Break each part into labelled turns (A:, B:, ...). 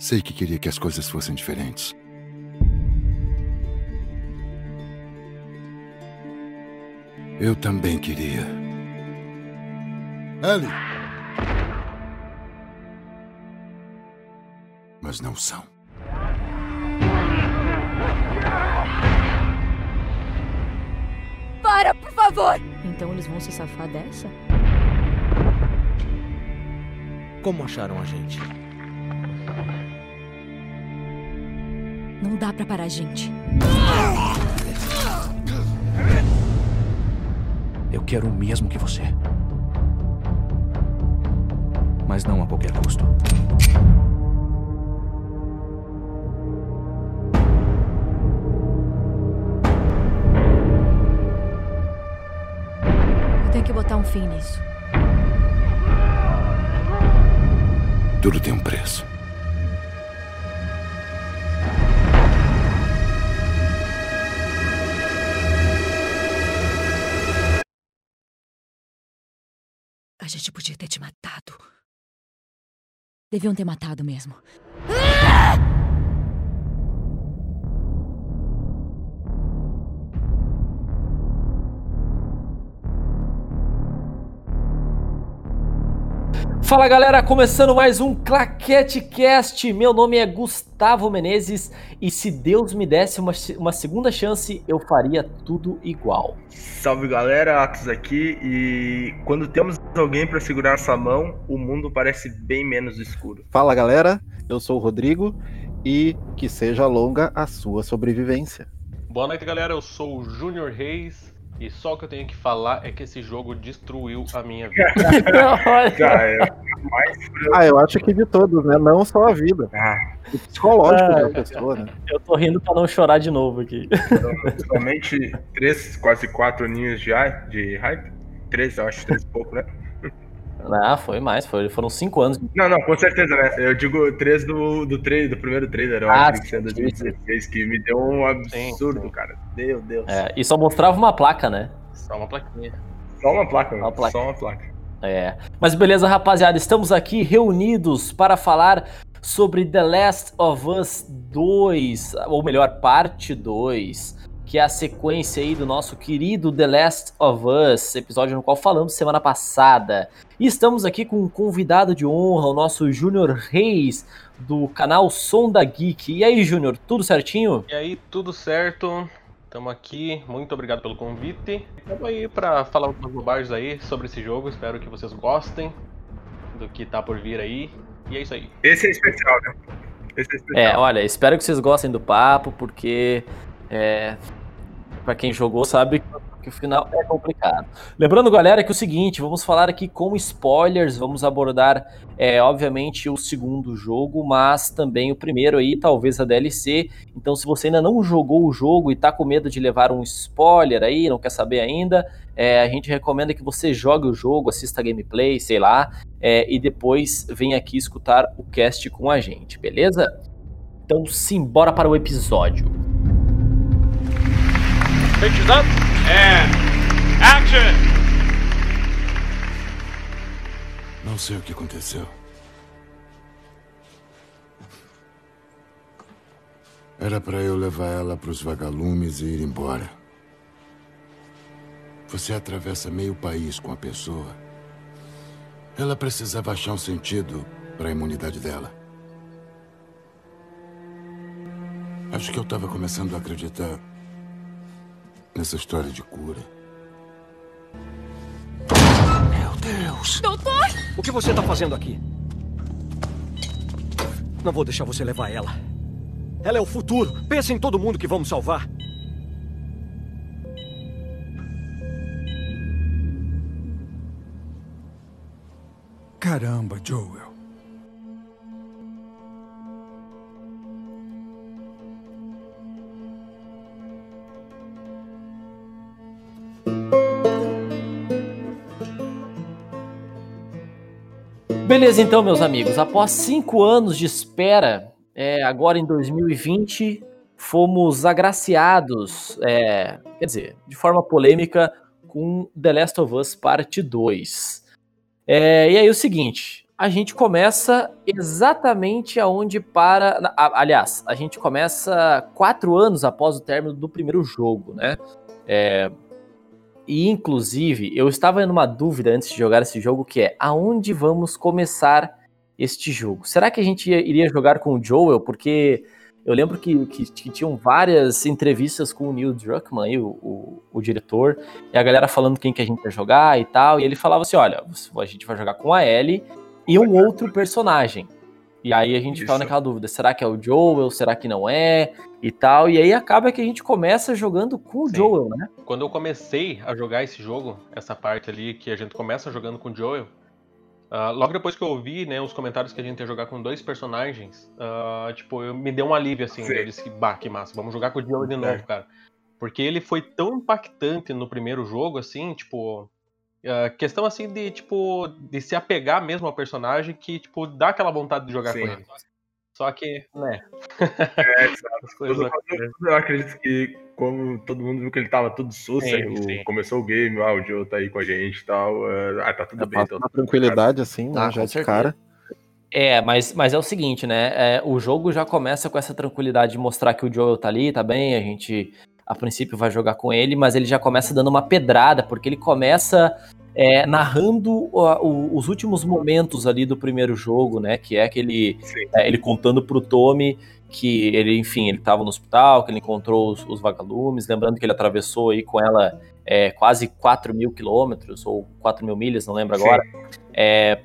A: Sei que queria que as coisas fossem diferentes. Eu também queria. Ellie! Mas não são.
B: Para, por favor!
C: Então eles vão se safar dessa?
D: Como acharam a gente?
C: Dá pra parar a gente.
E: Eu quero o mesmo que você. Mas não a qualquer custo.
C: Eu tenho que botar um fim nisso.
A: Tudo tem um preço.
C: Deviam ter matado mesmo.
F: Fala galera, começando mais um Claquete Cast. Meu nome é Gustavo Menezes e se Deus me desse uma, uma segunda chance, eu faria tudo igual.
G: Salve galera, Atos aqui e quando temos alguém para segurar essa mão, o mundo parece bem menos escuro.
H: Fala galera, eu sou o Rodrigo e que seja longa a sua sobrevivência.
I: Boa noite galera, eu sou o Júnior Reis e só o que eu tenho que falar é que esse jogo destruiu a minha vida.
G: É
H: Ah, eu acho que de todos, né? Não só a vida.
G: Ah,
H: O psicológico
F: Ah,
H: da pessoa, né?
F: Eu tô rindo pra não chorar de novo aqui.
G: foram somente três, quase quatro aninhos de hype. Três, eu acho, três e pouco, né?
F: Ah, foi mais, foi, foram cinco anos.
G: Não, não, com certeza, né? Eu digo três do, do, trailer, do primeiro trailer, eu
F: Ah,
G: acho que é
F: sim,
G: 2016, que me deu um absurdo,
I: Sim, sim.
G: cara. Meu Deus.
F: É, e só mostrava uma placa, né?
I: Só uma plaquinha.
G: Só uma placa,
F: Uma placa.
G: Só uma placa.
F: É. Mas beleza, rapaziada, estamos aqui reunidos para falar sobre The Last of Us 2, ou melhor, parte 2, que é a sequência aí do nosso querido The Last of Us, episódio no qual falamos semana passada. E estamos aqui com um convidado de honra, o nosso Júnior Reis, do canal Som da Geek. E aí, Júnior, tudo certinho?
I: E aí, tudo certo? Tamo aqui, muito obrigado pelo convite. Tamo aí pra falar algumas bobagens aí sobre esse jogo, espero que vocês gostem do que tá por vir aí. E é isso aí.
G: Esse é especial, né? Esse é
F: É,
G: especial.
F: olha, espero que vocês gostem do papo, porque é, para quem jogou sabe que o final é complicado. Lembrando, galera, que é o seguinte, vamos falar aqui com spoilers, vamos abordar, é, obviamente, o segundo jogo, mas também o primeiro aí, talvez a DLC. Então, se você ainda não jogou o jogo e tá com medo de levar um spoiler aí, não quer saber ainda, é, a gente recomenda que você jogue o jogo, assista a gameplay, sei lá, é, e depois venha aqui escutar o cast com a gente, beleza? Então, simbora para o episódio.
J: Pictures up and action!
A: Não sei o que aconteceu. Era para eu levar ela para os vagalumes e ir embora. Você atravessa meio país com a pessoa. Ela precisava achar um sentido para a imunidade dela. Acho que eu estava começando a acreditar nessa história de cura.
E: Meu Deus!
B: Doutor!
E: O que você tá fazendo aqui? Não vou deixar você levar ela. Ela é o futuro. Pensa em todo mundo que vamos salvar.
K: Caramba, Joel.
F: Beleza, então, meus amigos. Após cinco anos de espera, é, agora em 2020, fomos agraciados, é, quer dizer, de forma polêmica, com The Last of Us Parte 2. É, e aí, o seguinte: a gente começa exatamente aonde para. Aliás, a gente começa quatro anos após o término do primeiro jogo, né? É, e inclusive, eu estava numa dúvida antes de jogar esse jogo, que é aonde vamos começar este jogo? Será que a gente ia- iria jogar com o Joel? Porque eu lembro que, que, que tinham várias entrevistas com o Neil Druckmann, o, o, o diretor, e a galera falando quem que a gente ia jogar e tal, e ele falava assim, olha, a gente vai jogar com a Ellie e um outro personagem. E aí a gente ficava
G: Isso.
F: naquela dúvida, será que é o Joel, será que não é? E tal, e aí acaba que a gente começa jogando com o
I: Sim.
F: Joel, né?
I: Quando eu comecei a jogar esse jogo, essa parte ali que a gente começa jogando com o Joel, ah, logo depois que eu ouvi, né, os comentários que a gente ia jogar com dois personagens, ah, tipo, eu, me deu um alívio, assim,
G: Sim.
I: eu disse, bah, que massa, vamos jogar com o Joel de
G: É.
I: novo, cara. Porque ele foi tão impactante no primeiro jogo, assim, tipo, ah, questão, assim, de, tipo, de se apegar mesmo ao personagem que, tipo, dá aquela vontade de jogar
G: Sim.
I: com ele. Só que, né,
G: É, exato.
I: coisas...
G: Mundo- Eu acredito que, como todo mundo viu que ele tava tudo susto,
I: Sim,
G: aí o-
I: sim.
G: começou o game, ah, o Joe tá aí com a gente e tal. eh, ah, tá tudo
H: Já
G: bem. Então,
H: uma tranquilidade assim, né?
F: Ah,
H: já de cara.
F: É, mas, mas é o seguinte, né? é, o jogo já começa com essa tranquilidade de mostrar que o Joel tá ali, tá bem, a gente a princípio vai jogar com ele, mas ele já começa dando uma pedrada, porque ele começa é, narrando o- o- os últimos momentos ali do primeiro jogo, né? Que é aquele. É, ele contando pro Tommy que ele, enfim, ele tava no hospital, que ele encontrou os, os vagalumes, lembrando que ele atravessou aí com ela é, quase 4 mil quilômetros, ou 4 mil milhas, não lembro agora. É,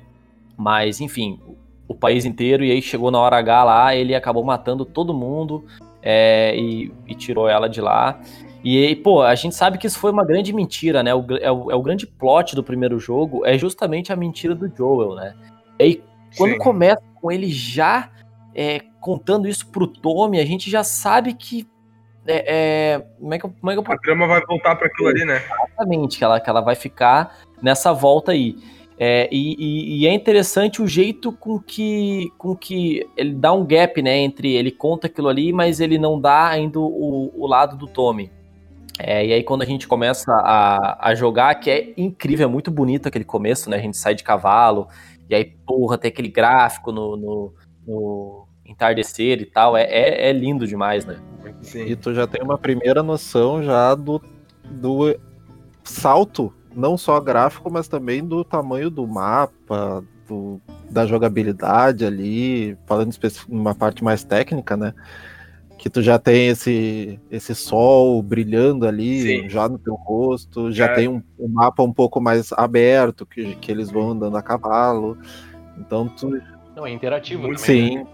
F: mas, enfim, o país inteiro, e aí chegou na hora H lá, ele acabou matando todo mundo é, e, e tirou ela de lá. E, pô, a gente sabe que isso foi uma grande mentira, né? O, é, o, é o grande plot do primeiro jogo, é justamente a mentira do Joel, né? E aí, quando
G: Sim.
F: começa com ele já é, contando isso pro Tommy, a gente já sabe que. É, é, como, é que eu, como é que eu
G: A trama vai voltar pra aquilo ali, né?
F: Exatamente, que ela, que ela vai ficar nessa volta aí. É, e, e- é interessante o jeito com que, com que ele dá um gap, né? Entre ele conta aquilo ali, mas ele não dá ainda o, o lado do Tommy. É, e aí quando a gente começa a, a jogar, que é incrível, é muito bonito aquele começo, né? A gente sai de cavalo, e aí, porra, tem aquele gráfico no, no, no entardecer e tal. É, é, é lindo demais, né?
G: Sim.
H: E tu já tem uma primeira noção já do, do salto, não só gráfico, mas também do tamanho do mapa, do, da jogabilidade ali, falando uma parte mais técnica, né? Que tu já tem esse, esse sol brilhando ali
G: Sim.
H: já no teu rosto, já
G: É.
H: tem um, um mapa um pouco mais aberto, que, que eles vão andando a cavalo. Então tu.
I: Não, é interativo
G: Muito
I: também, né?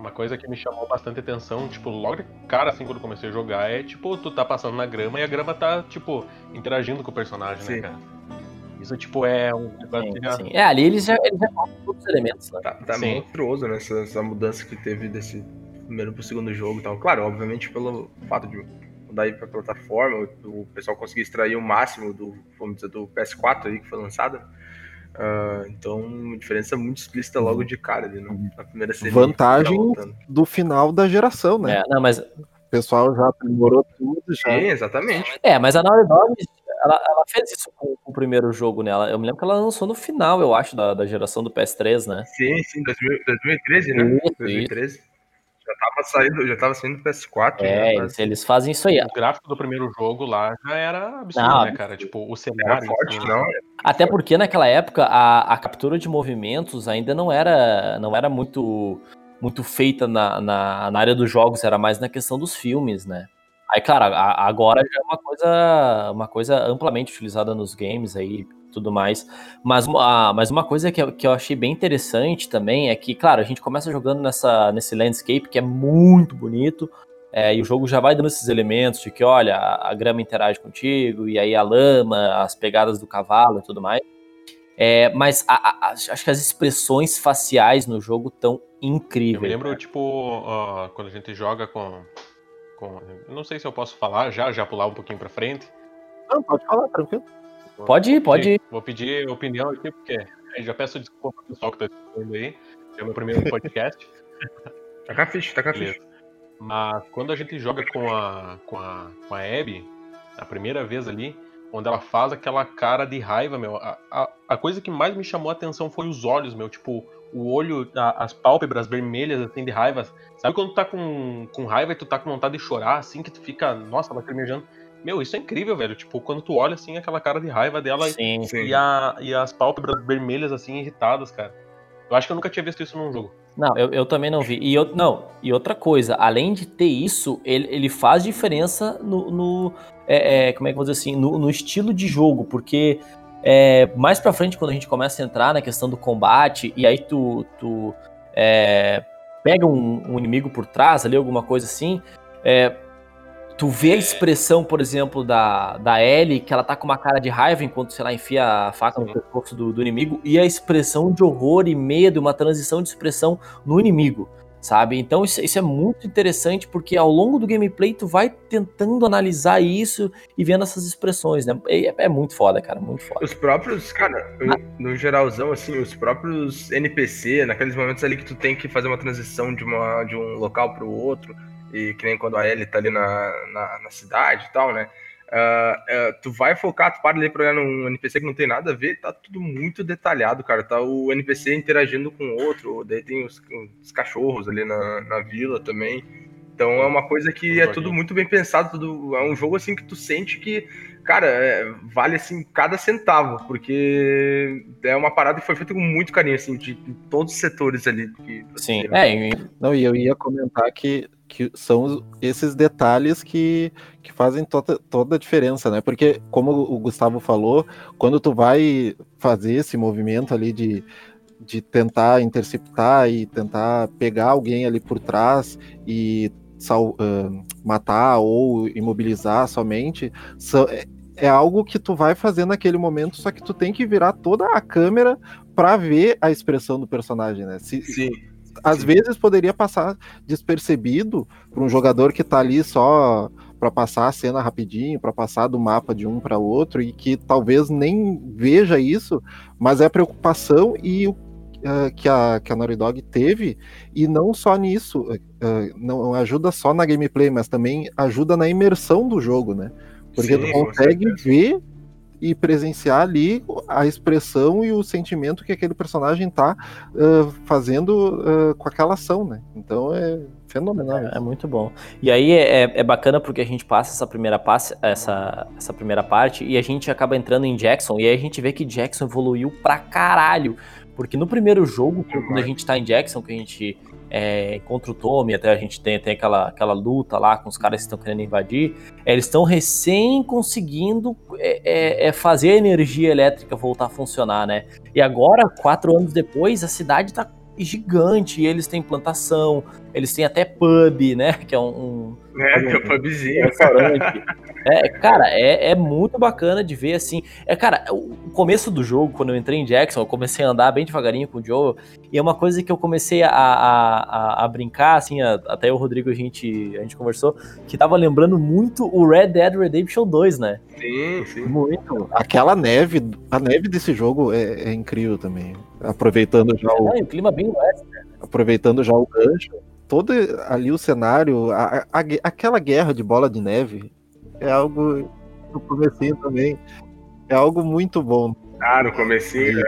H: Sim,
I: Uma coisa que me chamou bastante atenção, tipo, logo de cara, assim, quando comecei a jogar, é, tipo, tu tá passando na grama e a grama tá, tipo, interagindo com o personagem, né,
G: Sim.
I: cara? Isso, tipo, é um já-
F: Sim. É, ali eles já, eles já todos os elementos, né?
G: Tá, tá
I: Sim.
G: monstruoso, né? Essa, essa mudança que teve desse primeiro pro segundo jogo e tal. Claro, obviamente pelo fato de mudar aí pra plataforma, o, o pessoal conseguir extrair o máximo do, vamos dizer, do PS4 aí que foi lançado. Ah, então, uma diferença muito explícita logo de cara ali, no, na primeira cena.
H: Vantagem-
G: tá
H: do final da geração, né?
F: É, não, mas,
H: O pessoal já aprimorou tudo, já.
G: Sim, exatamente.
F: é, mas a Naughty Dog, ela, ela fez isso com, com o primeiro jogo, né? Ela- eu me lembro que ela lançou no final, eu acho, da, da geração do PS3, né?
G: Sim, sim, 2000 2013, né?
F: Isso,
G: 2013. Já tava saindo, já tava saindo PS4.
F: É,
G: né?
F: eles, eles fazem isso aí.
I: O gráfico do primeiro jogo lá já era absurdo,
F: Não,
I: né, cara? Tipo, o
G: Era
I: cenário.
G: forte,
I: assim,
G: não?
F: Até porque naquela época a, a captura de movimentos ainda não era, não era muito, muito feita na, na, na área dos jogos, era mais na questão dos filmes, né? Aí, claro, a- agora já é uma coisa, uma coisa amplamente utilizada nos games aí tudo mais. Mas, uma- mas uma coisa que eu, que eu achei bem interessante também é que, claro, a gente começa jogando nessa, nesse landscape que é muito bonito. é, e o jogo já vai dando esses elementos de que, olha, a, a grama interage contigo, e aí a lama, as pegadas do cavalo e tudo mais. É, mas a- a- a- acho que as expressões faciais no jogo estão incríveis.
I: Eu me lembro,
F: né?
I: tipo, ó, quando a gente joga com, com. eu Não sei se eu posso falar já, já pular um pouquinho pra frente.
H: Não, pode falar, tranquilo.
F: Pode ir, pode ir.
I: Vou pedir opinião aqui, porque aí já peço desculpa pro pessoal que tá escutando aí. É o meu primeiro podcast.
G: Tá com a ficha, tá com a ficha.
I: Mas quando a gente joga com a, com a, com a Abby, a primeira vez ali, onde ela faz aquela cara de raiva, meu, a, a, a coisa que mais me chamou a atenção foi os olhos, meu, tipo, o olho, a- as pálpebras vermelhas, assim, de raiva. Sabe quando tu tá com, com raiva e tu tá com vontade de chorar, assim, que tu fica, nossa, lacrimejando. Meu, isso é incrível, velho. Tipo, quando tu olha, assim, aquela cara de raiva dela
F: Sim.
G: Sim.
I: e, a, e as pálpebras vermelhas, assim, irritadas, cara. Eu acho que eu nunca tinha visto isso num jogo.
F: Não, eu, eu também não vi. E, eu, não, e outra coisa, além de ter isso, ele, ele faz diferença no. no- é, é, como é que eu vou dizer assim? No, no estilo de jogo, porque é, mais pra frente, quando a gente começa a entrar na questão do combate, e aí tu, tu é, pega um, um inimigo por trás ali, alguma coisa assim, é, tu vê a expressão, por exemplo, da, da Ellie, que ela tá com uma cara de raiva enquanto, sei lá, enfia a faca no pescoço do, do inimigo, e a expressão de horror e medo, uma transição de expressão no inimigo, sabe? Então isso, isso é muito interessante, porque ao longo do gameplay tu vai tentando analisar isso e vendo essas expressões, né? É, é muito foda, cara, muito foda.
G: Os próprios, cara, eu- no geralzão, assim, os próprios NPC, naqueles momentos ali que tu tem que fazer uma transição de, uma, de um local pro outro, e que nem quando a Ellie tá ali na, na, na cidade e tal, né? Ah, ah, tu vai focar, tu para ali pra olhar num NPC que não tem nada a ver, tá tudo muito detalhado, cara. Tá o NPC interagindo com o outro, daí tem os, os cachorros ali na, na vila também. Então é uma coisa que é tudo muito bem pensado, tudo, é um jogo assim que tu sente que, cara, é, vale assim cada centavo, porque é uma parada que foi feita com muito carinho, assim, de, de todos os setores ali. Que,
F: Sim, é, e-
H: Não, e eu ia comentar que, que são esses detalhes que, que fazem toda, toda a diferença, né? Porque, como o Gustavo falou, quando tu vai fazer esse movimento ali de, de tentar interceptar e tentar pegar alguém ali por trás e sal- ah, matar ou imobilizar somente, são- é, é algo que tu vai fazer naquele momento, só que tu tem que virar toda a câmera para ver a expressão do personagem, né? Se,
G: Sim.
H: Às vezes poderia passar despercebido para um jogador que tá ali só para passar a cena rapidinho, para passar do mapa de um para outro e que talvez nem veja isso, mas é preocupação e o ah, que a, que a Naughty Dog teve, e não só nisso, ah, não ajuda só na gameplay, mas também ajuda na imersão do jogo, né? Porque
G: Sim,
H: tu consegue ver e presenciar ali a expressão e o sentimento que aquele personagem tá ah, fazendo ah, com aquela ação, né? Então é fenomenal.
F: É, é muito bom. E aí é, é bacana porque a gente passa essa primeira, passe, essa, essa primeira parte e a gente acaba entrando em Jackson e aí a gente vê que Jackson evoluiu pra caralho. Porque no primeiro jogo, quando a gente tá em Jackson, que a gente é, encontra o Tommy, até a gente tem, tem aquela, aquela luta lá com os caras que estão querendo invadir, é, eles estão recém conseguindo é, é, é, fazer a energia elétrica voltar a funcionar, né? E agora, quatro anos depois, a cidade tá gigante, e eles têm plantação, eles têm até pub, né? Que é um, um
G: É, que é o pubzinho.
F: restaurante. É, cara, é, é muito bacana de ver assim. É, cara, o o começo do jogo, quando eu entrei em Jackson, eu comecei a andar bem devagarinho com o Joe, e é uma coisa que eu comecei a, a, a, a brincar, assim, a- até o Rodrigo a gente, a gente conversou, que tava lembrando muito o Red Dead Redemption 2, né?
G: Sim, sim.
H: Muito. Aquela neve, a neve desse jogo é, é incrível também. Aproveitando já o,
F: É, o clima bem leve.
H: aproveitando já o gancho, todo ali o cenário, a- a- aquela guerra de bola de neve é algo no comecinho também. É algo muito bom.
G: Ah, no comecinho, né?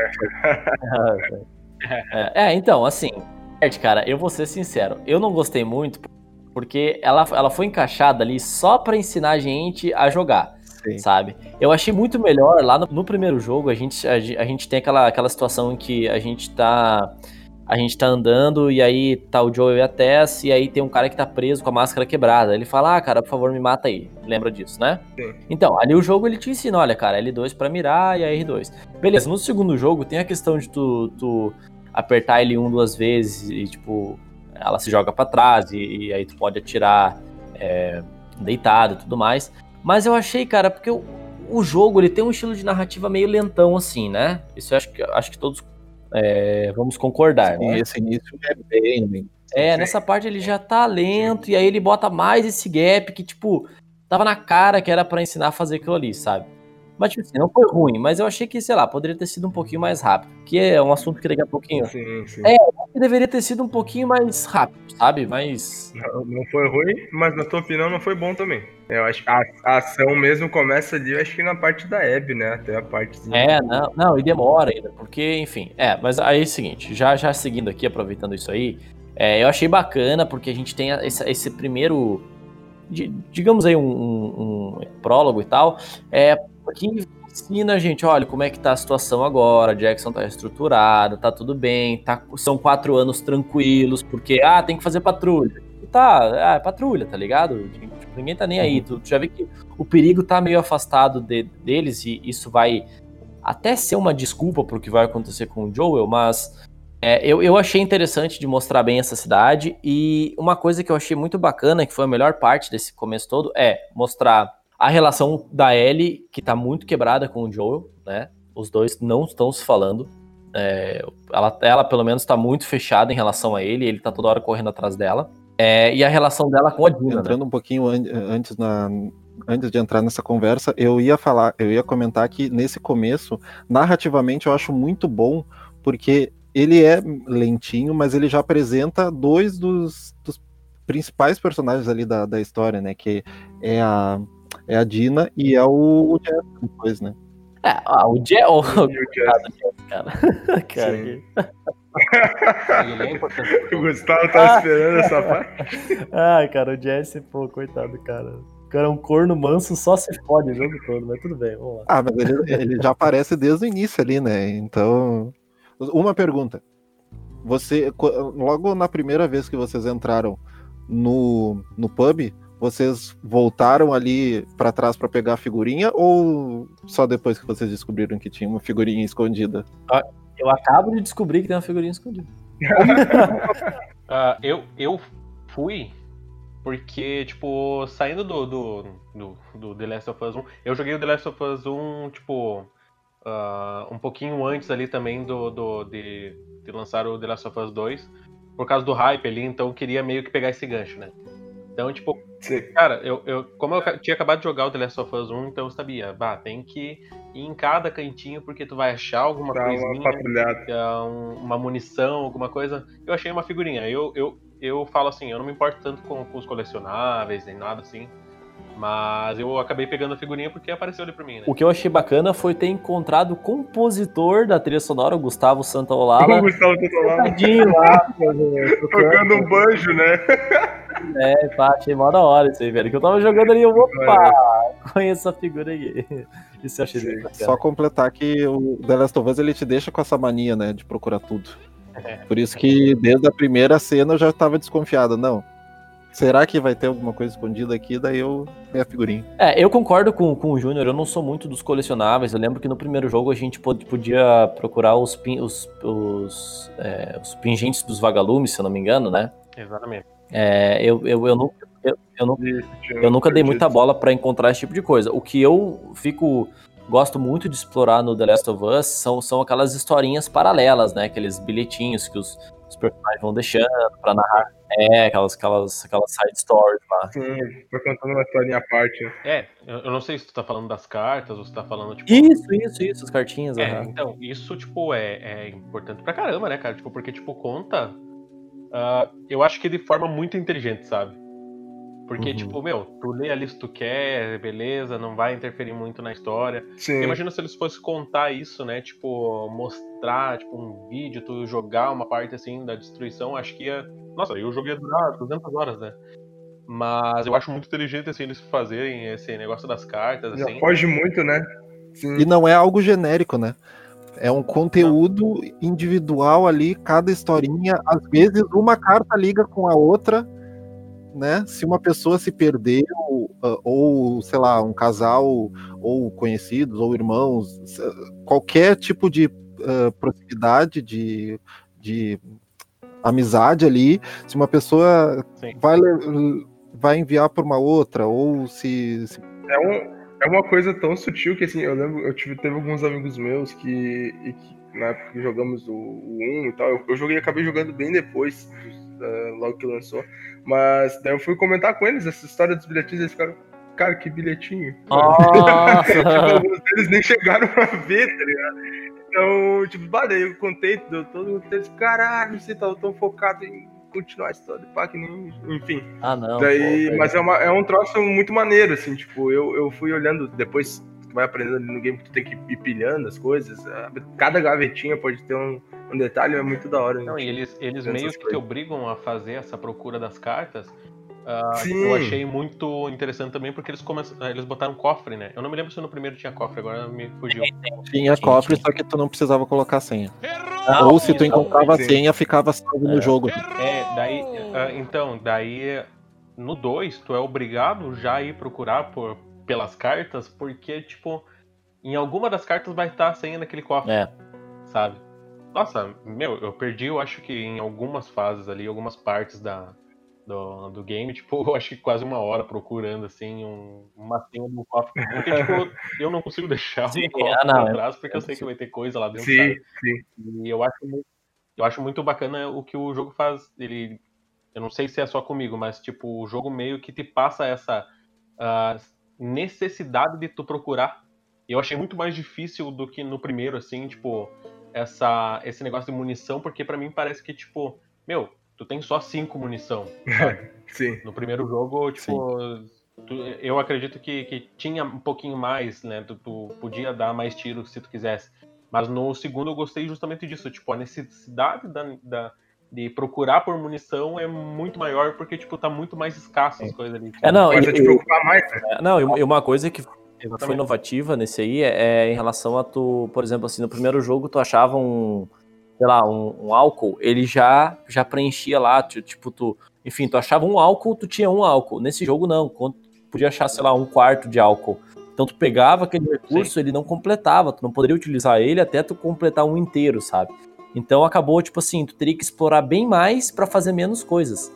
F: É, é, então, assim, Ed, cara, eu vou ser sincero, eu não gostei muito porque ela, ela foi encaixada ali só pra ensinar a gente a jogar.
H: Sim.
F: sabe? Eu achei muito melhor lá no, no primeiro jogo, a gente, a, a gente tem aquela, aquela situação em que a gente tá. A gente tá andando e aí tá o Joel e a Tess, e aí tem um cara que tá preso com a máscara quebrada. Ele fala, ah, cara, por favor, me mata aí. Lembra disso, né?
G: Sim.
F: Então, ali o jogo ele te ensina, olha, cara, L2 pra mirar e a R2. Beleza, no segundo jogo tem a questão de tu, tu apertar L1 duas vezes e, tipo, ela se joga pra trás e, e aí tu pode atirar é, deitado e tudo mais. Mas eu achei, cara, porque o, o jogo ele tem um estilo de narrativa meio lentão, assim, né? Isso eu acho que, acho que todos é, vamos concordar,
H: E
F: né?
H: esse início é bem, bem.
F: É, nessa parte ele já tá lento e aí ele bota mais esse gap que, tipo, tava na cara que era pra ensinar a fazer aquilo ali, sabe? Mas, tipo assim, não foi ruim, mas eu achei que, sei lá, poderia ter sido um pouquinho mais rápido. Que é um assunto que daqui a pouquinho.
G: Sim, sim.
F: É, eu acho que deveria ter sido um pouquinho mais rápido, sabe? Mas.
G: Não, não foi ruim, mas na tua opinião não foi bom também. Eu acho que a, a ação mesmo começa ali, eu acho que na parte da Abby, né? Até a parte.
F: É, não, não, e demora ainda, porque, enfim. É, mas aí é o seguinte, já, já seguindo aqui, aproveitando isso aí, é, eu achei bacana porque a gente tem esse, esse primeiro. di- digamos aí, um, um- um prólogo e tal. É, que ensina a gente, olha, como é que tá a situação agora, Jackson tá reestruturado, tá tudo bem, tá, são quatro anos tranquilos, porque, ah, tem que fazer patrulha. Tá, ah, é patrulha, tá ligado? Tipo, Ninguém tá nem aí. Tu, tu já vê que o perigo tá meio afastado de- deles e isso vai até ser uma desculpa pro que vai acontecer com o Joel, mas é, eu, eu achei interessante de mostrar bem essa cidade e uma coisa que eu achei muito bacana, que foi a melhor parte desse começo todo, é mostrar a relação da Ellie, que tá muito quebrada com o Joel, né? Os dois não estão se falando. É, ela, ela, pelo menos, tá muito fechada em relação a ele, ele tá toda hora correndo atrás dela. É, e a relação dela com a Dina, né?
H: Entrando um pouquinho an- antes na antes de entrar nessa conversa, eu ia falar, eu ia comentar que nesse começo, narrativamente eu acho muito bom, porque ele é lentinho, mas ele já apresenta dois dos, dos principais personagens ali da, da história, né? Que é a, é a Dina e é o, o Jeff depois, né?
F: É, ah, o Jeff, o,
G: o Jess-
F: cara. cara
I: ele é importante.
G: O Gustavo tava esperando essa parte.
F: Ai, cara, o Jesse, pô, coitado, cara. O cara é um corno manso, só se fode o jogo todo, mas tudo bem, vamos lá.
H: Ah, mas ele, ele já aparece desde o início ali, né? Então. Uma pergunta. Você, logo na primeira vez que vocês entraram no, no pub, vocês voltaram ali pra trás pra pegar a figurinha ou só depois que vocês descobriram que tinha uma figurinha escondida?
F: Eu acabo de descobrir que tem uma figurinha escondida.
I: Ah, eu, eu fui porque, tipo, saindo do, do, do, do The Last of Us 1, eu joguei o The Last of Us 1, tipo, ah, um pouquinho antes ali também do, do, de, de lançar o The Last of Us 2, por causa do hype ali, então eu queria meio que pegar esse gancho, né? Então, tipo,
G: Sim.
I: cara, eu, eu, como eu tinha acabado de jogar o The Last of Us 1, então eu sabia, bah, tem que ir em cada cantinho porque tu vai achar alguma
G: Dá uma
I: coisinha é, um- uma munição, alguma coisa. Eu achei uma figurinha. Eu, eu, eu falo assim, eu não me importo tanto com, com os colecionáveis, nem nada assim. Mas eu acabei pegando a figurinha porque apareceu ali pra mim, né?
F: O que eu achei bacana foi ter encontrado o compositor da trilha sonora, o Gustavo
G: O
F: Santaolala.
G: Gustavo tá lá
F: Tadinho lá,
G: tocando um banjo, né?
F: é, pá, achei mó da hora isso aí, velho. Que eu tava jogando ali, eu, opa, conheço essa figura aí. Isso eu achei
G: Sim.
F: bem bacana.
H: Só completar que o The Last of Us ele te deixa com essa mania, né, de procurar tudo. Por isso que desde a primeira cena eu já tava desconfiado. Não. Será que vai ter alguma coisa escondida aqui? Daí eu vi a figurinha.
F: É, eu concordo com, com o Júnior, eu não sou muito dos colecionáveis. Eu lembro que no primeiro jogo a gente pod- podia procurar os, pin- os, os, é, os pingentes dos vagalumes, se eu não me engano, né?
I: Exatamente.
F: É, eu, eu, eu, nunca, eu, eu nunca Eu nunca dei muita bola pra encontrar esse tipo de coisa. O que eu fico gosto muito de explorar no The Last of Us são, são aquelas historinhas paralelas, né? Aqueles bilhetinhos que os personagens vão deixando pra narrar. É, aquelas, aquelas, aquelas side stories lá.
G: Sim, foi contando uma historinha à parte.
I: É, eu, não sei se tu tá falando das cartas ou se tu tá falando, tipo.
F: Isso, isso, isso, as cartinhas.
I: É,
F: aham.
I: então, isso, tipo, é, é importante pra caramba, né, cara? Tipo, porque, tipo, conta. ah, eu acho que de forma muito inteligente, sabe? Porque,
F: Uhum.
I: tipo, meu, tu lê ali se tu quer, beleza, não vai interferir muito na história.
G: Sim.
I: Imagina se eles fossem contar isso, né? Tipo, mostrar, tipo, um vídeo, tu jogar uma parte, assim, da destruição, acho que ia... Nossa, eu joguei durar 200 horas, né? Mas eu acho muito inteligente, assim, eles fazerem esse negócio das cartas,
G: Já
I: assim.
G: foge muito, né? Sim.
H: E não é algo genérico, né? É um conteúdo individual ali, cada historinha. Às vezes uma carta liga com a outra, né? Se uma pessoa se perdeu, ah, ou, sei lá, um casal, ou conhecidos, ou irmãos, qualquer tipo de ah, proximidade, de, de amizade ali, se uma pessoa
I: Sim.
H: vai, vai enviar para uma outra, ou se, se
G: É, um, é uma coisa tão sutil que, assim, eu lembro, eu tive, teve alguns amigos meus que, e que na época que jogamos o, o 1 e tal, eu, eu joguei, acabei jogando bem depois, logo que lançou, mas daí eu fui comentar com eles essa história dos bilhetinhos, eles ficaram, cara, que bilhetinho.
F: Nossa!
G: tipo, alguns deles nem chegaram a ver, tá ligado? Então, tipo, badei, eu contei, deu todo mundo disse, caralho, você tá tão focado em continuar a história, pá, que nem. Enfim.
F: Ah, não.
G: Daí,
F: pô,
G: mas é, uma, é um troço muito maneiro, assim, tipo, eu, eu fui olhando depois, tu vai aprendendo ali no game que tu tem que ir pilhando as coisas. Cada gavetinha pode ter um, um detalhe, é muito da hora. né?
I: Não, e eles, eles meio que te obrigam a fazer essa procura das cartas. ah,
G: Sim.
I: eu achei muito interessante também, porque eles, come... eles botaram cofre, né? Eu não me lembro se no primeiro tinha cofre, agora me fugiu.
H: Tinha cofre, só que tu não precisava colocar senha.
F: Não,
H: Ou se tu encontrava a
G: sim.
H: senha, ficava salvo no jogo.
I: É, daí. ah, então, daí. No 2, tu é obrigado já a ir procurar por, pelas cartas, porque, tipo, em alguma das cartas vai estar a senha naquele cofre,
F: É.
I: sabe? Nossa, meu, eu perdi, eu acho que em algumas fases ali, algumas partes da, do, do game, tipo, eu acho que quase uma hora procurando, assim, um, uma senha do cofre. Porque, tipo, eu não consigo deixar
F: Sim,
I: um cofre
F: ah, não,
I: pra
F: é-
I: trás, porque eu sei que vai ter coisa lá dentro,
G: Sim, sim.
I: E eu acho muito, eu acho muito bacana o que o jogo faz. Ele, eu não sei se é só comigo, mas tipo o jogo meio que te passa essa ah, necessidade de tu procurar. Eu achei muito mais difícil do que no primeiro, assim, tipo essa esse negócio de munição, porque pra mim parece que tipo, meu, tu tem só cinco munição.
G: Sim.
I: No primeiro jogo, tipo, tu- eu acredito que, que tinha um pouquinho mais, né? Tu, tu podia dar mais tiros se tu quisesse. Mas no segundo eu gostei justamente disso. Tipo, a necessidade da, da- de procurar por munição é muito maior porque, tipo, tá muito mais escasso as coisas ali. tipo,
F: É, não, e-
G: te preocupar mais, né?
F: É, Não, uma- e uma coisa que foi
I: Exatamente.
F: inovativa nesse aí é, é em relação a tu, por exemplo, assim, no primeiro jogo tu achava um, sei lá, um, um álcool, ele já já preenchia lá, tu- tipo, tu, enfim, tu achava um álcool, tu tinha um álcool. Nesse jogo não, podia achar, sei lá, um quarto de álcool. Então tu pegava aquele recurso, ele não completava, tu não poderia utilizar ele até tu completar um inteiro, sabe? Então acabou, tipo assim, tu teria que explorar bem mais pra fazer menos coisas.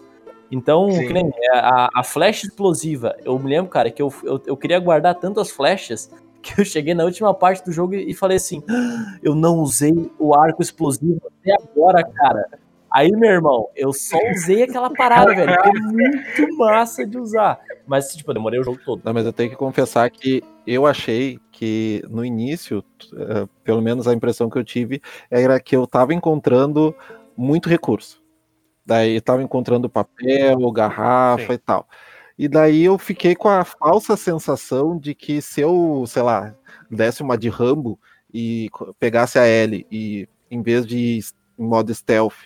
F: Então, nem, é, a, a flecha explosiva, eu me lembro, cara, que eu, eu, eu queria guardar tantas flechas que eu cheguei na última parte do jogo e, e falei assim: "Ah, eu não usei o arco explosivo até agora, cara. Aí, meu irmão, eu só usei aquela parada, velho, que é muito massa de usar. Mas, tipo, eu demorei o jogo todo.
H: Não, mas eu tenho que confessar que eu achei que no início, eh, pelo menos a impressão que eu tive, era que eu tava encontrando muito recurso. Daí eu tava encontrando papel, garrafa
I: Sim.
H: e tal. E daí eu fiquei com a falsa sensação de que se eu, sei lá, desse uma de Rambo e pegasse a L e em vez de ir em modo stealth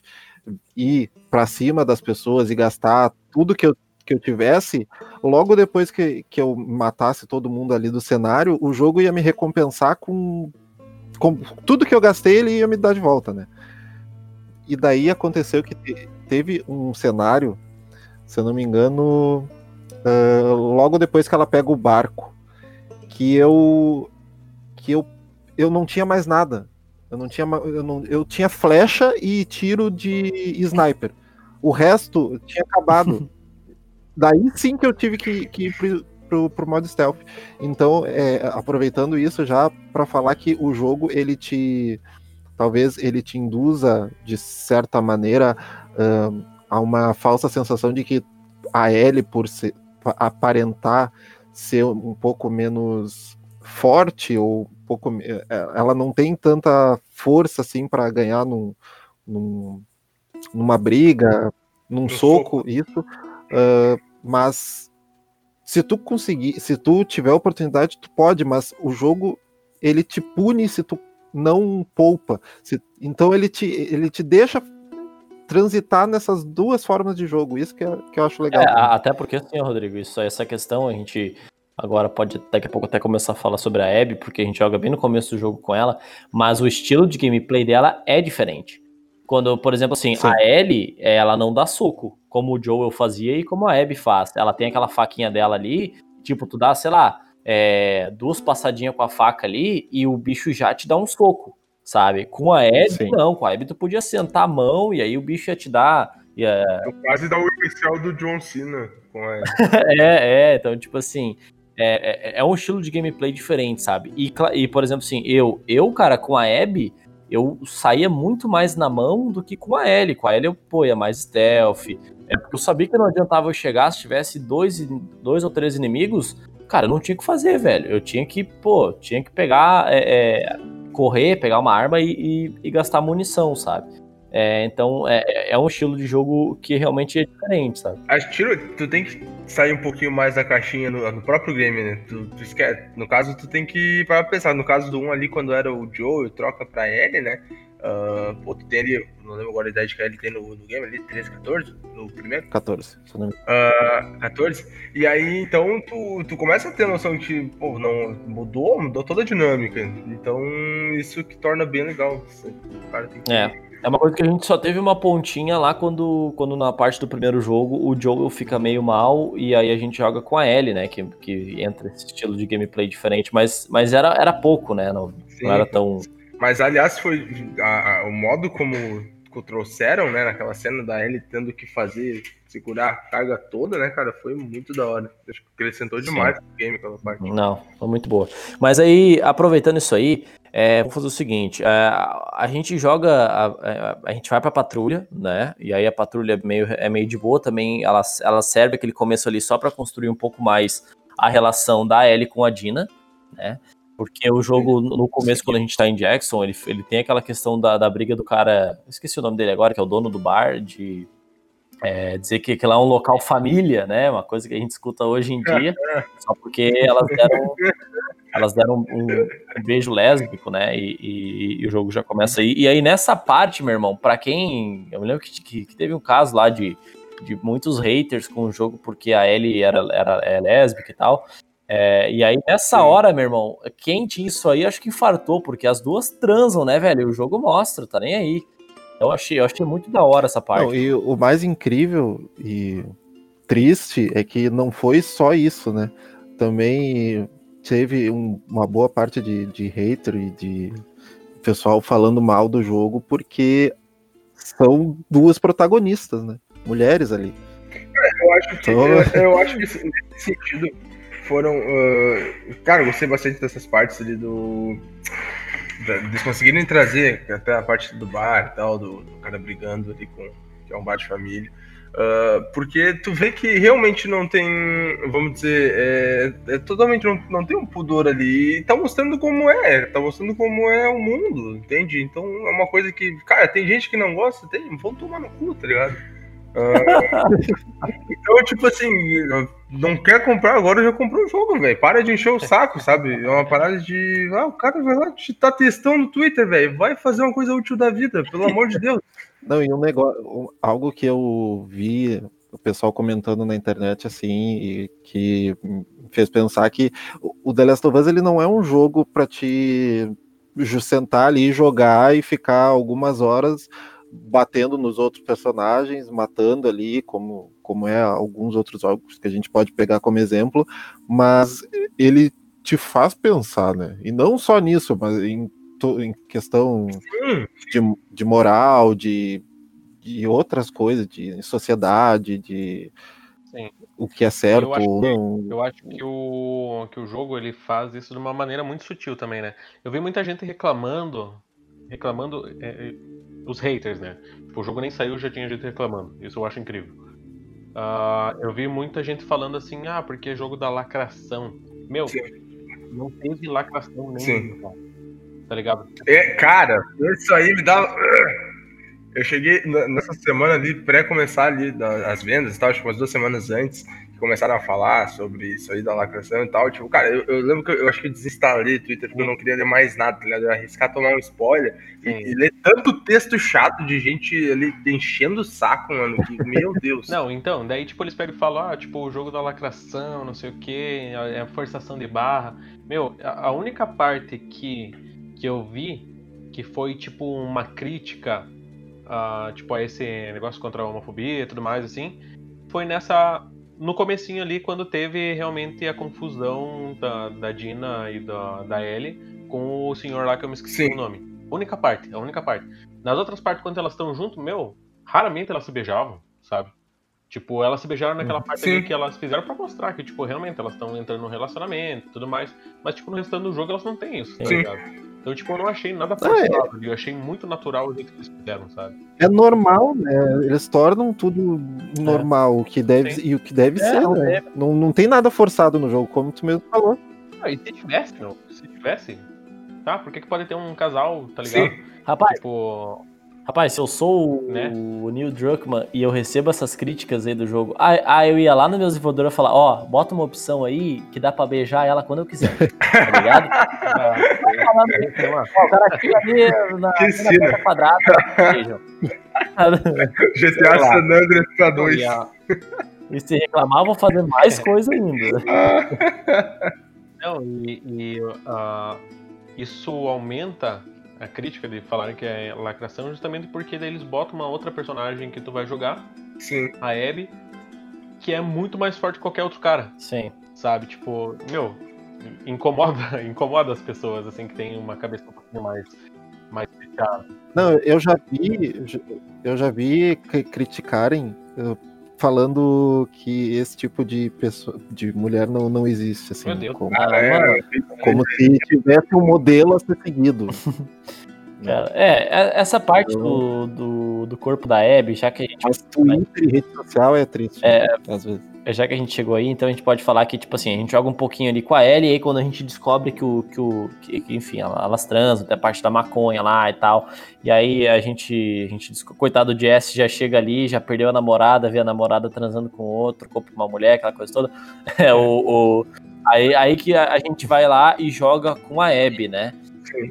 H: ir pra cima das pessoas e gastar tudo que eu, que eu tivesse, logo depois que, que eu matasse todo mundo ali do cenário, o jogo ia me recompensar com, com tudo que eu gastei, ele ia me dar de volta, né? E daí aconteceu que teve um cenário, se eu não me engano, ah, logo depois que ela pega o barco, que eu que eu, eu não tinha mais nada. Eu não tinha eu, não, eu tinha flecha e tiro de sniper. O resto tinha acabado. Daí sim que eu tive que, que ir pro, pro, pro modo stealth. Então, é, aproveitando isso já para falar que o jogo ele te talvez ele te induza de certa maneira ahn, a uma falsa sensação de que a L por pa- aparentar ser um pouco menos forte ou um pouco me- eh, ela não tem tanta força assim para ganhar num, num- numa briga, num soco,
G: soco.
H: isso. ah, mas se tu conseguir, se tu tiver oportunidade, tu pode, mas o jogo ele te pune se tu não poupa. Se- então ele te, ele te deixa transitar nessas duas formas de jogo. Isso que, é- que eu acho legal.
F: É, até porque assim, Rodrigo, isso, essa questão a gente agora pode daqui a pouco até começar a falar sobre a Abby, porque a gente joga bem no começo do jogo com ela, mas o estilo de gameplay dela é diferente. Quando, por exemplo, assim,
H: Sim.
F: a Ellie, ela não dá soco, como o Joel fazia e como a Abby faz. Ela tem aquela faquinha dela ali, tipo, tu dá, sei lá, é, duas passadinhas com a faca ali e o bicho já te dá um soco, sabe? Com a Abby,
H: Sim.
F: não. Com a Abby tu podia sentar a mão e aí o bicho ia te dar... Ia,
G: Eu quase dá o especial do John Cena com a
F: é, é, então, tipo assim, é, é, é um estilo de gameplay diferente, sabe? E, e, por exemplo, assim, eu, eu, cara, com a Abby, eu saía muito mais na mão do que com a Ellie. Com a Ellie eu, pô, ia mais stealth. É porque eu sabia que não adiantava eu chegar, se tivesse dois, dois ou três inimigos, cara, não tinha o que fazer, velho. Eu tinha que, pô, tinha que pegar, é, é, correr, pegar uma arma e, e, e gastar munição, sabe? É, então é, é um estilo de jogo que realmente é diferente, sabe?
G: Acho que tu tem que sair um pouquinho mais da caixinha no, no próprio game, né? Tu, tu esquece, no caso, tu tem que para pensar. No caso do 1 ali, quando era o Joe, troca pra L, né? Uh, pô, tu tem ali, não lembro agora a idade que ele tem no, no game ali, 13, 14, no primeiro?
H: 14, se não me
G: Uh, 14. E aí, então, tu, tu começa a ter noção que, pô, não, mudou, mudou toda a dinâmica. Então, isso que torna bem legal. O cara tem que...
F: É. É uma coisa que a gente só teve uma pontinha lá quando, quando na parte do primeiro jogo o Joel fica meio mal e aí a gente joga com a Ellie, né? Que, que entra esse estilo de gameplay diferente, mas, mas era, era pouco, né? Não, não era tão.
G: Mas aliás, foi a, a, o modo como, trouxeram, né, naquela cena da Ellie tendo que fazer, segurar a carga toda, né, cara, foi muito da hora. Acho que acrescentou demais Sim. no game aquela parte.
F: Não, foi muito boa. Mas aí, aproveitando isso aí, é, vamos fazer o seguinte: é, a gente joga, a, a, a, gente vai pra patrulha, né? E aí a patrulha é meio, é meio de boa também. Ela, ela serve aquele começo ali só para construir um pouco mais a relação da Ellie com a Dina, né? Porque o jogo, no começo, quando a gente tá em Jackson, ele, ele tem aquela questão da, da briga do cara. Esqueci o nome dele agora, que é o dono do bar, de é, dizer que aquilo é um local família, né? Uma coisa que a gente escuta hoje em dia, só porque elas deram, elas deram um, um beijo lésbico, né? E, e, e, o jogo já começa aí. E aí, nessa parte, meu irmão, para quem. Eu me lembro que, que, que, teve um caso lá de, de muitos haters com o jogo porque a Ellie era, era é lésbica e tal. É, e aí, nessa hora, meu irmão, quem tinha isso aí, acho que infartou, porque as duas transam, né, velho? O jogo mostra, tá nem aí. Eu achei, eu achei muito da hora essa parte.
H: Não, e o mais incrível e triste é que não foi só isso, né? Também teve um, uma boa parte de, de hater e de pessoal falando mal do jogo porque são duas protagonistas, né? Mulheres ali.
G: É, eu acho que, então... eu, eu acho que nesse sentido foram. Uh, cara, eu gostei bastante dessas partes ali do. Da, eles conseguirem trazer até a parte do bar e tal, do, do cara brigando ali com. que é um bar de família. Uh, porque tu vê que realmente não tem, vamos dizer, é, é, totalmente não, não tem um pudor ali. E tá mostrando como é, tá mostrando como é o mundo, entende? Então é uma coisa que, cara, tem gente que não gosta, tem, vão tomar no cu, tá ligado? Uh, então, tipo assim, não quer comprar, agora já comprou o jogo, velho. Para de encher o saco, sabe? É uma parada de. Ah, o cara vai lá te tá testando no Twitter, velho. Vai fazer uma coisa útil da vida, pelo amor de Deus.
H: Não, e um negócio, algo que eu vi o pessoal comentando na internet assim e que fez pensar que o The Last of Us ele não é um jogo para te sentar ali jogar e ficar algumas horas batendo nos outros personagens, matando ali, como, como é alguns outros jogos que a gente pode pegar como exemplo, mas ele te faz pensar, né? E não só nisso, mas em, em questão de, de moral, de, de outras coisas, de sociedade, de Sim. o que é certo ou não.
I: Eu acho que o, que o jogo ele faz isso de uma maneira muito sutil também, né? Eu vi muita gente reclamando, reclamando é, os haters, né? Tipo, o jogo nem saiu, já tinha gente reclamando. Isso eu acho incrível. Uh, eu vi muita gente falando assim, ah, porque é jogo da lacração. Meu, Sim. não teve lacração nem. Tá ligado?
G: É, cara, isso aí me dá. Eu cheguei nessa semana ali, pré-começar ali as vendas e tal, que umas duas semanas antes, começaram a falar sobre isso aí da lacração e tal. Tipo, cara, eu, eu lembro que eu, eu, acho que eu desinstalei o Twitter porque eu não queria ler mais nada, tá ligado? Eu ia arriscar tomar um spoiler e, e, ler tanto texto chato de gente ali enchendo o saco, mano, que, meu Deus.
I: Não, então, daí, tipo, eles pegam e falam, ah, tipo, o jogo da lacração, não sei o que, é a forçação de barra. Meu, a, a única parte que, que eu vi que foi, tipo, uma crítica, uh, tipo, a esse negócio contra a homofobia e tudo mais, assim, foi nessa no comecinho ali, quando teve realmente a confusão da, da Dina e da, da Ellie com o senhor lá que eu me esqueci Sim. o nome. Única parte, a única parte. Nas outras partes, quando elas estão junto, meu, raramente elas se beijavam, sabe? Tipo, elas se beijaram naquela parte ali que elas fizeram para mostrar que, tipo, realmente elas estão entrando no relacionamento e tudo mais. Mas, tipo, no restante do jogo elas não têm isso, tá ligado? Então, tipo, eu não achei nada
H: Ah, é.
I: forçado ali. Eu achei muito natural o jeito que eles fizeram, sabe?
H: É normal, né? Eles tornam tudo normal, o que deve,
I: Sim.
H: e o que deve
F: É,
H: ser,
F: não
H: né? Não, não tem nada forçado no jogo, como tu mesmo falou.
I: Ah, e se tivesse, meu? Se tivesse, tá? Por que, que pode ter um casal, tá ligado?
F: Rapaz,
I: Tipo,
F: rapaz, se eu sou o,
I: Né?
F: o Neil Druckmann e eu recebo essas críticas aí do jogo, ah, ah, eu ia lá no meu desenvolvedor e falar, ó, bota uma opção aí que dá pra beijar ela quando eu quiser, tá ligado? o cara aqui ali na, quadrada, beijam.
G: GTA San Andreas pra dois.
I: E
F: se reclamar, eu vou fazer mais coisa ainda.
I: Não, e, e, ah, isso aumenta a crítica de falarem que é lacração justamente porque daí eles botam uma outra personagem que tu vai jogar,
G: Sim.
I: a Abby, que é muito mais forte que qualquer outro cara,
F: Sim.
I: sabe? Tipo, meu, incomoda, incomoda as pessoas, assim, que tem uma cabeça um pouquinho mais, mais fechada.
H: Não, eu já vi, eu já vi cri- criticarem falando que esse tipo de pessoa, de mulher não, não existe, assim,
I: Meu Deus.
H: como,
G: Ah, é.
H: como se tivesse um modelo a ser seguido.
F: Cara, é, é- essa parte do, do, do corpo da Abby, já que a gente
H: Mas Twitter e rede social é triste,
F: É.
H: às vezes.
F: Já que a gente chegou aí, então a gente pode falar que, tipo assim, a gente joga um pouquinho ali com a Ellie, e aí quando a gente descobre que o, que o, que, que, enfim, ela- elas transam, tem a parte da maconha lá e tal, e aí a gente, a gente, coitado do Jesse, já chega ali, já perdeu a namorada, vê a namorada transando com outro, corpo uma mulher, aquela coisa toda, é o, o- aí, aí que a, a gente vai lá e joga com a Abby, né?
G: Sim.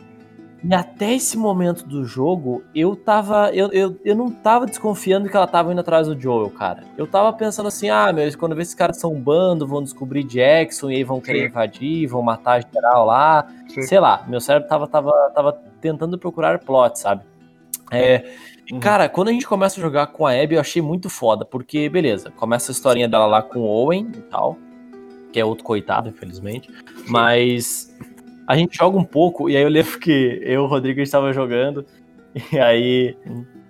F: E até esse momento do jogo, eu tava. Eu, eu, eu não tava desconfiando que ela tava indo atrás do Joel, cara. Eu tava pensando assim, ah, meu, quando vê esses caras são um bando, vão descobrir Jackson e aí vão querer
G: Sim.
F: invadir, vão matar geral lá.
G: Sim.
F: Sei lá, meu cérebro tava, tava, tava tentando procurar plot, sabe? É.
H: Uhum.
F: Cara, quando a gente começa a jogar com a Abby, eu achei muito foda, porque, beleza, começa a historinha dela lá com o Owen e tal, que é outro coitado, infelizmente, mas a gente joga um pouco, e aí eu lembro que eu e o Rodrigo estava jogando, e aí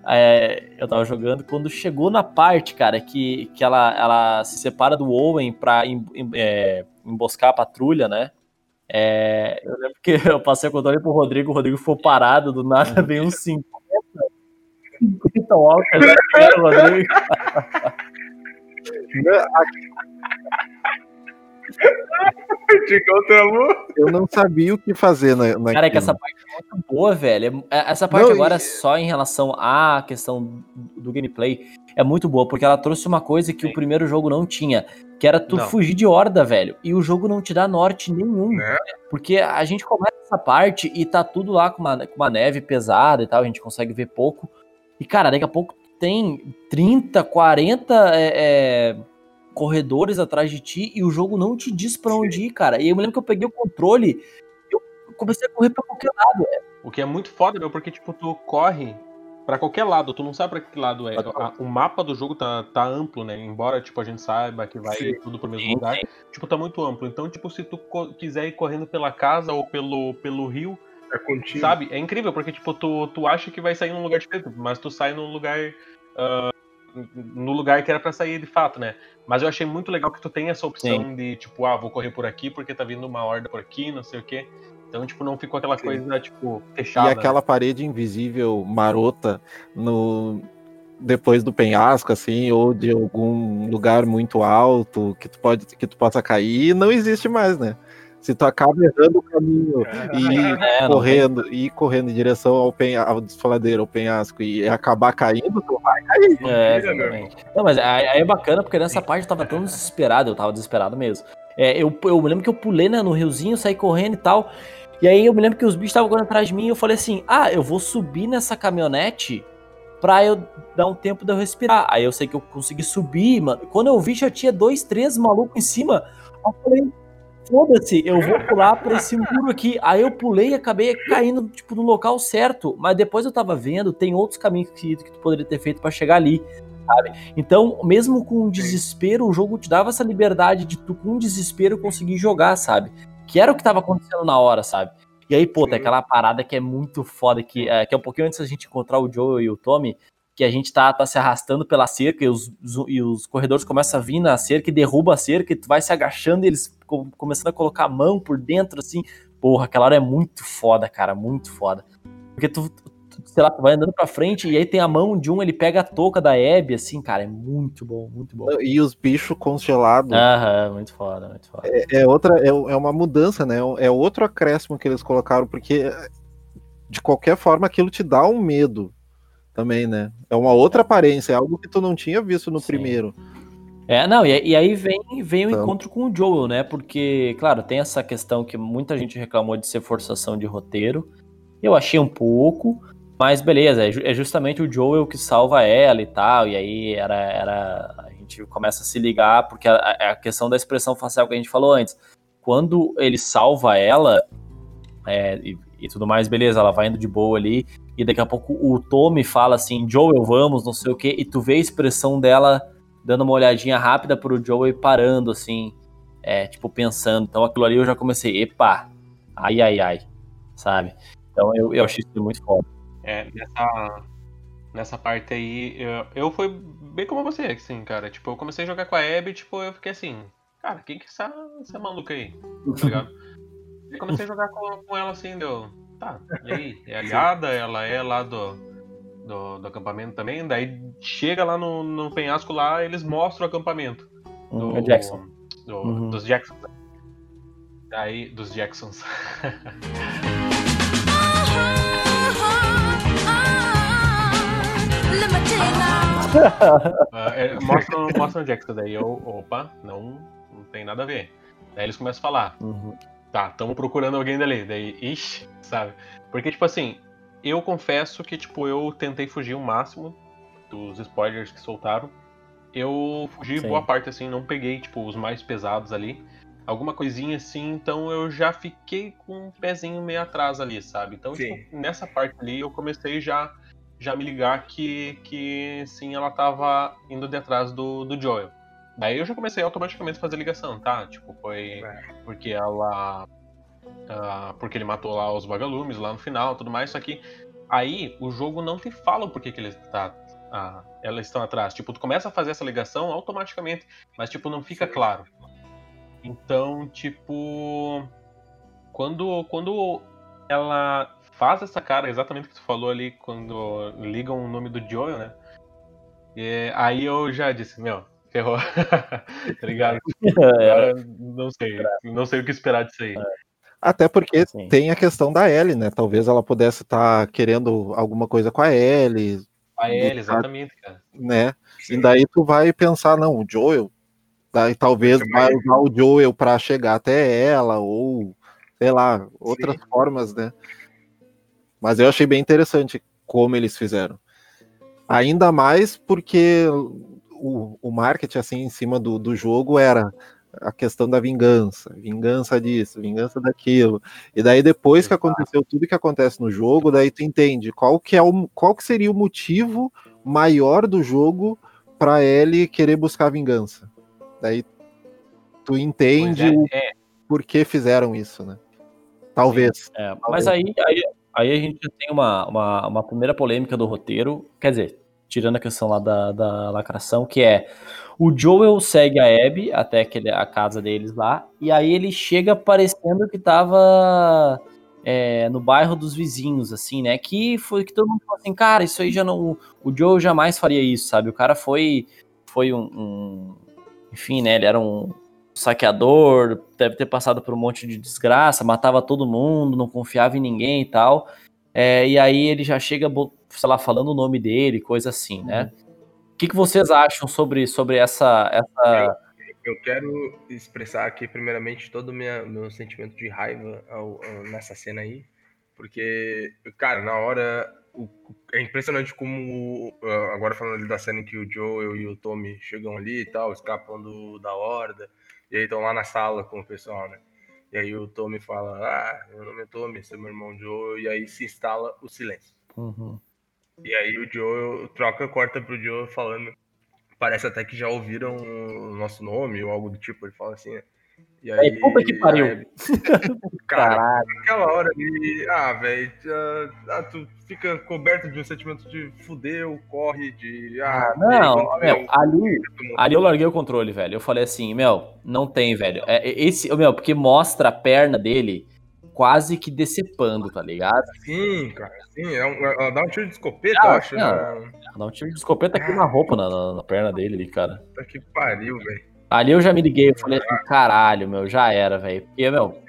F: é, eu tava jogando, quando chegou na parte, cara, que, que ela, ela se separa do Owen pra em- em- é, emboscar a patrulha, né? É, eu lembro que eu passei o controle pro Rodrigo, o Rodrigo ficou parado, do nada veio uns 50. 50 walkers, né, Rodrigo.
H: Eu não sabia o que fazer na, naquilo.
F: Cara, é que essa parte é muito boa, velho. É- Essa parte
H: Não,
F: agora,
H: e-
F: só em relação à questão do gameplay, é muito boa, porque ela trouxe uma coisa que o primeiro jogo não tinha, que era tu
I: Não.
F: fugir de horda, velho. E o jogo não te dá norte nenhum.
G: Né?
F: Porque a gente começa essa parte e tá tudo lá com uma, com uma neve pesada e tal, a gente consegue ver pouco. E, cara, daqui a pouco tem 30, 40 é, é, corredores atrás de ti e o jogo não te diz pra onde ir, cara. E eu me lembro que eu peguei o controle eu comecei a correr pra qualquer lado.
I: O que é muito foda, meu, porque, tipo, tu corre pra qualquer lado, tu não sabe pra que lado é. A- o mapa do jogo tá, tá amplo, né? Embora, tipo, a gente saiba que vai
G: Sim.
I: tudo pro mesmo
F: Sim,
I: lugar.
F: sim.
I: Tipo, tá muito amplo. Então, tipo, se tu quiser ir correndo pela casa ou pelo, pelo rio,
G: É contigo.
I: sabe? É incrível, porque, tipo, tu, tu acha que vai sair num lugar diferente, mas tu sai num lugar. No lugar que era pra sair de fato, né? Mas eu achei muito legal que tu tem essa opção de, tipo, ah, vou correr por aqui porque tá vindo uma horda por aqui, não sei o quê. Então, tipo, não ficou aquela
G: Sim.
I: coisa, tipo,
H: E
I: fechada.
H: aquela parede invisível marota no depois do penhasco, assim, ou de algum lugar muito alto que tu pode que tu possa cair, não existe mais, né? Se tu acaba errando o caminho e
F: É,
H: correndo e correndo em direção ao, penha, ao desfaladeiro, ao penhasco e acabar caindo, tu vai cair.
F: É, exatamente. Não, mas aí aí é bacana, porque nessa parte eu tava tão desesperado, eu tava desesperado mesmo. É, eu, eu me lembro que eu pulei né, no riozinho, saí correndo e tal. E aí eu me lembro que os bichos estavam correndo atrás de mim e eu falei assim: ah, eu vou subir nessa caminhonete pra eu dar um tempo de eu respirar. Aí eu sei que eu consegui subir, mano. Quando eu vi, já tinha dois, três malucos em cima. Eu falei, foda-se, eu vou pular por esse muro aqui. Aí eu pulei e acabei caindo, tipo, no local certo. Mas depois eu tava vendo, tem outros caminhos que, que tu poderia ter feito pra chegar ali. sabe? Então, mesmo com o desespero, o jogo te dava essa liberdade de tu, com desespero, conseguir jogar, sabe? Que era o que tava acontecendo na hora, sabe? E aí, pô, tem aquela parada que é muito foda, que é, que é um pouquinho antes da gente encontrar o Joe e o Tommy, que a gente tá, tá se arrastando pela cerca e os, e os corredores começam a vir na cerca e derruba a cerca e tu vai se agachando e eles co- começando a colocar a mão por dentro, assim, Porra, aquela hora é muito foda, cara, muito foda. Porque tu, tu- sei lá, tu vai andando pra frente e aí tem a mão de um, ele pega a touca da Abby, assim, cara, é muito bom, muito bom.
H: E os bichos congelados.
F: Aham, muito foda, muito foda.
H: É, é outra, é, é uma mudança, né? É outro acréscimo que eles colocaram, porque de qualquer forma aquilo te dá um medo também, né? É uma outra aparência, é algo que tu não tinha visto no
F: Sim.
H: primeiro.
F: É, não, e, e aí vem, vem o
H: Então.
F: encontro com o Joel, né? Porque, claro, tem essa questão que muita gente reclamou de ser forçação de roteiro. Eu achei um pouco, mas beleza, é, é justamente o Joel que salva ela e tal, e aí era, era a gente começa a se ligar, porque a, a- a questão da expressão facial que a gente falou antes. Quando ele salva ela, é, e, e tudo mais, beleza, ela vai indo de boa ali, e daqui a pouco o Tommy fala assim, Joel, vamos, não sei o quê, e tu vê a expressão dela dando uma olhadinha rápida pro Joel e parando, assim, é, tipo, pensando. Então aquilo ali eu já comecei, epa, ai, ai, ai, sabe? Então eu, eu achei isso muito foda.
I: É, nessa, nessa parte aí, eu, eu fui bem como você, assim, cara. Tipo, eu comecei a jogar com a Abby, tipo, eu fiquei assim, cara, quem que é essa, essa maluca aí? Tá ligado? E comecei a jogar com, com ela assim, deu. Tá, e aí? É aliada, ela é lá do, do, do acampamento também, daí chega lá no, no penhasco lá, eles mostram o acampamento. Do,
F: É Jackson.
I: do-
F: Uhum.
I: Dos Jacksons. Daí, dos Jacksons. É, mostram, mostram o Jackson, daí eu, opa, não, não tem nada a ver. Daí eles começam a falar,
F: Uhum.
I: Tá, estamos procurando alguém dali. Daí, ixi, sabe? Porque, tipo assim, eu confesso que, tipo, eu tentei fugir o máximo dos spoilers que soltaram. Eu fugi
F: Sim.
I: boa parte, assim, não peguei, tipo, os mais pesados ali. Alguma coisinha assim, então eu já fiquei com um pezinho meio atrás ali, sabe? Então,
G: Sim.
I: tipo, nessa parte ali eu comecei já já me ligar que, que sim, ela tava indo de atrás do, do Joel. Daí eu já comecei automaticamente a fazer ligação, tá? Tipo, foi
G: É.
I: porque ela. ah, porque ele matou lá os vagalumes lá no final tudo mais, só que aí o jogo não te fala o porquê que ele tá. ah, elas estão atrás. Tipo, tu começa a fazer essa ligação automaticamente, mas tipo, não fica claro. Então, tipo. Quando, quando ela faz essa cara, exatamente o que tu falou ali, quando ligam o nome do Joel, né? E aí eu já disse, meu, ferrou. tá ligado?
F: É,
I: Agora, não sei. Não sei o que esperar disso aí.
H: Até porque
F: Sim.
H: tem a questão da Ellie, né? Talvez ela pudesse estar querendo alguma coisa com a Ellie,
I: A ele, exatamente, cara.
H: né? E daí tu vai pensar, não, o Joel, daí talvez vai usar o Joel para chegar até ela, ou sei lá, outras formas, né? Mas eu achei bem interessante como eles fizeram. Ainda mais porque o, o marketing assim em cima do, do jogo era a questão da vingança, vingança disso, vingança daquilo. E daí depois que aconteceu tudo que acontece no jogo, daí tu entende qual que é o qual que seria o motivo maior do jogo para ele querer buscar vingança. Daí tu entende
I: Pois
H: o
I: é, é,
H: porquê fizeram isso, né? Talvez.
F: É, mas aí, aí, aí a gente tem uma, uma, uma primeira polêmica do roteiro, quer dizer, tirando a questão lá da, da lacração, que é o Joel segue a Abby até aquele, a casa deles lá, e aí ele chega parecendo que tava é, no bairro dos vizinhos, assim, né? Que foi que todo mundo falou assim, cara, isso aí já não. O Joel jamais faria isso, sabe? O cara foi, foi um, um enfim, né? Ele era um saqueador, deve ter passado por um monte de desgraça, matava todo mundo, não confiava em ninguém e tal. É, e aí ele já chega, sei lá, falando o nome dele, coisa assim, né? O que, que vocês acham sobre, sobre essa, essa.
G: Eu quero expressar aqui, primeiramente, todo o meu sentimento de raiva ao- ao- nessa cena aí. Porque, cara, na hora. o- é impressionante como. ah, Agora falando ali da cena em que o Joel e o Tommy chegam ali e tal, escapam do, da horda. E aí estão lá na sala com o pessoal, né? E aí o Tommy fala: Ah, meu nome é Tommy, esse é meu irmão Joel. E aí se instala o silêncio.
F: Uhum.
G: E aí o Joel troca, corta pro Joel falando. Parece até que já ouviram o nosso nome ou algo do tipo. Ele fala assim. né? E
F: Aí, puta que pariu.
G: aí- cara, naquela hora ali. Ah, velho. ah, tu fica coberto de um sentimento de fudeu, corre, de. Ah, aí,
F: Não, meu,
G: o-
F: ali, ali eu larguei o controle, velho. Eu falei assim, meu, não tem, velho. É, é, esse, meu, porque mostra a perna dele quase que decepando, tá ligado?
G: Sim, cara, sim. É um, ela dá um tiro de escopeta,
F: Ah,
G: eu acho.
F: não.
G: né?
F: Dá um tiro de escopeta aqui na roupa, na, na- na perna dele ali, cara.
G: Puta que pariu, velho.
F: Ali eu já me liguei, eu falei assim, caralho, meu, já era, velho. Porque, meu,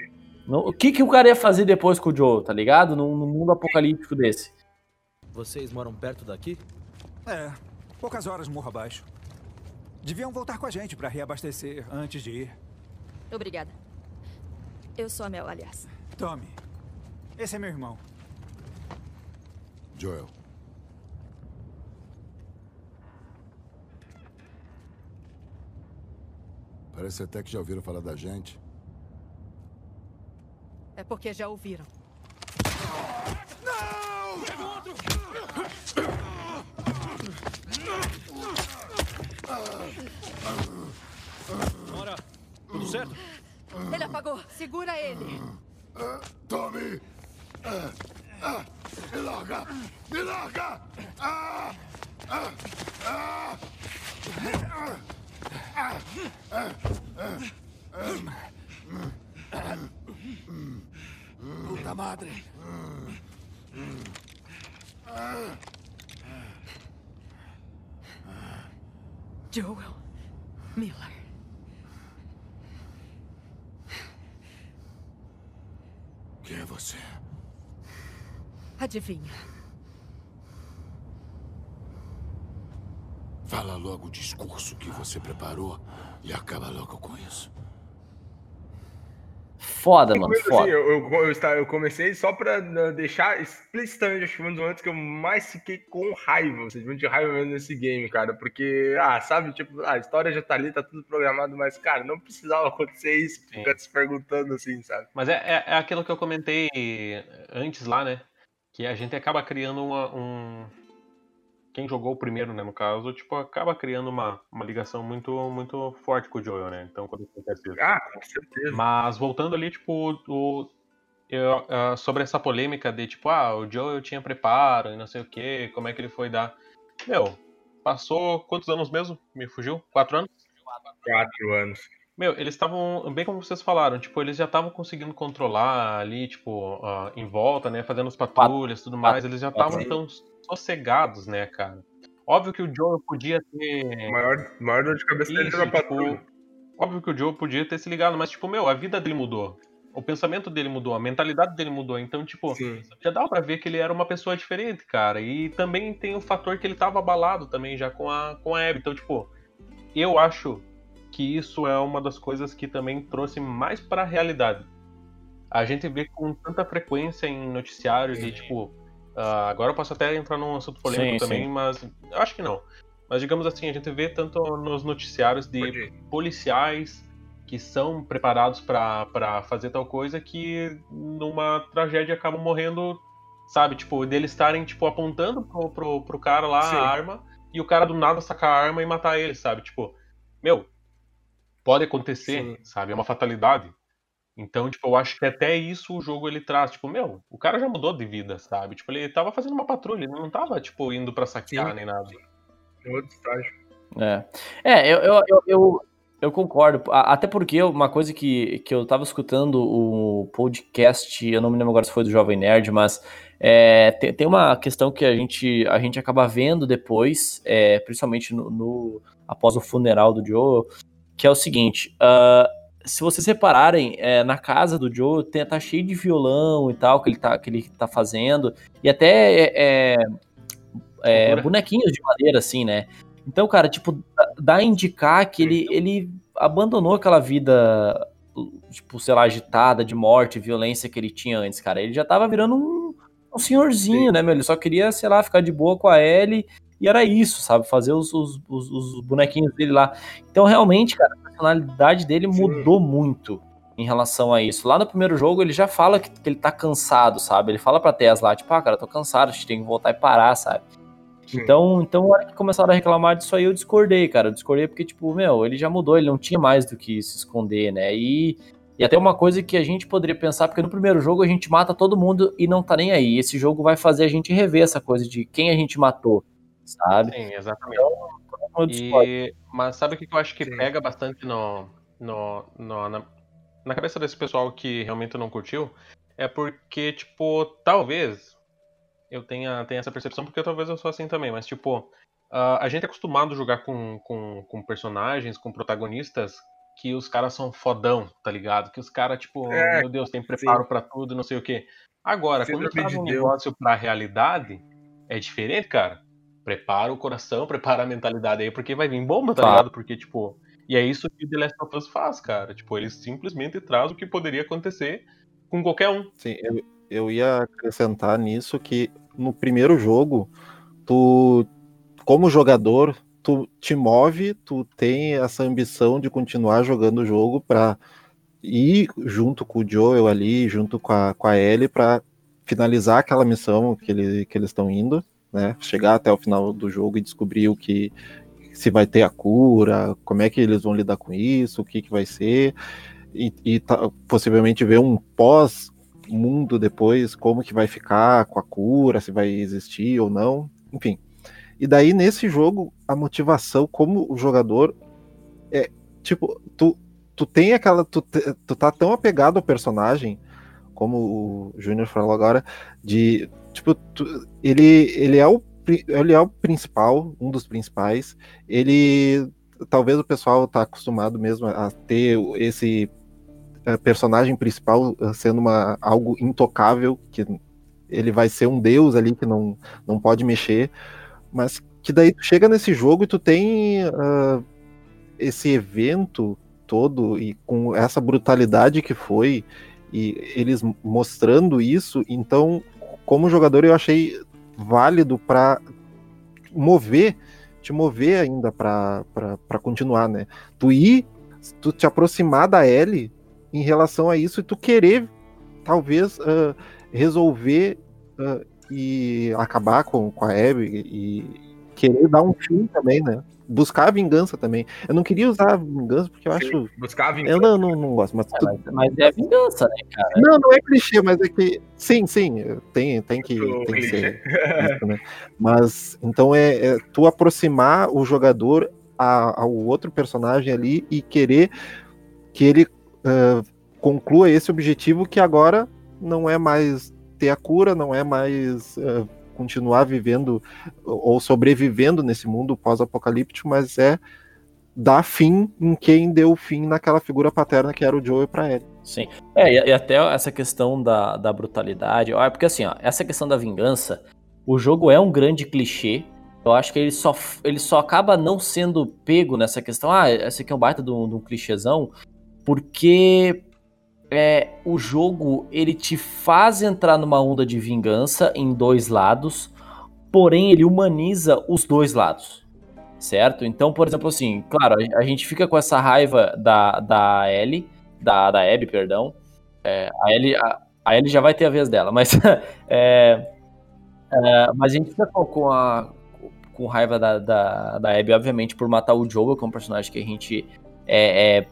F: não- o que, que o cara ia fazer depois com o Joe, tá ligado? Num, num mundo apocalíptico desse.
D: Vocês moram perto daqui?
B: É, poucas horas morro abaixo. Deviam voltar com a gente pra reabastecer antes de ir.
K: Obrigada. Eu sou a Mel, aliás.
B: Tommy, esse é meu irmão.
A: Joel. Parece até que já ouviram falar da gente.
K: É porque já ouviram.
J: Ora, tudo certo?
K: Ele apagou. Segura ele.
A: Tommy! Ah, me larga! Me larga! Ah, ah, ah. Puta madre!
K: Joel Miller.
A: Quem é você?
K: Adivinha?
A: Fala logo o discurso que você preparou e acaba logo com isso.
F: Foda, mano,
G: Mas, assim,
F: foda.
G: eu, eu, eu, comecei só pra uh, deixar explicitamente, acho que foi um dos momentos que eu mais fiquei com raiva, ou seja, de raiva mesmo nesse game, cara, porque, ah, sabe, tipo, a história já tá ali, tá tudo programado, mas, cara, não precisava acontecer isso, ficar se perguntando assim, sabe?
I: Mas é, é, é aquilo que eu comentei antes lá, né? Que a gente acaba criando uma, um. Quem jogou o primeiro, né, no caso, tipo, acaba criando uma, uma ligação muito, muito forte com o Joel, né? Então, quando acontece isso.
G: Ah, com certeza.
I: Mas voltando ali, tipo, o, eu, ah, sobre essa polêmica de, tipo, ah, o Joel tinha preparo e não sei o que, como é que ele foi dar. Meu, passou quantos anos mesmo? Me fugiu? Quatro anos?
G: Quatro anos.
I: Meu, eles estavam, bem como vocês falaram, tipo, eles já estavam conseguindo controlar ali, tipo, ah, em volta, né, fazendo as patrulhas e tudo mais, eles já estavam
G: Sim.
I: tão sossegados, né, cara. Óbvio que o Joel podia ter...
G: O maior, maior dor de cabeça dele era a
I: tipo, óbvio que o Joe podia ter se ligado, mas, tipo, meu, a vida dele mudou. O pensamento dele mudou, a mentalidade dele mudou. Então, tipo,
G: Sim.
I: já dava pra ver que ele era uma pessoa diferente, cara. E também tem o fator que ele tava abalado também já com a, com a Abby. Então, tipo, eu acho que isso é uma das coisas que também trouxe mais pra realidade. A gente vê com tanta frequência em noticiários e, tipo, ah, agora eu posso até entrar num assunto polêmico
F: Sim,
I: também,
F: sim.
I: mas acho que não. Mas digamos assim, a gente vê tanto nos noticiários de policiais que são preparados pra pra fazer tal coisa que numa tragédia acabam morrendo, sabe? Tipo, deles estarem tipo apontando pro, pro, pro cara lá
G: Sim.
I: a arma e o cara do nada sacar a arma e matar ele, sabe? Tipo, meu, pode acontecer,
G: Sim.
I: sabe? É uma fatalidade. Então, tipo, eu acho que até isso o jogo ele traz, tipo, meu, o cara já mudou de vida, sabe? Tipo, ele tava fazendo uma patrulha, ele não tava, tipo, indo pra saquear
G: Sim.
I: nem nada.
G: Em outro estágio.
F: É, é eu, eu, eu, eu, eu concordo. Até porque uma coisa que, que eu tava escutando o podcast, eu não me lembro agora se foi do Jovem Nerd, mas é, tem, tem uma questão que a gente, a gente acaba vendo depois, é, principalmente no, no- após o funeral do Joe, que é o seguinte. ah, se vocês repararem, é, na casa do Joe tem, tá cheio de violão e tal que ele tá, que ele tá fazendo, e até é, é, bonequinhos de madeira, assim, né? Então, cara, tipo, dá- a indicar que ele, ele abandonou aquela vida, tipo, sei lá, agitada, de morte, violência que ele tinha antes, cara. Ele já tava virando um, um senhorzinho, né, meu? Ele só queria, sei lá, ficar de boa com a Ellie e era isso, sabe? Fazer os, os, os- os bonequinhos dele lá. Então, realmente, cara, personalidade dele
G: Sim.
F: mudou muito em relação a isso. Lá no primeiro jogo, ele já fala que, que ele tá cansado, sabe? Ele fala pra Tess lá, tipo, ah, cara, tô cansado, a gente tem que voltar e parar, sabe?
G: Sim.
F: Então, então, na hora que começaram a reclamar disso aí, eu discordei, cara. Eu discordei porque, tipo, meu, ele já mudou, ele não tinha mais do que se esconder, né? E, e até uma coisa que a gente poderia pensar, porque no primeiro jogo a gente mata todo mundo e não tá nem aí. Esse jogo vai fazer a gente rever essa coisa de quem a gente matou, sabe?
I: Sim, exatamente.
F: Discordo.
I: E, mas sabe o que eu acho que
G: Sim.
I: pega bastante no, no, no- na, na cabeça desse pessoal que realmente não curtiu? é porque, tipo, talvez eu tenha, tenha essa percepção, porque talvez eu sou assim também, mas, tipo, uh, a gente é acostumado a jogar com, com, com personagens, com protagonistas que os caras são fodão, tá ligado? Que os caras, tipo,
G: É,
I: meu Deus, tem preparo pra tudo, não sei o quê. Agora, quando
G: Síndrome
I: traz
G: de
I: um
G: Deus.
I: negócio pra realidade, é diferente, cara. Prepara o coração, prepara a mentalidade aí, porque vai vir bomba, tá
F: Claro.
I: ligado? Porque, tipo, e é isso que The Last of Us faz, cara. Tipo, ele simplesmente traz o que poderia acontecer com qualquer um.
H: Sim, eu, eu ia acrescentar nisso que no primeiro jogo, tu, como jogador, tu te move, tu tem essa ambição de continuar jogando o jogo pra ir junto com o Joel ali, junto com a, com a Ellie, pra finalizar aquela missão que, ele, que eles estão indo, né? Chegar até o final do jogo e descobrir o que se vai ter a cura, como é que eles vão lidar com isso, o que, que vai ser, e, e tá- possivelmente ver um pós mundo depois, como que vai ficar com a cura, se vai existir ou não, enfim. E daí nesse jogo, a motivação como o jogador é tipo, tu, tu tem aquela. Tu, tu tá tão apegado ao personagem, como o Júnior falou agora, de. Tipo, tu- ele, ele, é o, ele é o principal, um dos principais. Ele. Talvez o pessoal tá acostumado mesmo a ter esse eh, personagem principal eh, sendo uma, algo intocável, que ele vai ser um deus ali que não, não pode mexer, mas que daí tu chega nesse jogo e tu tem ah, esse evento todo e com essa brutalidade que foi e eles mostrando isso, então como jogador eu achei válido para mover, te mover ainda para continuar, né? Tu ir, tu te aproximar da Ellie em relação a isso e tu querer talvez ah, resolver ah, e acabar com, com a Abby e querer dar um fim também, né? Buscar a vingança também. Eu não queria usar a vingança porque eu acho.
G: Buscar a vingança.
H: Eu não, não, não gosto, mas, tu-
F: Mas é a vingança, né, cara?
H: Não, não é clichê, mas é que. Sim, sim, tem, tem, que, tem que ser. isso, né? Mas então é, é tu aproximar o jogador a- ao outro personagem ali e querer que ele ah, conclua esse objetivo que agora não é mais ter a cura, não é mais ah, continuar vivendo ou sobrevivendo nesse mundo pós-apocalíptico, mas é dar fim em quem deu fim naquela figura paterna que era o Joel para ele.
F: Sim. É, e, até essa questão da, da brutalidade. ó, Porque assim, ó, essa questão da vingança, o jogo é um grande clichê. Eu acho que ele só, ele só acaba não sendo pego nessa questão. Ah, esse aqui é um baita de um clichêzão. Porque é, o jogo ele te faz entrar numa onda de vingança em dois lados, porém ele humaniza os dois lados, certo? Então, por exemplo, assim, claro, a, gente fica com essa raiva da, da Ellie, da, da Abby, perdão. É, a, Ellie, a, a Ellie já vai ter a vez dela, mas, é, é, mas a gente fica com, a com raiva da, da, da Abby, obviamente, por matar o Joel, que é um personagem que a gente é,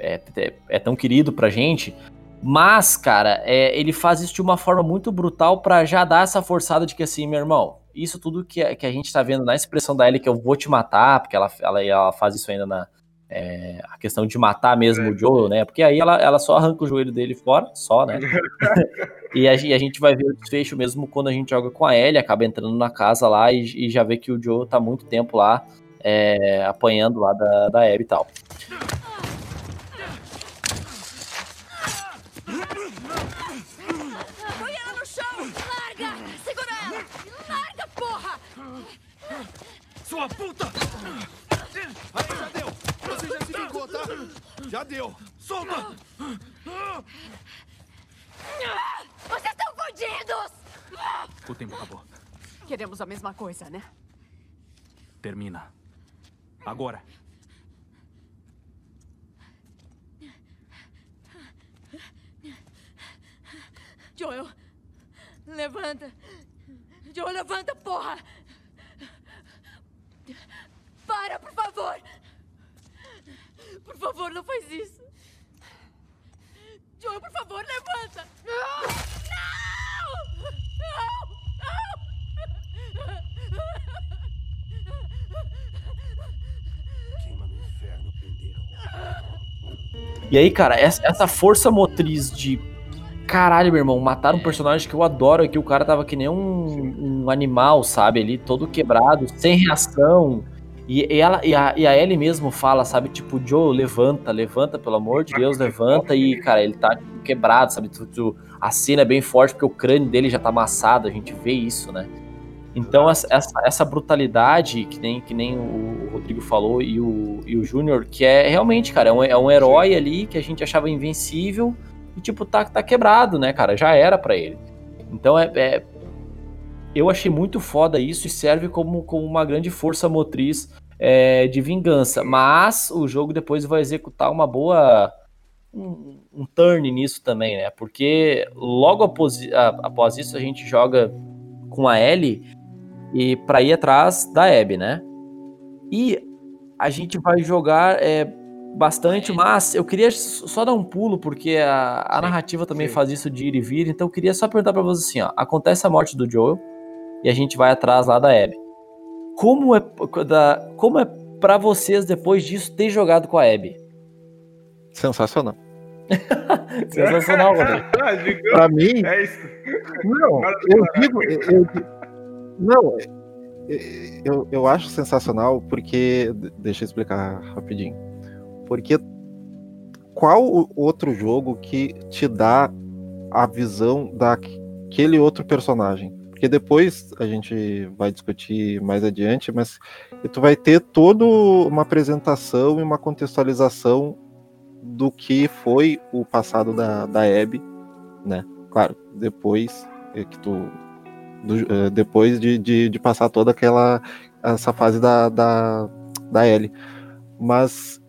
F: é, é, é- é tão querido pra gente. Mas, cara, é, ele faz isso de uma forma muito brutal pra já dar essa forçada de que assim, meu irmão, isso tudo que, a- que a gente tá vendo na expressão da Ellie, que eu vou te matar, porque ela, ela, ela faz isso ainda na. é, a questão de matar mesmo o Joel, né? Porque aí ela, ela só arranca o joelho dele fora, só, né? E a, gen- a gente vai ver o desfecho mesmo quando a gente joga com a Ellie, acaba entrando na casa lá e, e já vê que o Joe tá muito tempo lá é, apanhando lá da, da Abby e tal.
L: Põe ela no chão! Larga! Segura ela! Larga, porra!
M: Sua puta! Aí, já deu! Você já se vingou, tá? Já deu! Solta!
L: Vocês estão fodidos!
M: O tempo acabou.
N: Queremos a mesma coisa, né?
M: Termina. Agora.
K: Joel, levanta. Joel, levanta, porra! Para, por favor! Por favor, não faz isso! Joel, por favor, levanta! Não! Não!
F: E aí, cara, essa força motriz de caralho, meu irmão, mataram um personagem que eu adoro aqui. O cara tava que nem um, um animal, sabe? Ali, todo quebrado, sem reação. E, e ela, e a, e a Ellie mesmo fala, sabe? Tipo, Joe, levanta, levanta, pelo amor de Deus, levanta. E, cara, ele tá tipo, quebrado, sabe? Tu, tu, a cena é bem forte porque o crânio dele já tá amassado, a gente vê isso, né? Então, essa, essa brutalidade, que nem, que nem o Rodrigo falou e o, e o Júnior, que é realmente, cara, é um, é um herói ali que a gente achava invencível e, tipo, tá, tá quebrado, né, cara? Já era para ele. Então, é, é, Eu achei muito foda isso e serve como, como uma grande força motriz é, de vingança. Mas o jogo depois vai executar uma boa. Um, um turn nisso também, né? Porque logo após, após isso a gente joga com a Ellie e para ir atrás da Abby, né? E a gente vai jogar é, bastante, mas eu queria só dar um pulo, porque a, a narrativa também sim. faz isso de ir e vir, então eu queria só perguntar para vocês assim, ó, acontece a morte do Joel e a gente vai atrás lá da Abby. Como é, da, como é para vocês, depois disso, ter jogado com a Abby?
H: Sensacional.
F: Sensacional, Rodrigo.
H: pra mim...
G: É isso.
H: Não, eu digo... Eu, eu, não, eu, eu acho sensacional porque. Deixa eu explicar rapidinho. Porque qual outro jogo que te dá a visão daquele outro personagem? Porque depois a gente vai discutir mais adiante, mas tu vai ter toda uma apresentação e uma contextualização do que foi o passado da, da Abby, né? Claro, depois que tu do, uh, depois de, de, de, passar toda aquela essa fase da, da, da Ellie. Mas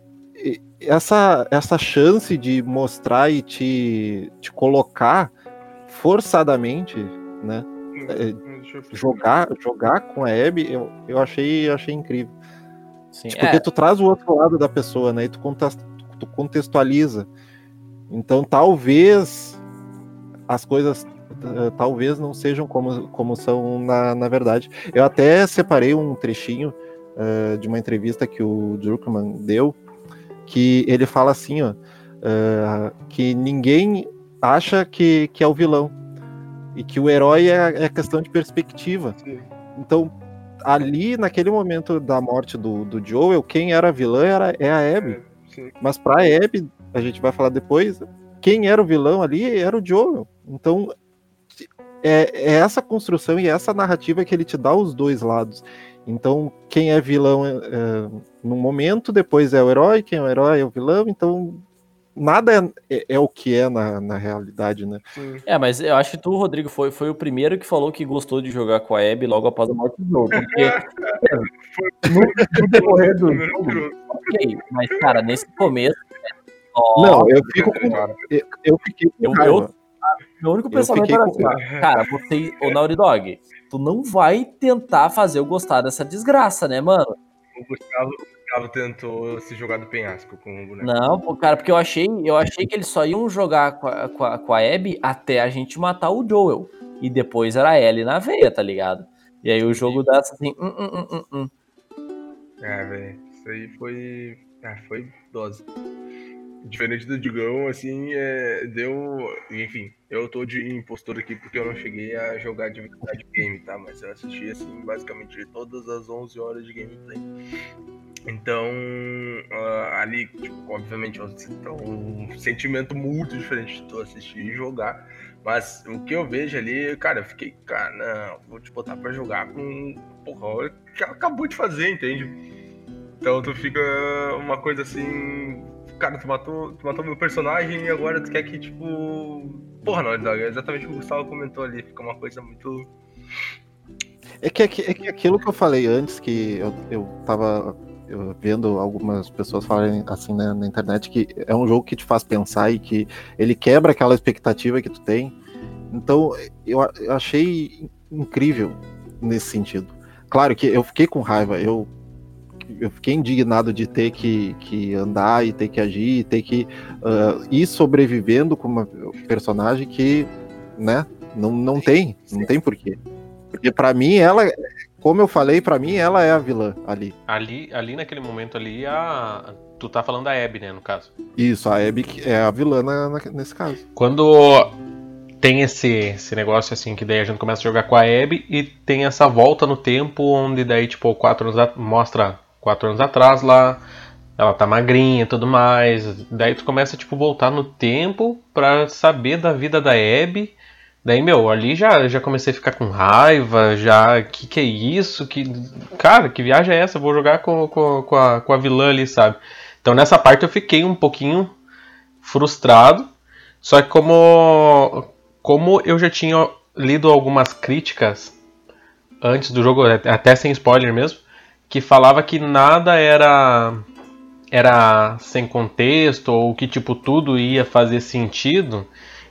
H: essa, essa chance de mostrar e te, te colocar forçadamente, né? É, jogar, jogar com a Abby, eu, eu achei, achei incrível. Sim, porque é. tu traz o outro lado da pessoa, né? E tu, tu contextualiza. Então talvez as coisas uh, talvez não sejam como, como são na, na verdade. Eu até separei um trechinho uh, de uma entrevista que o Druckmann deu, que ele fala assim, ó, uh, que ninguém acha que, que é o vilão e que o herói é, é questão de perspectiva. Sim. Então, ali naquele momento da morte do, do Joel, quem era vilã era é a Abby. É, Mas para a Abby, a gente vai falar depois, quem era o vilão ali era o Joel. Então é, é, essa construção e essa narrativa que ele te dá os dois lados. Então, quem é vilão é, é, no momento, depois é o herói, quem é o herói é o vilão, então nada é, é, é o que é na, na realidade, né?
F: É, mas eu acho que tu, Rodrigo, foi, foi o primeiro que falou que gostou de jogar com a Abby logo após a morte do jogo. Porque no, no decorrer do jogo, ok, mas cara, nesse começo.
H: Não, eu fico com. Eu, eu fiquei com
F: eu, eu, meu único pensamento era assim, cara, você, ô Naughty Dog, tu não vai tentar fazer eu gostar dessa desgraça, né, mano?
G: O Gustavo, o Gustavo tentou se jogar do penhasco com o boneco.
F: Não, cara, porque eu achei, eu achei que eles só iam jogar com a, com a, com a Abby até a gente matar o Joel. E depois era a Ellie na veia, tá ligado? E aí o jogo dá assim, hum, hum, hum, hum, hum.
G: É, velho, isso aí foi. Ah, foi dose diferente do Digão, assim, é, deu. Enfim, eu tô de impostor aqui porque eu não cheguei a jogar de verdade game, tá? Mas eu assisti, assim, basicamente todas as 11 horas de gameplay. Então, uh, ali, tipo, obviamente, é um sentimento muito diferente de tu assistir e jogar. Mas o que eu vejo ali, cara, eu fiquei, cara, não, vou te botar pra jogar com. Porra, que acabou de fazer, entende? Então tu fica uma coisa assim cara, tu matou, tu matou meu personagem e agora tu quer que, tipo. Porra, não, é exatamente o que o Gustavo comentou ali. Fica uma coisa muito.
H: É que, é que aquilo que eu falei antes, que eu, eu tava vendo algumas pessoas falarem assim né, na internet, que é um jogo que te faz pensar e que ele quebra aquela expectativa que tu tem. Então, eu, eu achei incrível nesse sentido. Claro que eu fiquei com raiva, eu eu fiquei indignado de ter que, que andar e ter que agir e ter que uh, ir sobrevivendo com uma personagem que, né, não, não tem, não tem porquê. Porque para mim ela, como eu falei, para mim ela é a vilã ali.
I: Ali, ali naquele momento ali, a tu tá falando da Abby, né, no caso.
H: Isso, a Abby é a vilã na, na, nesse caso.
I: Quando tem esse, esse negócio assim, que daí a gente começa a jogar com a Abby e tem essa volta no tempo onde daí, tipo, quatro anos mostra quatro anos atrás lá, ela tá magrinha e tudo mais. Daí tu começa, tipo, voltar no tempo pra saber da vida da Abby. Daí, meu, ali já, já comecei a ficar com raiva, já, que que é isso? Que, cara, que viagem é essa? Vou jogar com, com, com, a, com a vilã ali, sabe? Então nessa parte eu fiquei um pouquinho frustrado, só que como, como eu já tinha lido algumas críticas antes do jogo, até sem spoiler mesmo, que falava que nada era era sem contexto ou que tipo tudo ia fazer sentido.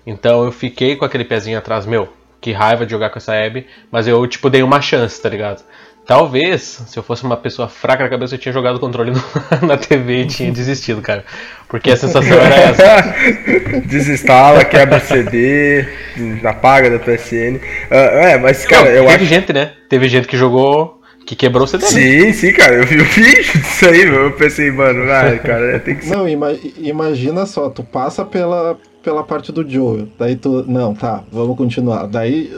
I: Então eu fiquei com aquele pezinho atrás, meu, que raiva de jogar com essa Abby, mas eu tipo dei uma chance, tá ligado? Talvez, se eu fosse uma pessoa fraca na cabeça, eu tinha jogado o controle no- na TV e tinha desistido, cara. Porque a sensação era essa.
G: Desinstala, quebra o CD, apaga da PSN. Ah, é, mas, cara,
I: Não,
G: eu
I: teve
G: acho.
I: gente, né? Teve gente que jogou, que quebrou o CD.
G: Sim, sim, cara, eu vi o vídeo disso aí, meu. Eu pensei, mano, ah, cara, tem que ser.
H: Não, ima- imagina só, tu passa pela, pela parte do Joel, daí tu. Não, tá, vamos continuar. Daí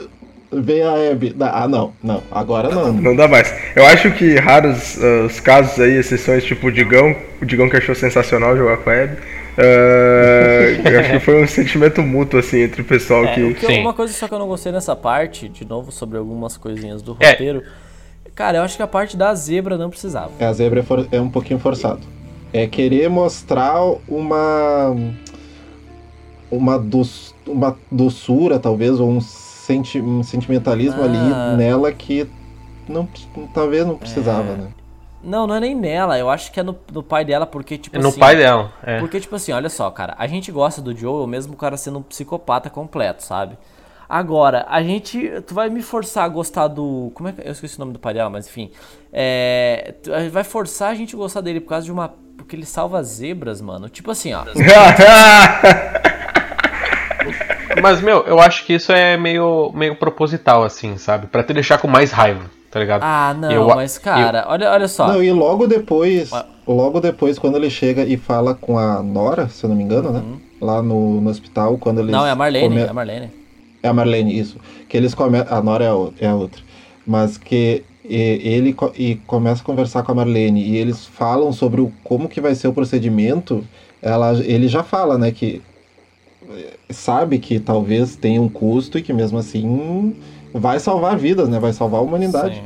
H: vem a Abby. Ah, não, não, agora não.
G: Não dá mais. Eu acho que raros ah, os casos aí, exceções tipo o Digão, o Digão que achou sensacional jogar com a Abby. ah, eu acho que foi um sentimento mútuo, assim, entre o pessoal
F: É,
G: que.
F: o que eu- uma coisa só que eu não gostei nessa parte, de novo, sobre algumas coisinhas do
G: É.
F: Cara, eu acho que a parte da zebra não precisava.
H: É, a zebra é, for- é um pouquinho forçado. É querer mostrar uma. Uma, doç- uma doçura, talvez, ou um, senti- um sentimentalismo
F: Ah.
H: ali nela que não, talvez não precisava,
F: É.
H: né?
F: Não, não é nem nela, eu acho que é no, no pai dela, porque, tipo
I: É no
F: assim,
I: pai dela, é.
F: Porque, tipo assim, olha só, cara, a gente gosta do Joel, mesmo o cara sendo um psicopata completo, sabe? Agora, a gente. Tu vai me forçar a gostar do. Como é que. Eu esqueci o nome do pai dela, mas enfim. É. tu- Vai forçar a gente a gostar dele por causa de uma. Porque ele salva zebras, mano. Tipo assim, ó.
I: Mas, meu, eu acho que isso é meio, meio proposital, assim, sabe? Pra te deixar com mais raiva, tá ligado?
F: Ah, não,
I: Eu-
F: mas, cara, olha, olha só.
H: Não, e logo depois, logo depois, quando ele chega e fala com a Nora, se eu não me engano, né? Lá no, no hospital, quando.
F: Uhum. Não, é a Marlene,
H: come-
F: é a Marlene.
H: É a Marlene, isso. Que eles começam. A Nora é a, o- é a outra. Mas que e- ele e começa a conversar com a Marlene e eles falam sobre o, como que vai ser o procedimento. Ela, ele já fala, né, que eh, sabe que talvez tenha um custo e que mesmo assim vai salvar vidas, né? Vai salvar a humanidade.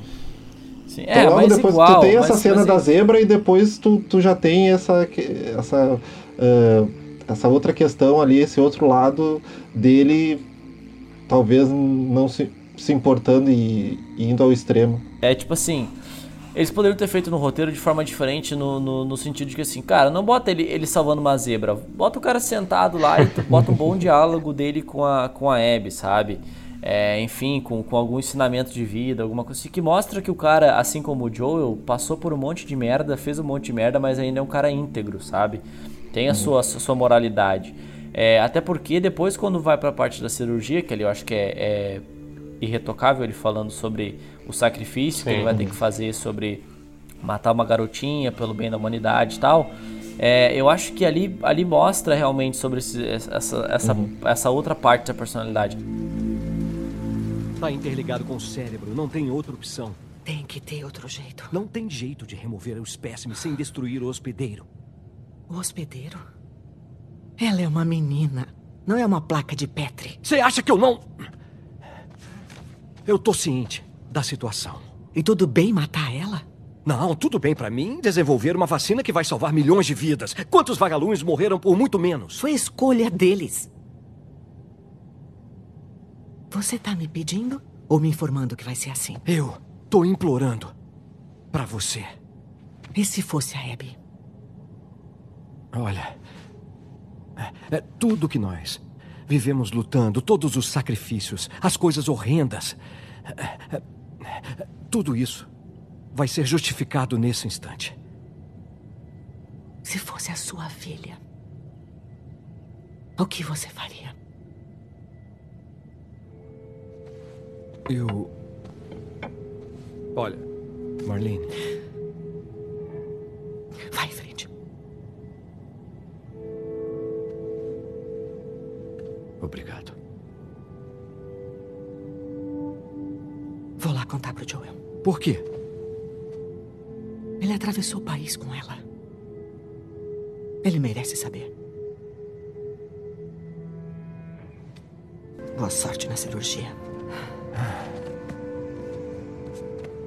F: Sim.
H: Então,
F: É,
H: logo depois
F: igual,
H: tu tem essa cena da
F: é-
H: zebra e depois tu, tu já tem essa essa eh, essa outra questão ali, esse outro lado dele talvez não se, se importando e, e indo ao extremo.
F: É tipo assim, eles poderiam ter feito no roteiro de forma diferente, no, no, no sentido de que assim, cara, não bota ele, ele salvando uma zebra, bota o cara sentado lá e bota um bom diálogo dele com a, com a Abby, sabe? É, enfim, com, com algum ensinamento de vida, alguma coisa assim, que mostra que o cara, assim como o Joel, passou por um monte de merda, fez um monte de merda, mas ainda é um cara íntegro, sabe? Tem a sua, a sua moralidade. É, até porque depois, quando vai pra parte da cirurgia, que ali eu acho que é, é irretocável ele falando sobre o sacrifício que
I: Sim.
F: ele vai ter que fazer sobre matar uma garotinha pelo bem da humanidade e tal. É, eu acho que ali, ali mostra realmente sobre esse- essa, essa, essa outra parte da personalidade.
E: Tá interligado com o cérebro, não tem outra opção.
O: Tem que ter outro jeito.
E: Não tem jeito de remover o espécime sem destruir o hospedeiro.
O: O hospedeiro? Ela é uma menina. Não é uma placa de Petri.
E: Você acha que eu não. Eu tô ciente da situação.
O: E tudo bem matar ela?
E: Não, tudo bem pra mim desenvolver uma vacina que vai salvar milhões de vidas. Quantos vagalumes morreram por muito menos?
O: Foi escolha deles. Você tá me pedindo ou me informando que vai ser assim?
E: Eu tô implorando pra você.
O: E se fosse a Abby?
E: Olha, é, é tudo que nós vivemos lutando, todos os sacrifícios, as coisas horrendas, é, é, é, tudo isso vai ser justificado nesse instante.
O: Se fosse a sua filha, o que você faria?
E: Eu. Olha, Marlene,
O: Vai em frente.
E: Obrigado.
O: Vou lá contar pro Joel.
E: Por quê?
O: Ele atravessou o país com ela. Ele merece saber. Boa sorte na cirurgia.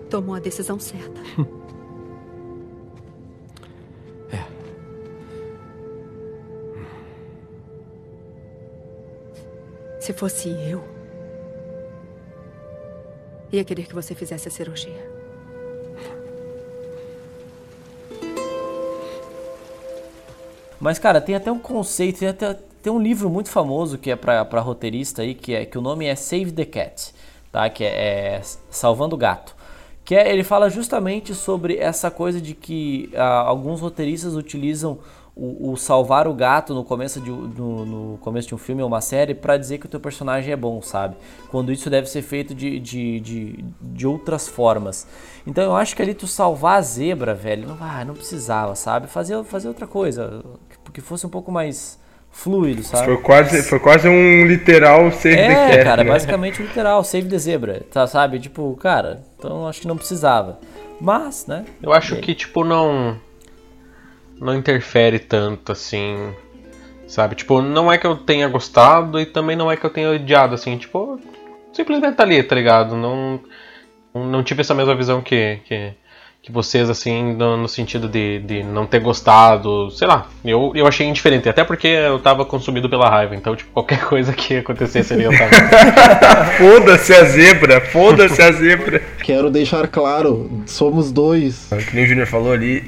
N: Tomou a decisão certa. Se fosse eu, ia querer que você fizesse a cirurgia.
F: Mas, cara, tem até um conceito, tem até tem um livro muito famoso que é para roteirista aí, que é que o nome é Save the Cat, tá? Que é, é Salvando o Gato. Que é, ele fala justamente sobre essa coisa de que ah, alguns roteiristas utilizam o, o, salvar o gato no começo de, no, no começo de um filme ou uma série para dizer que o teu personagem é bom, sabe? Quando isso deve ser feito de, de, de, de, outras formas. Então eu acho que ali tu salvar a zebra, velho, não, ah, não precisava, sabe? Fazer, fazer outra coisa, que fosse um pouco mais fluido, sabe?
G: Foi quase, foi quase um literal save
F: é,
G: the cat.
F: É, cara,
G: né?
F: basicamente um literal, save the zebra, tá, sabe? Tipo, cara, então acho que não precisava. Mas, né?
I: Eu acho que, tipo, não. Não interfere tanto assim. Sabe? Tipo, não é que eu tenha gostado e também não é que eu tenha odiado, assim. Tipo, simplesmente tá ali, tá ligado? Não, não tive essa mesma visão que, que, que vocês, assim, no, no, sentido de, de não ter gostado, sei lá, eu, eu achei indiferente, até porque eu tava consumido pela raiva, então, tipo, qualquer coisa que acontecesse ali eu tava.
G: foda-se a zebra, foda-se a zebra.
H: Quero deixar claro, somos dois.
G: Que nem o Junior falou ali,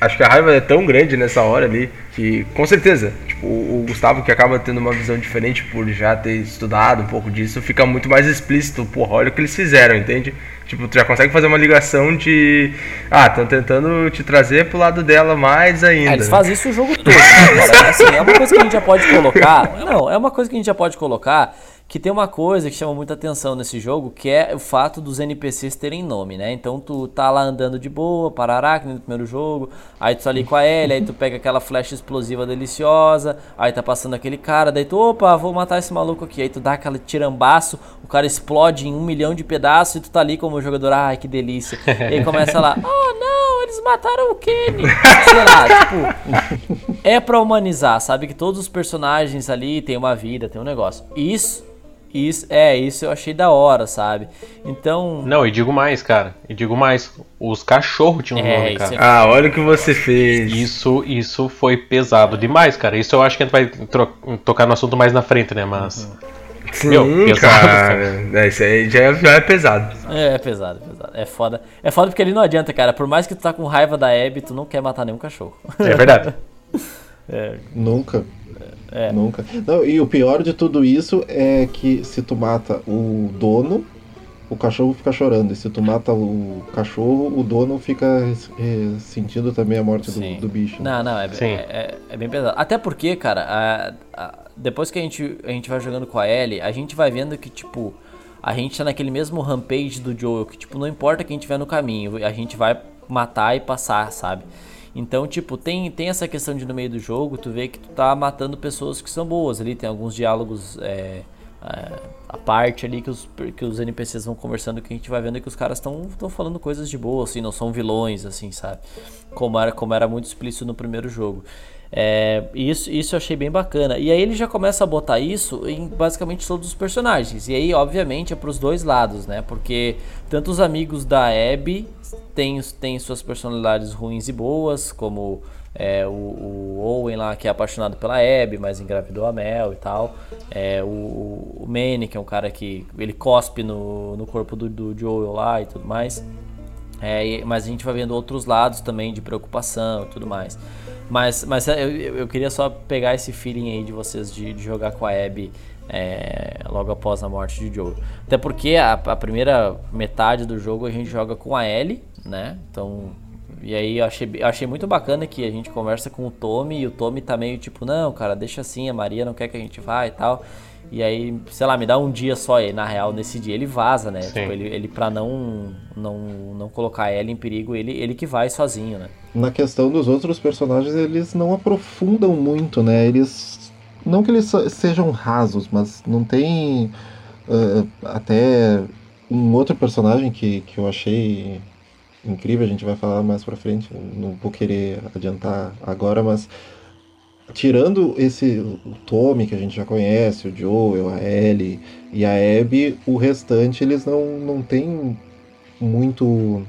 G: acho que a raiva é tão grande nessa hora ali, que com certeza, tipo, o Gustavo que acaba tendo uma visão diferente por já ter estudado um pouco disso, fica muito mais explícito, porra, olha o que eles fizeram, entende? Tipo, tu já consegue fazer uma ligação de. Ah, estão tentando te trazer pro lado dela mais ainda.
F: É, eles fazem isso o jogo todo. Né, cara? Assim, é uma coisa que a gente já pode colocar. Não, é uma coisa que a gente já pode colocar que tem uma coisa que chama muita atenção nesse jogo, que é o fato dos NPCs terem nome, né? Então tu tá lá andando de boa, parará, que no primeiro jogo, aí tu tá ali com a Ellie, aí tu pega aquela flecha explosiva deliciosa, aí tá passando aquele cara, daí tu, opa, vou matar esse maluco aqui, aí tu dá aquele tirambaço, o cara explode em um milhão de pedaços e tu tá ali como jogador, ai que delícia. E aí começa lá, oh não, eles mataram o Kenny. Sei lá, tipo, é pra humanizar, sabe? Que todos os personagens ali têm uma vida, tem um negócio. Isso isso, é, isso eu achei da hora, sabe? Então.
I: Não, e digo mais, cara. E digo mais. Os cachorros tinham um é, nome, cara. É...
G: Ah, olha o que você fez.
I: Isso, isso foi pesado demais, cara. Isso eu acho que a gente vai tocar no assunto mais na frente, né? Mas. Uhum.
G: Sim, Meu, pesado, cara. É, isso aí já é, já é pesado.
F: É, é pesado, é pesado. É foda. É foda porque ali não adianta, cara. Por mais que tu tá com raiva da Abby, tu não quer matar nenhum cachorro.
I: É verdade.
H: é. Nunca. É. Nunca. Não, e o pior de tudo isso é que se tu mata o dono, o cachorro fica chorando. E se tu mata o cachorro, o dono fica é, sentindo também a morte do, do, bicho.
F: Não, não, é, é, é, é, bem pesado. Até porque, cara, a, a, depois que a gente, a gente vai jogando com a Ellie, a gente vai vendo que, tipo, a gente tá naquele mesmo rampage do Joel, que, tipo, não importa quem tiver no caminho, a gente vai matar e passar, sabe? Então, tipo, tem, tem essa questão de no meio do jogo, tu vê que tu tá matando pessoas que são boas ali, tem alguns diálogos é, é, a parte ali que os, que os NPCs vão conversando que a gente vai vendo que os caras estão falando coisas de boa, assim, não são vilões, assim, sabe? Como era, como era muito explícito no primeiro jogo. É, isso, isso eu achei bem bacana. E aí ele já começa a botar isso em basicamente todos os personagens. E aí, obviamente, é para os dois lados, né? Porque tanto os amigos da Abby têm, têm suas personalidades ruins e boas, como é, o, o, Owen lá, que é apaixonado pela Abby, mas engravidou a Mel e tal. É, o, o Manny, que é um cara que ele cospe no, no corpo do, do Joel lá e tudo mais. É, mas a gente vai vendo outros lados também de preocupação e tudo mais. Mas, mas eu, eu queria só pegar esse feeling aí de vocês de, de jogar com a Abby é, logo após a morte de Joe. Até porque a, a, primeira metade do jogo a gente joga com a Ellie, né? Então. E aí eu achei, eu achei muito bacana que a gente conversa com o Tommy e o Tommy tá meio tipo, não, cara, deixa assim, a Maria não quer que a gente vá e tal. E aí, sei lá, me dá um dia só, e na real, nesse dia ele vaza, né? Tipo, ele, ele pra não, não, não colocar ela em perigo, ele, ele que vai sozinho, né?
H: Na questão dos outros personagens, eles não aprofundam muito, né? Eles. Não que eles sejam rasos, mas não tem. Uh, até um outro personagem que, que eu achei incrível, a gente vai falar mais pra frente, não vou querer adiantar agora, mas tirando esse o Tommy que a gente já conhece, o Joel, a Ellie e a Abby, o restante eles não, não tem muito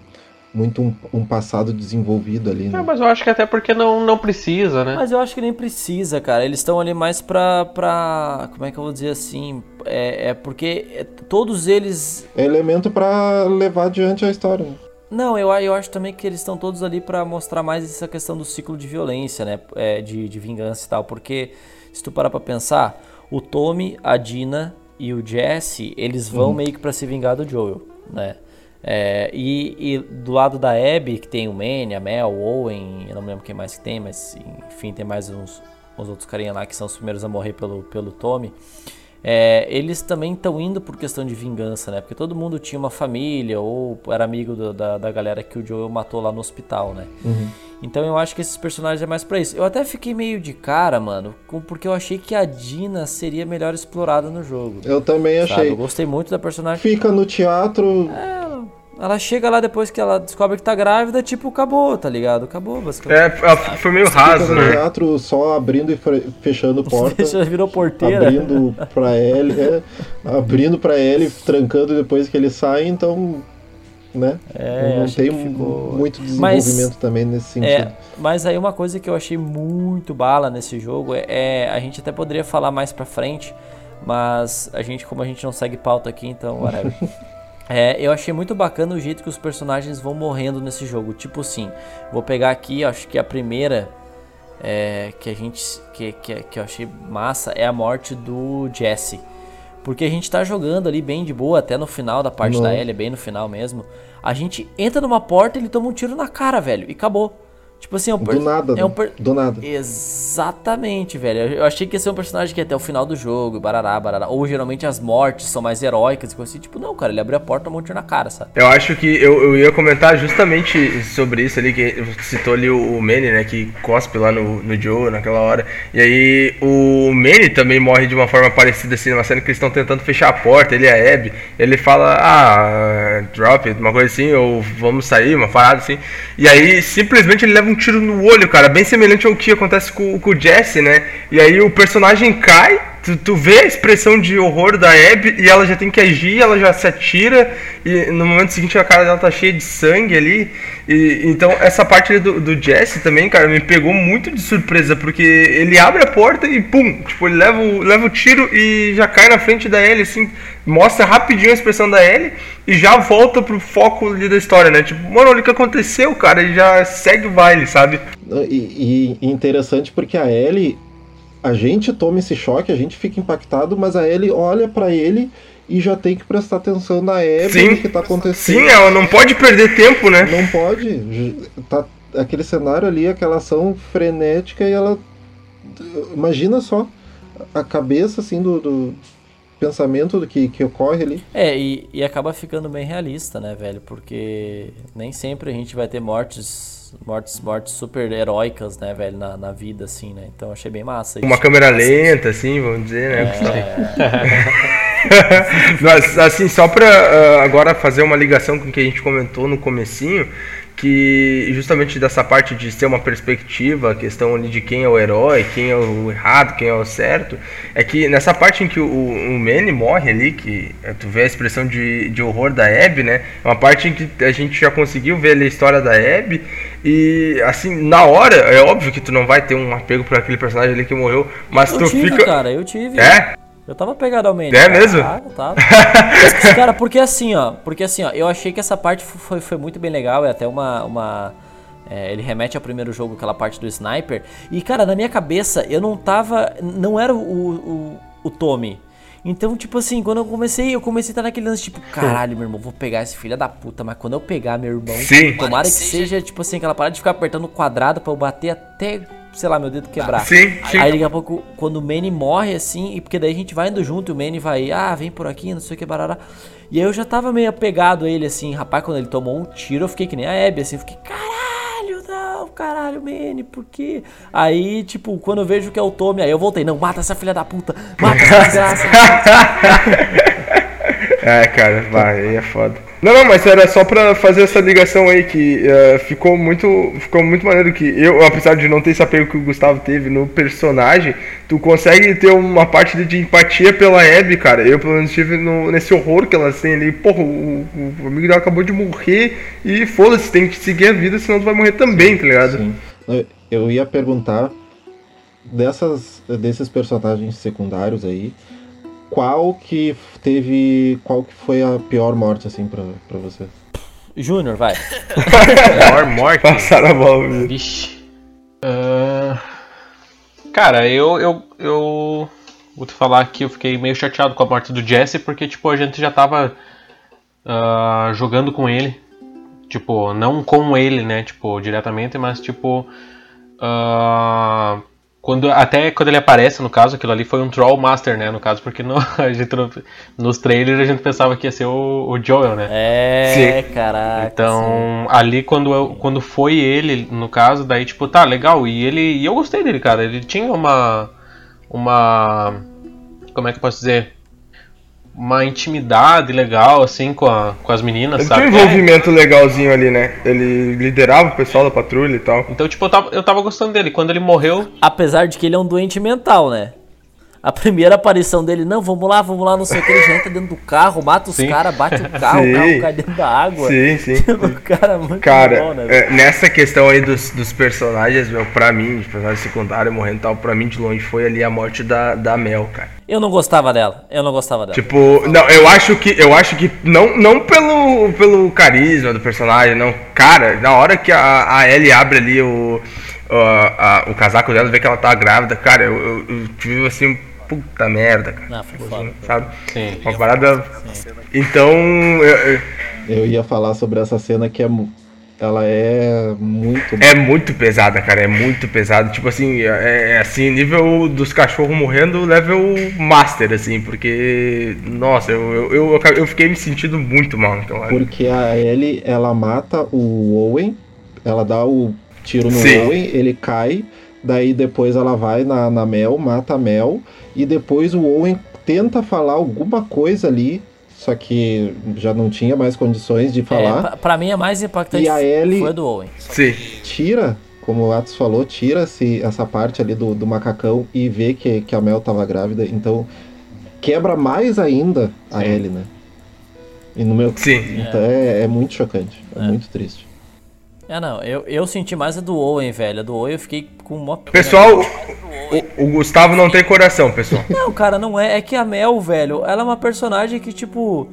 H: muito um, um passado desenvolvido ali, né?
I: É, mas eu acho que até porque não, não precisa, né?
F: Mas eu acho que nem precisa, cara. Eles estão ali mais pra, pra. Como é que eu vou dizer assim? É, é porque todos eles.
H: É elemento pra levar adiante a história.
F: Não, eu, eu acho também que eles estão todos ali pra mostrar mais essa questão do ciclo de violência, né? É, de, de vingança e tal. Porque, se tu parar pra pensar, o Tommy, a Dina e o Jesse, eles vão
H: Uhum.
F: meio que pra se vingar do Joel, né? É, e, e do lado da Abby, que tem o Manny, a Mel, o Owen, eu não me lembro quem mais que tem, mas enfim, tem mais uns, uns outros carinha lá que são os primeiros a morrer pelo, pelo Tommy. É, eles também estão indo por questão de vingança, né? Porque todo mundo tinha uma família ou era amigo do- da, da galera que o Joel matou lá no hospital, né?
H: Uhum.
F: Então eu acho que esses personagens é mais pra isso. Eu até fiquei meio de cara, mano, com- porque eu achei que a Dina seria melhor explorada no jogo.
H: Eu também
F: sabe?
H: achei.
F: Eu gostei muito da personagem.
H: Fica no teatro.
F: Ela chega lá depois que ela descobre que tá grávida, tipo, acabou, tá ligado? Acabou, basicamente.
G: É, foi meio raso, né?
H: teatro só abrindo e fechando porta.
F: Já virou porteira.
H: Abrindo pra ele, é, abrindo pra ele, trancando depois que ele sai, então, né?
F: É,
H: não tem
F: ficou-
H: muito
F: Mas-
H: desenvolvimento também nesse sentido.
F: É, mas aí uma coisa que eu achei muito bala nesse jogo é, é- a gente até poderia falar mais pra frente, mas a gente como a gente não segue pauta aqui, então whatever. É, eu achei muito bacana o jeito que os personagens vão morrendo nesse jogo. Tipo assim, vou pegar aqui, acho que a primeira é, que a gente que, que, que eu achei massa é a morte do Jesse. Porque a gente tá jogando ali bem de boa, até no final da parte
H: Não.
F: da Ellie, bem no final mesmo. A gente entra numa porta e ele toma um tiro na cara, velho, e acabou. Tipo assim, é um
H: Do nada,
F: é um
H: né?
F: per-
H: do nada.
F: Exatamente, velho. Eu- achei que ia ser um personagem que ia até o final do jogo, barará, barará. Ou geralmente as mortes são mais heróicas e coisa assim. Tipo, não, cara, ele abriu a porta e tomou um tiro na cara, sabe?
G: Eu acho que eu, eu ia comentar justamente sobre isso ali, que você citou ali o, o Manny, né, que cospe lá no, no Joe naquela hora. E aí o Manny também morre de uma forma parecida assim, numa cena que eles estão tentando fechar a porta, ele e a Abby. Ele fala, ah, drop it, uma coisa assim, ou vamos sair, uma parada assim. E aí simplesmente ele leva um tiro no olho, cara, bem semelhante ao que acontece com, com o Jesse, né? E aí o personagem cai, tu, tu vê a expressão de horror da Abby e ela já tem que agir, ela já se atira e no momento seguinte a cara dela tá cheia de sangue ali. E, então essa parte do, do Jesse também, cara, me pegou muito de surpresa, porque ele abre a porta e pum, tipo, ele leva o, leva o tiro e já cai na frente da Ellie, assim, mostra rapidinho a expressão da Ellie e já volta pro foco ali da história, né? Tipo, mano, olha o que aconteceu, cara, e já segue o baile, sabe?
H: E, e interessante porque a Ellie, a gente toma esse choque, a gente fica impactado, mas a Ellie olha pra ele e já tem que prestar atenção na no que tá acontecendo.
G: Sim, ela não pode perder tempo, né?
H: Não pode. Tá aquele cenário ali, aquela ação frenética e ela. Imagina só a cabeça assim do, do pensamento do que, que ocorre ali.
F: É, e, e acaba ficando bem realista, né, velho? Porque nem sempre a gente vai ter mortes, mortes, mortes super heróicas, né, velho, na, na vida, assim, né? Então achei bem massa
G: Uma
F: isso.
G: câmera lenta, assim, vamos dizer, né?
F: É.
G: Mas, assim, só pra ah, agora fazer uma ligação com o que a gente comentou no comecinho, que justamente dessa parte de ser uma perspectiva, a questão ali de quem é o herói, quem é o errado, quem é o certo, é que nessa parte em que o, o Manny morre ali, que eh, tu vê a expressão de, de horror da Abby, né? É uma parte em que a gente já conseguiu ver ali a história da Abby, e assim, na hora, é óbvio que tu não vai ter um apego por aquele personagem ali que morreu, mas
F: Eu
G: tu
F: tive,
G: fica.
F: cara, eu tive.
G: É?
F: Eu tava pegado ao Manny.
G: É
F: cara.
G: mesmo?
F: Eu tava. Mas, cara, porque assim, ó, porque assim, ó, eu achei que essa parte foi, foi muito bem legal, é até uma. uma é, ele remete ao primeiro jogo, aquela parte do sniper. E, cara, na minha cabeça, eu não tava. Não era o, o, o Tommy. Então, tipo assim, quando eu comecei, eu comecei a estar naquele lance, tipo, caralho, meu irmão, vou pegar esse filho da puta, mas quando eu pegar meu irmão,
G: Sim.
F: tomara que seja, tipo assim, aquela parada de ficar apertando o quadrado pra eu bater até, sei lá, meu dedo quebrar.
G: Sim, sim.
F: Aí daqui a pouco, quando o Manny morre, assim, e porque daí a gente vai indo junto e o Manny vai, ah, vem por aqui, não sei o que, barará. E aí eu já tava meio apegado a ele, assim, rapaz, quando ele tomou um tiro, eu fiquei que nem a Abby, assim, eu fiquei, caralho, não, caralho, Manny, por quê? Aí, tipo, quando eu vejo que é o Tommy, aí eu voltei, não, mata essa filha da puta, mata essa desgraça.
G: É, cara, vai, aí é foda. Não, não, mas era só pra fazer essa ligação aí que uh, ficou muito ficou muito maneiro que eu, apesar de não ter esse apego que o Gustavo teve no personagem, tu consegue ter uma parte de, empatia pela Abby, cara. Eu pelo menos tive no, nesse horror que ela tem ali, porra, o, o, amigo dela acabou de morrer e foda-se, tem que seguir a vida, senão tu vai morrer também, tá ligado?
H: Sim. Eu ia perguntar dessas desses personagens secundários aí, qual que teve. Qual que foi a pior morte, assim, pra, pra você?
F: Júnior, vai.
I: pior morte?
G: Passaram a bola.
I: Vixe. Uh... Cara, eu, eu, eu. Vou te falar que eu fiquei meio chateado com a morte do Jesse, porque, tipo, a gente já tava uh, jogando com ele. Tipo, não com ele, né? Tipo, diretamente, mas, tipo. Uh, quando, até quando ele aparece, no caso, aquilo ali foi um Troll Master, né? No caso, porque no, a gente, nos trailers a gente pensava que ia ser o, o Joel, né?
F: É, sim. caraca.
I: Então, sim. ali quando, eu, quando foi ele, no caso, daí, tipo, tá, legal. E ele. E eu gostei dele, cara. Ele tinha uma. Uma. Como é que eu posso dizer? Uma intimidade legal, assim, com, a, com as meninas,
G: ele
I: sabe?
G: Tinha um envolvimento é. legalzinho ali, né? Ele liderava o pessoal da patrulha e tal.
I: Então, tipo, eu tava, eu tava gostando dele. Quando ele morreu.
F: Apesar de que ele é um doente mental, né? A primeira aparição dele, não, vamos lá, vamos lá, não sei o que, ele já entra dentro do carro, mata os caras, bate o carro, sim. o carro cai dentro da água.
G: Sim, sim.
F: o cara é muito
G: cara,
F: bom, né?
G: É, nessa questão aí dos, dos personagens, meu, pra mim, de personagem secundário morrendo e tal, pra mim de longe foi ali a morte da, da Mel, cara.
F: Eu não gostava dela, eu não gostava dela.
G: Tipo, não, eu acho que, eu acho que, não, não pelo, pelo carisma do personagem, não. Cara, na hora que a, a Ellie abre ali o, o, a, o casaco dela, vê que ela tá grávida, cara, eu, eu, eu tive assim puta merda, cara.
F: Não, foi foda.
G: Sabe?
I: Sim.
G: Uma parada. Sim. Então. Eu,
H: eu, ia falar sobre essa cena que é. Ela é muito.
G: É muito pesada, cara. É muito pesada. Tipo assim, é, é assim, nível dos cachorros morrendo, level master, assim, porque. Nossa, eu, eu, eu, eu fiquei me sentindo muito mal então
H: Porque a Ellie, ela mata o Owen, ela dá o tiro no Sim. Owen, ele cai. Daí depois ela vai na, na Mel, mata a Mel e depois o Owen tenta falar alguma coisa ali, só que já não tinha mais condições de falar.
F: É, pra mim, a mais impactante
H: e a Ellie
F: foi a do Owen.
G: Sim.
H: Tira, como o Atos falou, tira -se essa parte ali do, do macacão e vê que, que a Mel tava grávida. Então, quebra mais ainda a. Ellie, né? E no meu...
G: Sim.
H: Então é, é muito chocante, é, é muito triste.
F: É, não, eu, eu senti mais a do Owen, velho. A do Owen eu fiquei com uma
G: Pessoal, o, o, Gustavo não tem coração, pessoal.
F: Não, cara, não é. É que a Mel, velho, ela é uma personagem que, tipo.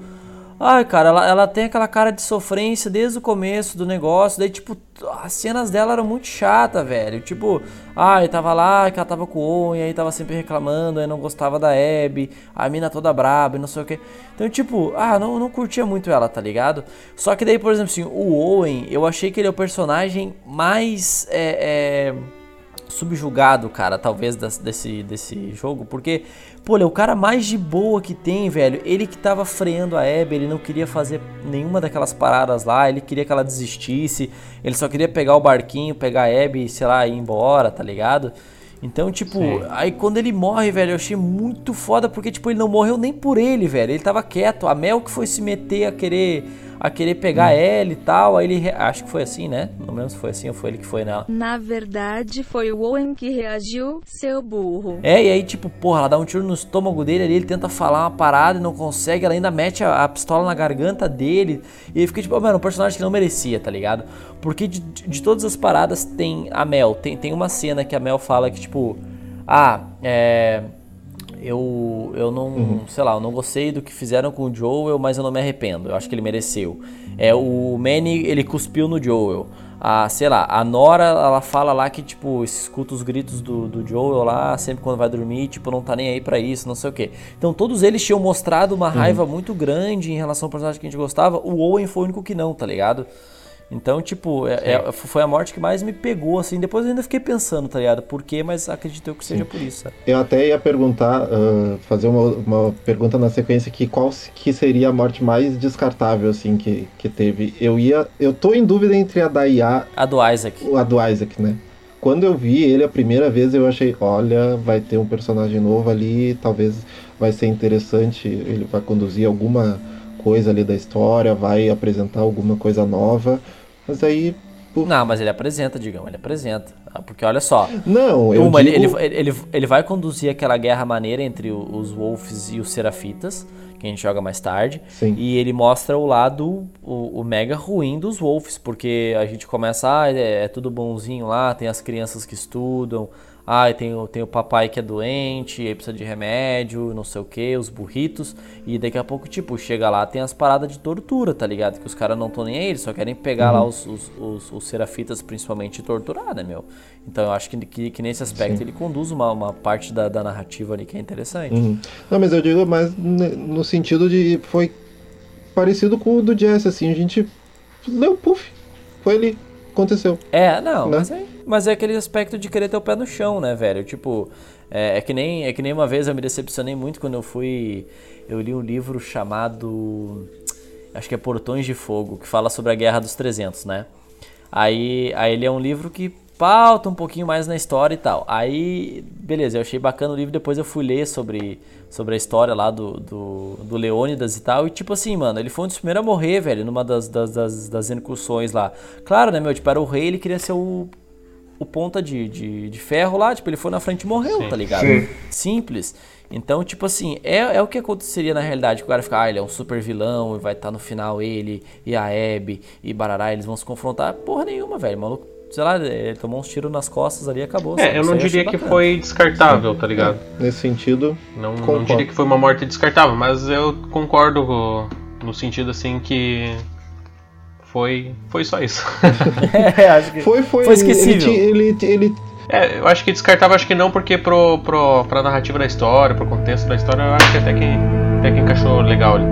F: Ai, cara, ela, ela tem aquela cara de sofrência desde o começo do negócio. Daí, tipo, as cenas dela eram muito chatas, velho. Tipo, ai, tava lá, que ela tava com o Owen, aí tava sempre reclamando, aí não gostava da Abby, a mina toda braba e não sei o que. Então, tipo, ah, não, não curtia muito ela, tá ligado? Só que daí, por exemplo, assim, o Owen, eu achei que ele é o personagem mais. É, é subjugado, cara, talvez desse, desse jogo, porque, pô, ele é o cara mais de boa que tem, velho. Ele que tava freando a Abby, ele não queria fazer nenhuma daquelas paradas lá, ele queria que ela desistisse, ele só queria pegar o barquinho, pegar a Abby, sei lá, ir embora, tá ligado? Então, tipo, Sim. aí quando ele morre, velho, eu achei muito foda, porque, tipo, ele não morreu nem por ele, velho. Ele tava quieto. A Mel que foi se meter a querer a querer pegar hum. ela e tal. Aí ele. Acho que foi assim, né? Não lembro se foi assim ou foi ele que foi nela.
P: Na verdade, foi o Owen que reagiu, seu burro.
F: É, e aí, tipo, porra, ela dá um tiro no estômago dele ali, ele tenta falar uma parada e não consegue. Ela ainda mete a, a pistola na garganta dele. E ele fica tipo, oh, mano, um personagem que não merecia, tá ligado? Porque de, de todas as paradas tem a Mel. Tem, tem uma cena que a Mel fala que, tipo, ah, é eu, eu não, uhum. sei lá, eu não gostei do que fizeram com o Joel, mas eu não me arrependo. Eu acho que ele mereceu. É o Manny, ele cuspiu no Joel. A, sei lá, a Nora, ela fala lá que, tipo, escuta os gritos do, do Joel lá, sempre quando vai dormir, tipo, não tá nem aí para isso, não sei o que. Então, todos eles tinham mostrado uma raiva uhum. muito grande em relação ao personagem que a gente gostava. O Owen foi o único que não, tá ligado? Então, tipo, é, é, foi a morte que mais me pegou, assim. Depois eu ainda fiquei pensando, tá ligado? Por quê? Mas acredito que seja Sim. por isso. Sabe?
H: Eu até ia perguntar, uh, fazer uma, uma pergunta na sequência que qual que seria a morte mais descartável, assim, que, que teve. Eu ia. Eu tô em dúvida entre a da IA.
F: A do Isaac.
H: A do Isaac, né? Quando eu vi ele a primeira vez, eu achei, olha, vai ter um personagem novo ali, talvez vai ser interessante, ele vai conduzir alguma coisa ali da história, vai apresentar alguma coisa nova, mas aí
F: Não, mas ele apresenta, digamos, ele apresenta. Ah, Porque olha só.
H: Não, eu
F: Uma, ele-
H: digo-
F: ele, ele, ele vai conduzir aquela guerra maneira entre os Wolves e os Serafitas, que a gente joga mais tarde.
H: Sim.
F: E ele mostra o lado, o, o mega ruim dos Wolves, porque a gente começa, ah, é, é tudo bonzinho lá, tem as crianças que estudam, ah, tem, o- tem o papai que é doente, aí precisa de remédio, não sei o que, os burritos. E daqui a pouco, tipo, chega lá, tem as paradas de tortura, tá ligado? Que os caras não estão nem aí, eles só querem pegar lá
H: Uhum.
F: os, os, os, os serafitas, principalmente, e torturar, né, meu? Então eu acho que, que, que nesse aspecto
H: Sim.
F: ele conduz uma, uma parte da, da narrativa ali que é interessante.
H: Uhum. Não, mas eu digo mais no sentido de. Foi parecido com o do Jess, assim, a gente leu puff. Foi ali. Aconteceu.
F: É, não,
H: Né?
F: mas, é, mas é aquele aspecto de querer ter o pé no chão, né, velho? Tipo, é, é que nem, é que nem uma vez eu me decepcionei muito quando eu fui. Eu li um livro chamado. Acho que é Portões de Fogo, que fala sobre a Guerra dos 300, né? Aí, aí ele é um livro que pauta um pouquinho mais na história e tal. Aí, beleza, eu achei bacana o livro, depois eu fui ler sobre, sobre a história lá do, do, do Leônidas e tal. E tipo assim, mano, ele foi um dos primeiros a morrer, velho, numa das, das, das, das incursões lá. Claro, né, meu, tipo, era o rei, ele queria ser o, o ponta de, de, de ferro lá, tipo, ele foi na frente e morreu,
I: Sim.
F: tá ligado?
I: Sim.
F: Simples. Então, tipo assim, é, é o que aconteceria na realidade, que o cara fica, ah, ele é um super vilão, e vai estar no final ele e a Abby e Barará, eles vão se confrontar. Porra nenhuma, velho, o maluco, sei lá, ele tomou uns tiros nas costas ali e acabou. sabe?
I: É, eu não diria que
F: bacana.
I: foi descartável, tá ligado?
H: Nesse sentido.
I: Não, não diria que foi uma morte descartável, mas eu concordo com- no sentido assim que foi foi só isso.
F: é, acho que
H: Foi, foi.
F: foi
H: ele-
F: esquecível.
H: Ele, ele, ele,
I: É, eu acho que descartável, acho que não, porque pro, pro, pra narrativa da história, pro contexto da história, eu acho que até que, até que encaixou legal ali.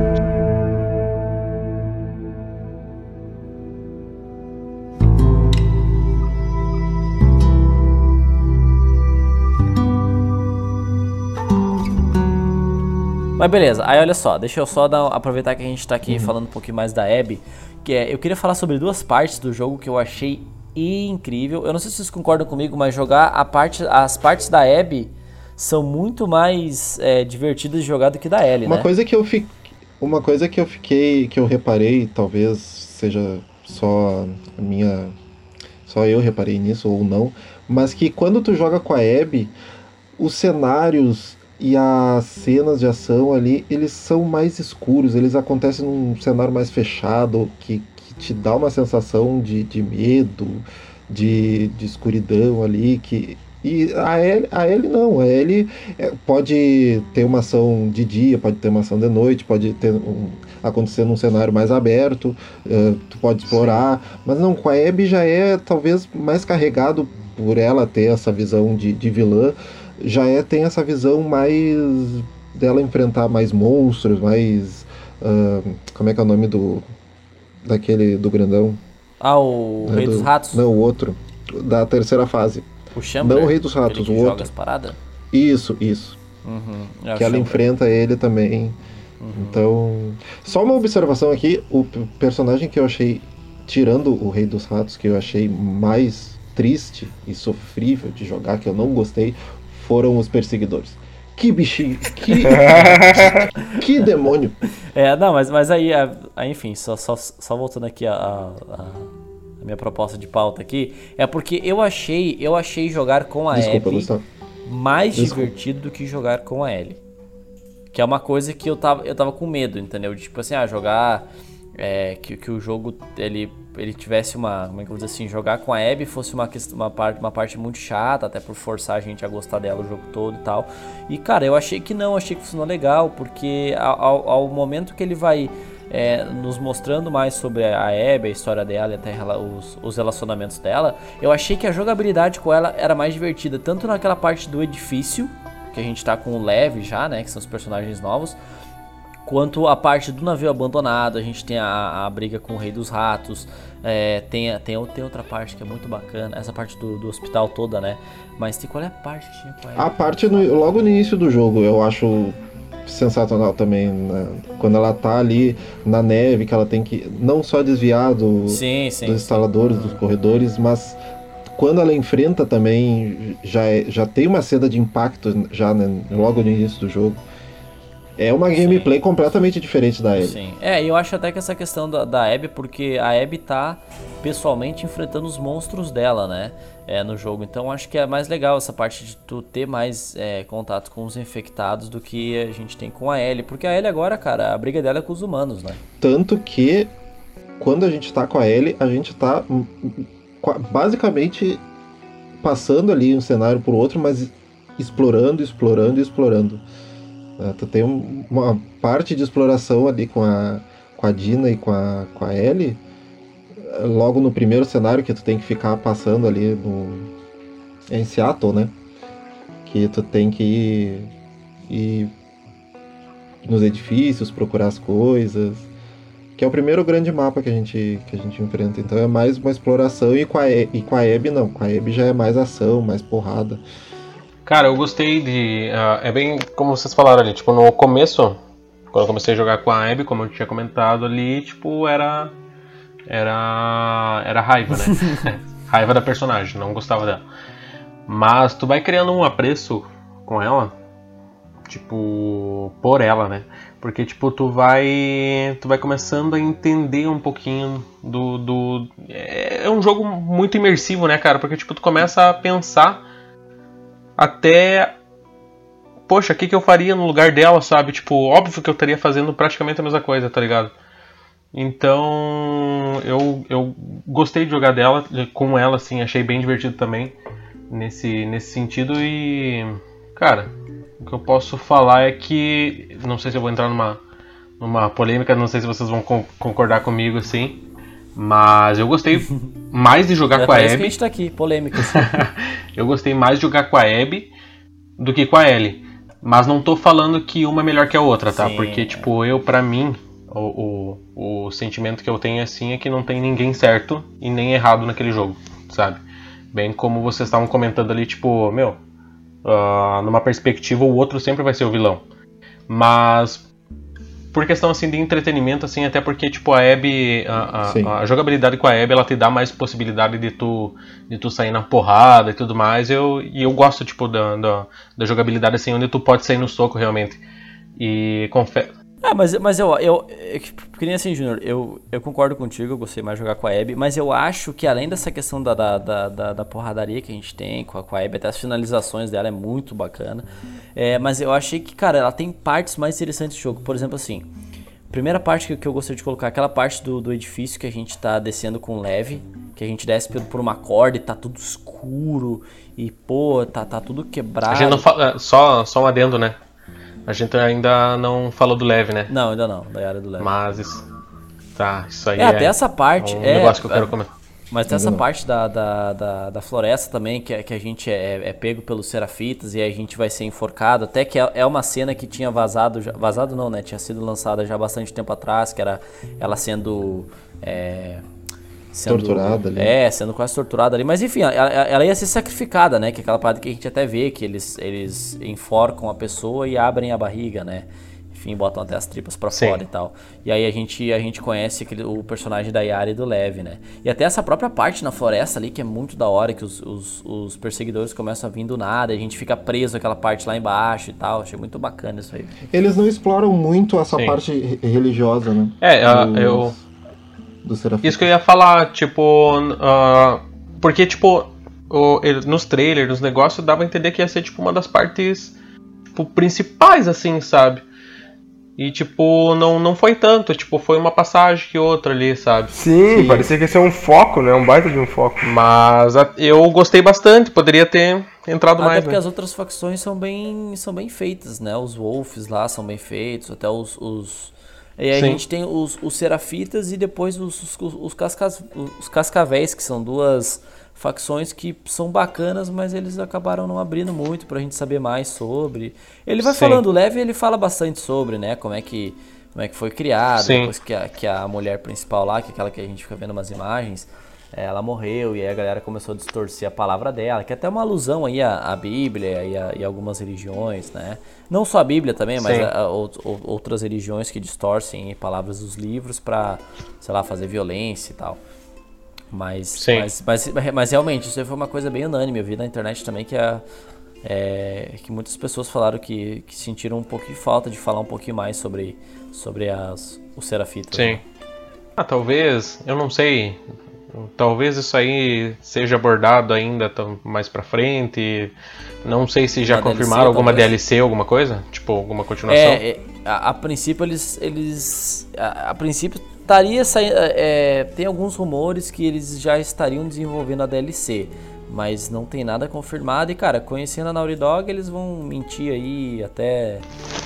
F: Mas beleza, aí olha só, deixa eu só dar- aproveitar que a gente tá
H: Uhum.
F: aqui falando um pouquinho mais da Abby, que é, eu queria falar sobre duas partes do jogo que eu achei incrível. Eu não sei se vocês concordam comigo, mas jogar a parte, as partes da Abby são muito mais é, divertidas de jogar do que da Ellie,
H: Uma
F: né?
H: coisa que eu fi... uma coisa que eu fiquei, que eu reparei, talvez seja só a minha, só eu reparei nisso ou não, mas que quando tu joga com a Abby, os cenários e as cenas de ação ali, eles são mais escuros, eles acontecem num cenário mais fechado, que, que te dá uma sensação de, de medo, de, de escuridão ali, que e a Ellie, a Ellie não, a Ellie é, pode ter uma ação de dia, pode ter uma ação de noite, pode ter um, acontecer num cenário mais aberto, eh, tu pode explorar, mas não, com a Abby já é talvez mais carregado por ela ter essa visão de, de vilã, já é tem essa visão mais dela enfrentar mais monstros, mais ah, como é que é o nome do daquele do grandão?
F: Ah, o
H: É
F: Rei
H: do-
F: dos Ratos?
H: Não, o outro da terceira fase.
F: O Chamber?
H: Não o Rei dos Ratos, o outro. Isso, isso.
F: Uhum, é
H: que ela
F: Chamber.
H: enfrenta ele também. Então, só uma observação aqui, o personagem que eu achei, tirando o Rei dos Ratos, que eu achei mais triste e sofrível de jogar, que eu não gostei, foram os perseguidores. Que bichinho, que, que demônio.
F: É, não, mas, mas aí, a- aí, enfim, só, só, só voltando aqui a, a- a- a minha proposta de pauta aqui, é porque eu achei, eu achei jogar com a
H: Desculpa,
F: Abby
H: Gustavo.
F: mais
H: Desculpa.
F: divertido do que jogar com a Ellie. Que é uma coisa que eu tava, eu tava com medo, entendeu? De, tipo assim, ah, jogar. É, que, que o jogo ele, ele tivesse uma. Como é que eu vou dizer assim? Jogar com a Abby fosse uma, uma, parte, uma parte muito chata, até por forçar a gente a gostar dela o jogo todo e tal. E cara, eu achei que não, achei que funcionou legal, porque ao, ao- momento que ele vai. é, nos mostrando mais sobre a Abby, a história dela e até os, os relacionamentos dela, eu achei que a jogabilidade com ela era mais divertida, tanto naquela parte do edifício, que a gente tá com o Leve já, né, que são os personagens novos, quanto a parte do navio abandonado, a gente tem a, a briga com o Rei dos Ratos, é, tem, tem, tem outra parte que é muito bacana, essa parte do, do hospital toda, né, mas tem qual é a parte que tinha com a
H: A parte no- logo no início do jogo eu acho sensacional também, né? quando ela tá ali na neve, que ela tem que não só desviar do,
F: Sim, sim,
H: dos instaladores, dos corredores, mas quando ela enfrenta também já, é- já tem uma cena de impacto já né, logo no início do jogo. É uma gameplay completamente diferente da Ellie.
F: Sim. É, e eu acho até que essa questão da, da Abby, porque a Abby tá pessoalmente enfrentando os monstros dela, né? É, no jogo. Então acho que é mais legal essa parte de tu ter mais é, contato com os infectados do que a gente tem com a Ellie. Porque a Ellie agora, cara, a briga dela é com os humanos, né?
H: Tanto que quando a gente tá com a Ellie, a gente tá hum, basicamente passando ali um cenário por outro, mas explorando, explorando, explorando. É, tu tem um- uma parte de exploração ali com a, com a Dina e com a, com a Ellie, logo no primeiro cenário que tu tem que ficar passando ali no, em Seattle, né? Que tu tem que ir, ir nos edifícios, procurar as coisas. Que é o primeiro grande mapa que a gente, que a gente enfrenta. Então é mais uma exploração e com a, e com a Abby não. Com a Abby já é mais ação, mais porrada.
I: Cara, eu gostei de. ah, é bem como vocês falaram ali, tipo, no começo, quando eu comecei a jogar com a Abby, como eu tinha comentado ali, tipo, era. Era. Era raiva, né? raiva da personagem, não gostava dela. Mas tu vai criando um apreço com ela, tipo, por ela, né? Porque, tipo, tu vai. Tu vai começando a entender um pouquinho do. do é é um jogo muito imersivo, né, cara? Porque, tipo, tu começa a pensar até. Poxa, o que, que eu faria no lugar dela, sabe? Tipo, óbvio que eu estaria fazendo praticamente a mesma coisa, tá ligado? Então, eu, eu gostei de jogar dela, com ela, assim, achei bem divertido também nesse, nesse sentido e. Cara, o que eu posso falar é que. Não sei se eu vou entrar numa, numa polêmica, não sei se vocês vão con- concordar comigo, assim. Mas eu gostei mais de jogar
F: É
I: com a
F: isso que a
I: Abby.
F: gente tá aqui, polêmicas.
I: Eu gostei mais de jogar com a Abby do que com a Ellie. Mas não tô falando que uma é melhor que a outra, tá?
F: Sim,
I: Porque, tipo, eu, pra mim, o, o, o sentimento que eu tenho assim é que não tem ninguém certo e nem errado naquele jogo, sabe? Bem como vocês estavam comentando ali, tipo, meu, ah, numa perspectiva, o outro sempre vai ser o vilão. Mas por questão assim de entretenimento, assim, até porque tipo a Abby, a, a, a jogabilidade com a Abby, ela te dá mais possibilidade de tu de tu sair na porrada e tudo mais. Eu e eu gosto tipo da, da, da jogabilidade assim onde tu pode sair no soco realmente. E confesso
F: Ah, mas, mas eu, eu, eu que nem assim, Júnior, eu, eu concordo contigo, eu gostei mais de jogar com a Abby, mas eu acho que além dessa questão da, da, da, da, da porradaria que a gente tem com a, com a Abby, até as finalizações dela é muito bacana, é, mas eu achei que, cara, ela tem partes mais interessantes do jogo, por exemplo assim, primeira parte que, que eu gostaria de colocar, aquela parte do, do edifício que a gente tá descendo com leve, que a gente desce por, por uma corda e tá tudo escuro, e pô, tá, tá tudo quebrado.
I: a gente não fala só só um adendo, né? A gente ainda não falou do leve, né?
F: Não, ainda não, da área do leve.
I: Mas isso, tá, isso aí
F: É, até essa parte.
I: um
F: é,
I: negócio que eu quero
F: é,
I: comentar.
F: Mas tem essa
I: não.
F: parte da, da, da, da floresta também, que, é- que a gente é, é pego pelos serafitas e a gente vai ser enforcado. Até que é, é uma cena que tinha vazado. já- vazado não, né? Tinha sido lançada já há bastante tempo atrás, que era ela sendo. é, sendo-
H: Torturada ali.
F: É, sendo quase torturada ali. Mas enfim, ela, ela ia ser sacrificada, né? Que é aquela parte que a gente até vê, que eles, eles enforcam a pessoa e abrem a barriga, né? Enfim, botam até as tripas pra
I: Sim.
F: fora e tal. E aí a gente, a gente conhece aquele, o personagem da Yara e do Lev, né? E até essa própria parte na floresta ali, que é muito da hora, que os, os, os perseguidores começam a vir do nada, e a gente fica preso aquela parte lá embaixo e tal. Achei muito bacana isso aí.
H: Eles não exploram muito essa
I: Sim.
H: parte re- religiosa, né?
I: É, eu
H: Do Serafim.
I: Isso que eu ia falar, tipo. ah, porque, tipo, o- ele- nos trailers, nos negócios, dava a entender que ia ser, tipo, uma das partes tipo, principais, assim, sabe? E, tipo, não, não foi tanto. Tipo, foi uma passagem que outra ali, sabe?
G: Sim,
I: E-
G: parecia que ia ser um foco, né? Um baita de um foco.
I: Mas a- eu gostei bastante, poderia ter entrado
F: Até
I: mais,
F: porque
I: né?
F: as outras facções são bem, são bem feitas, né? Os Wolves lá são bem feitos, até os. os... E aí a gente tem os, os Serafitas e depois os, os, os, cascas, os Cascavéis, que são duas facções que são bacanas, mas eles acabaram não abrindo muito pra gente saber mais sobre. Ele vai
I: Sim.
F: falando, Leve ele fala bastante sobre, né? Como é que, como é que foi criado,
I: Sim.
F: depois que a, que a mulher principal lá, que é aquela que a gente fica vendo umas imagens, ela morreu e aí a galera começou a distorcer a palavra dela, que é até uma alusão aí à, à Bíblia e a, e algumas religiões, né? Não só a Bíblia também, mas a- a out- ou- outras religiões que distorcem palavras dos livros pra, sei lá, fazer violência e tal. Mas, mas, mas, mas realmente, isso foi uma coisa bem unânime. Eu vi na internet também que a, é, que muitas pessoas falaram que, que sentiram um pouco de falta de falar um pouquinho mais sobre, sobre as, o Serafita.
I: Sim. Ah, talvez, eu não sei, talvez isso aí seja abordado ainda mais pra frente. Não sei se já
F: Uma
I: confirmaram
F: DLC,
I: alguma
F: talvez.
I: DLC, alguma coisa, tipo alguma continuação.
F: É, é, a, a princípio eles, eles a, a princípio estaria saindo, é, tem alguns rumores que eles já estariam desenvolvendo a DLC, mas não tem nada confirmado e cara, conhecendo a Naughty Dog, eles vão mentir aí até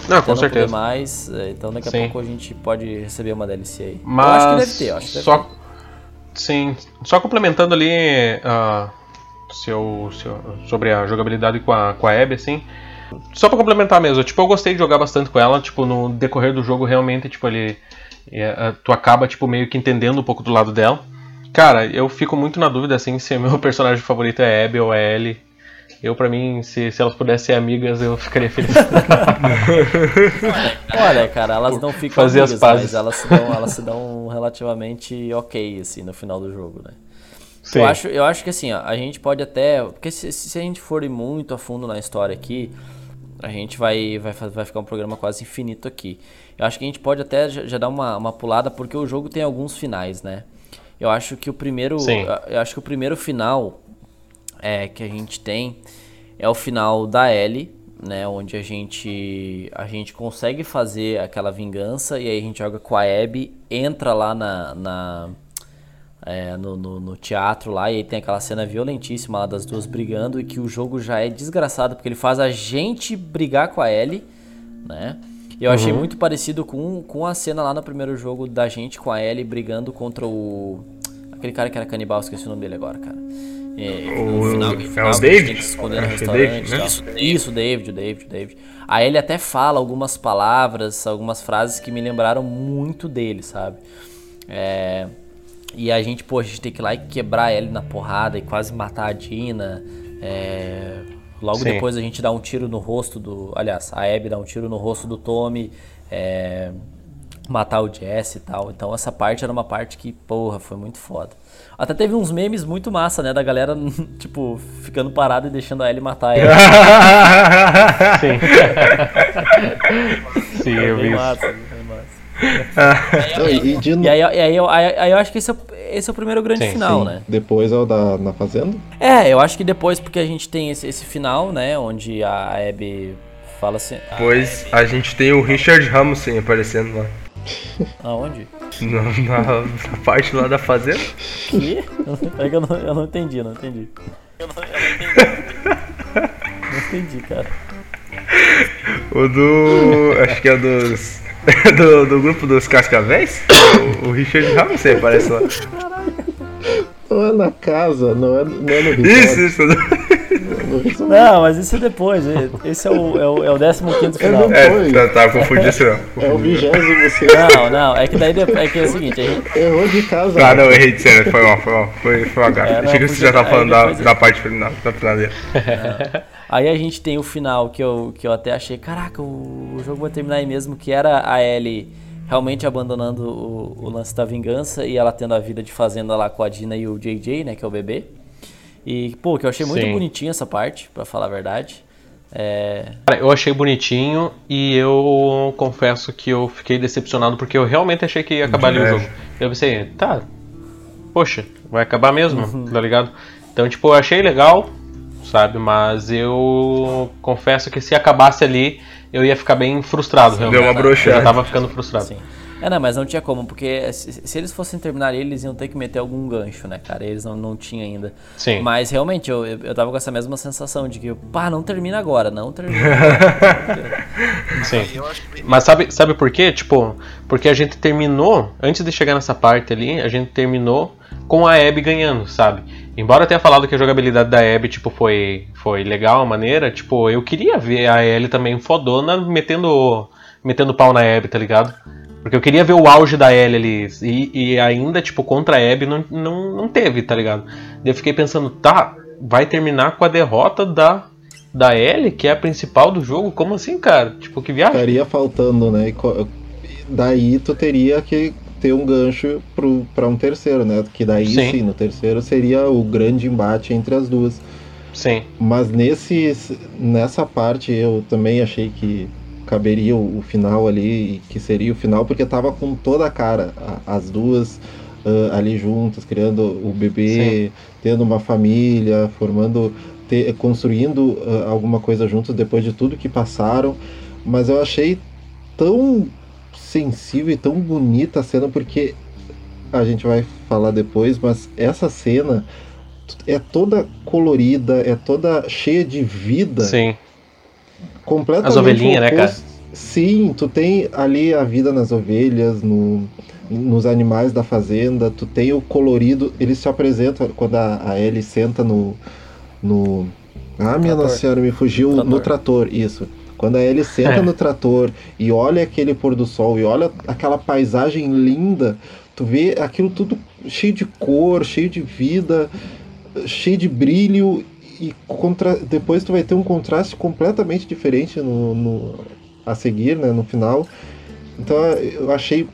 I: Não,
F: até
I: com
F: poder
I: certeza.
F: mais, é, então daqui a
I: Sim.
F: pouco a gente pode receber uma DLC aí.
I: Mas
F: eu acho que deve ter, acho que deve
I: só,
F: ter.
I: Sim, só complementando ali ah, seu, seu- sobre a jogabilidade com a, com a Abby, assim. Só pra complementar mesmo, tipo, eu gostei de jogar bastante com ela, tipo, no decorrer do jogo realmente, tipo, ele. é, ah, tu acaba, tipo, meio que entendendo um pouco do lado dela. Cara, eu fico muito na dúvida, assim, se meu personagem favorito é Abby ou é Ellie. Eu, pra mim, se, se elas pudessem ser amigas, eu ficaria feliz.
F: Olha, cara, elas não ficam
I: Fazer as
F: amigas,
I: pazes.
F: mas elas se, dão, elas se dão relativamente ok, assim, no final do jogo, né?
I: Sim.
F: Eu acho, eu acho que assim, ó, a gente pode até. Porque se, se a gente for ir muito a fundo na história aqui, a gente vai, vai, vai ficar um programa quase infinito aqui. Eu acho que a gente pode até já, já dar uma, uma pulada, porque o jogo tem alguns finais, né? Eu acho que o primeiro.
I: Sim.
F: Eu acho que o primeiro final é, que a gente tem é o final da Ellie, né? Onde a gente a gente consegue fazer aquela vingança e aí a gente joga com a Abby, entra lá na, na é, no, no, no teatro lá e aí tem aquela cena violentíssima lá das duas brigando e que o jogo já é desgraçado porque ele faz a gente brigar com a Ellie, né? E eu achei
I: Uhum.
F: muito parecido com, com a cena lá no primeiro jogo da gente com a Ellie brigando contra o aquele cara que era canibal, esqueci o nome dele agora, cara. É,
G: O-
F: final,
G: é o
F: final,
G: David?
F: tem que se esconder no
G: é
F: restaurante.
G: David, né?
F: tal. Isso, isso, David, o David, o David. Aí ele até fala algumas palavras, algumas frases que me lembraram muito dele, sabe? É, e a gente, pô, a gente tem que ir lá e quebrar ele na porrada e quase matar a Dina. É, logo
I: Sim.
F: depois a gente dá um tiro no rosto do. Aliás, a Abby dá um tiro no rosto do Tommy. é, matar o Jesse e tal. Então essa parte era uma parte que, porra, foi muito foda. Até teve uns memes muito massa, né? Da galera, tipo, ficando parada e deixando a Ellie matar ela.
I: Sim. Sim, eu vi isso.
F: massa,
H: e- e de
F: E aí, aí, eu- aí- aí eu acho que esse é, o- esse é o primeiro grande
H: Sim,
F: final,
H: sim.
F: né?
H: Depois é o da na fazenda?
F: É, eu acho que depois, porque a gente tem esse, esse final, né? Onde a Abby fala assim.
G: Depois a gente tem o Richard Ramsey aparecendo lá.
F: Aonde?
G: Na, na- na parte lá da fazenda.
F: Que? É que eu não, eu não entendi, não entendi. Eu não, eu não entendi. Não entendi, cara.
G: O do. Acho que é dos. Do, do grupo dos Cascavéis? O, o Richard Ramsey aparece lá.
H: Não é na casa, não é, não é no resort.
G: Isso, isso.
F: Não, mas isso é depois. Esse é o, é o, é o 15 final.
G: É, tá, tá confundindo isso não.
H: É o vigésimo você.
F: Não, não, é que daí depois, é que é o seguinte, a gente,
H: Errou de casa.
G: Ah, não, eu errei de cena, foi mal, foi mal. Foi, foi uma gafe.
F: É,
G: Achei que você já tava
F: aí
G: falando da,
F: depois-
G: da parte final, da finaleira.
F: Aí a gente tem o final que eu, que eu até achei, caraca, o, o jogo vai terminar aí mesmo, que era a Ellie realmente abandonando o, o lance da vingança e ela tendo a vida de fazenda lá com a Dina e o JJ, né, que é o bebê. E, pô, que eu achei muito
I: Sim.
F: bonitinho essa parte, pra falar a verdade. É...
I: Cara, eu achei bonitinho e eu confesso que eu fiquei decepcionado porque eu realmente achei que ia acabar ali o jogo. Eu pensei, tá, poxa, vai acabar mesmo,
F: Uhum.
I: tá ligado? Então, tipo, eu achei legal, sabe? Mas eu confesso que se acabasse ali, eu ia ficar bem frustrado,
G: Deu
I: realmente.
G: uma broxada.
I: Eu já tava ficando frustrado.
F: Sim. É, não, mas não tinha como, porque se, se eles fossem terminar ele, eles iam ter que meter algum gancho, né, cara? Eles não, não tinham ainda.
I: Sim.
F: Mas realmente, eu, eu eu tava com essa mesma sensação de que, pá, não termina agora, não termina.
I: Sim. Mas sabe, sabe por quê? Tipo, porque a gente terminou, antes de chegar nessa parte ali, a gente terminou com a Abby ganhando, sabe? Embora eu tenha falado que a jogabilidade da Abby, tipo, foi, foi legal a maneira, tipo, eu queria ver a Ellie também fodona metendo, metendo pau na Abby, tá ligado? Porque eu queria ver o auge da Ellie ali. E, e ainda, tipo, contra a Abby não, não, não teve, tá ligado? Eu fiquei pensando, tá, vai terminar com a derrota da, da Ellie, que é a principal do jogo? Como assim, cara? Tipo, que viagem?
H: Estaria faltando, né? E Daí tu teria que ter um gancho pro, pra um terceiro, né? Que daí
I: Sim.
H: sim. no terceiro seria o grande embate entre as duas.
I: Sim.
H: Mas nesse, nessa parte eu também achei que caberia o, o final ali, que seria o final, porque tava com toda a cara, a, as duas uh, ali juntas, criando o bebê, Sim. tendo uma família, formando, ter, construindo uh, alguma coisa juntos depois de tudo que passaram. Mas eu achei tão sensível e tão bonita a cena, porque a gente vai falar depois, mas essa cena é toda colorida, é toda cheia de vida.
I: Sim.
H: Completamente.
I: As ovelhinhas, né, cara?
H: Sim, tu tem ali a vida nas ovelhas, no, nos animais da fazenda, tu tem o colorido, eles se apresentam quando a, a Ellie senta no. no ah, minha trator. nossa senhora, me fugiu trator. no trator, isso. Quando a Ellie senta é. no trator e olha aquele pôr do sol e olha aquela paisagem linda, tu vê aquilo tudo cheio de cor, cheio de vida cheio de brilho e contra... depois tu vai ter um contraste completamente diferente no, no, a seguir, né, no final. Então eu achei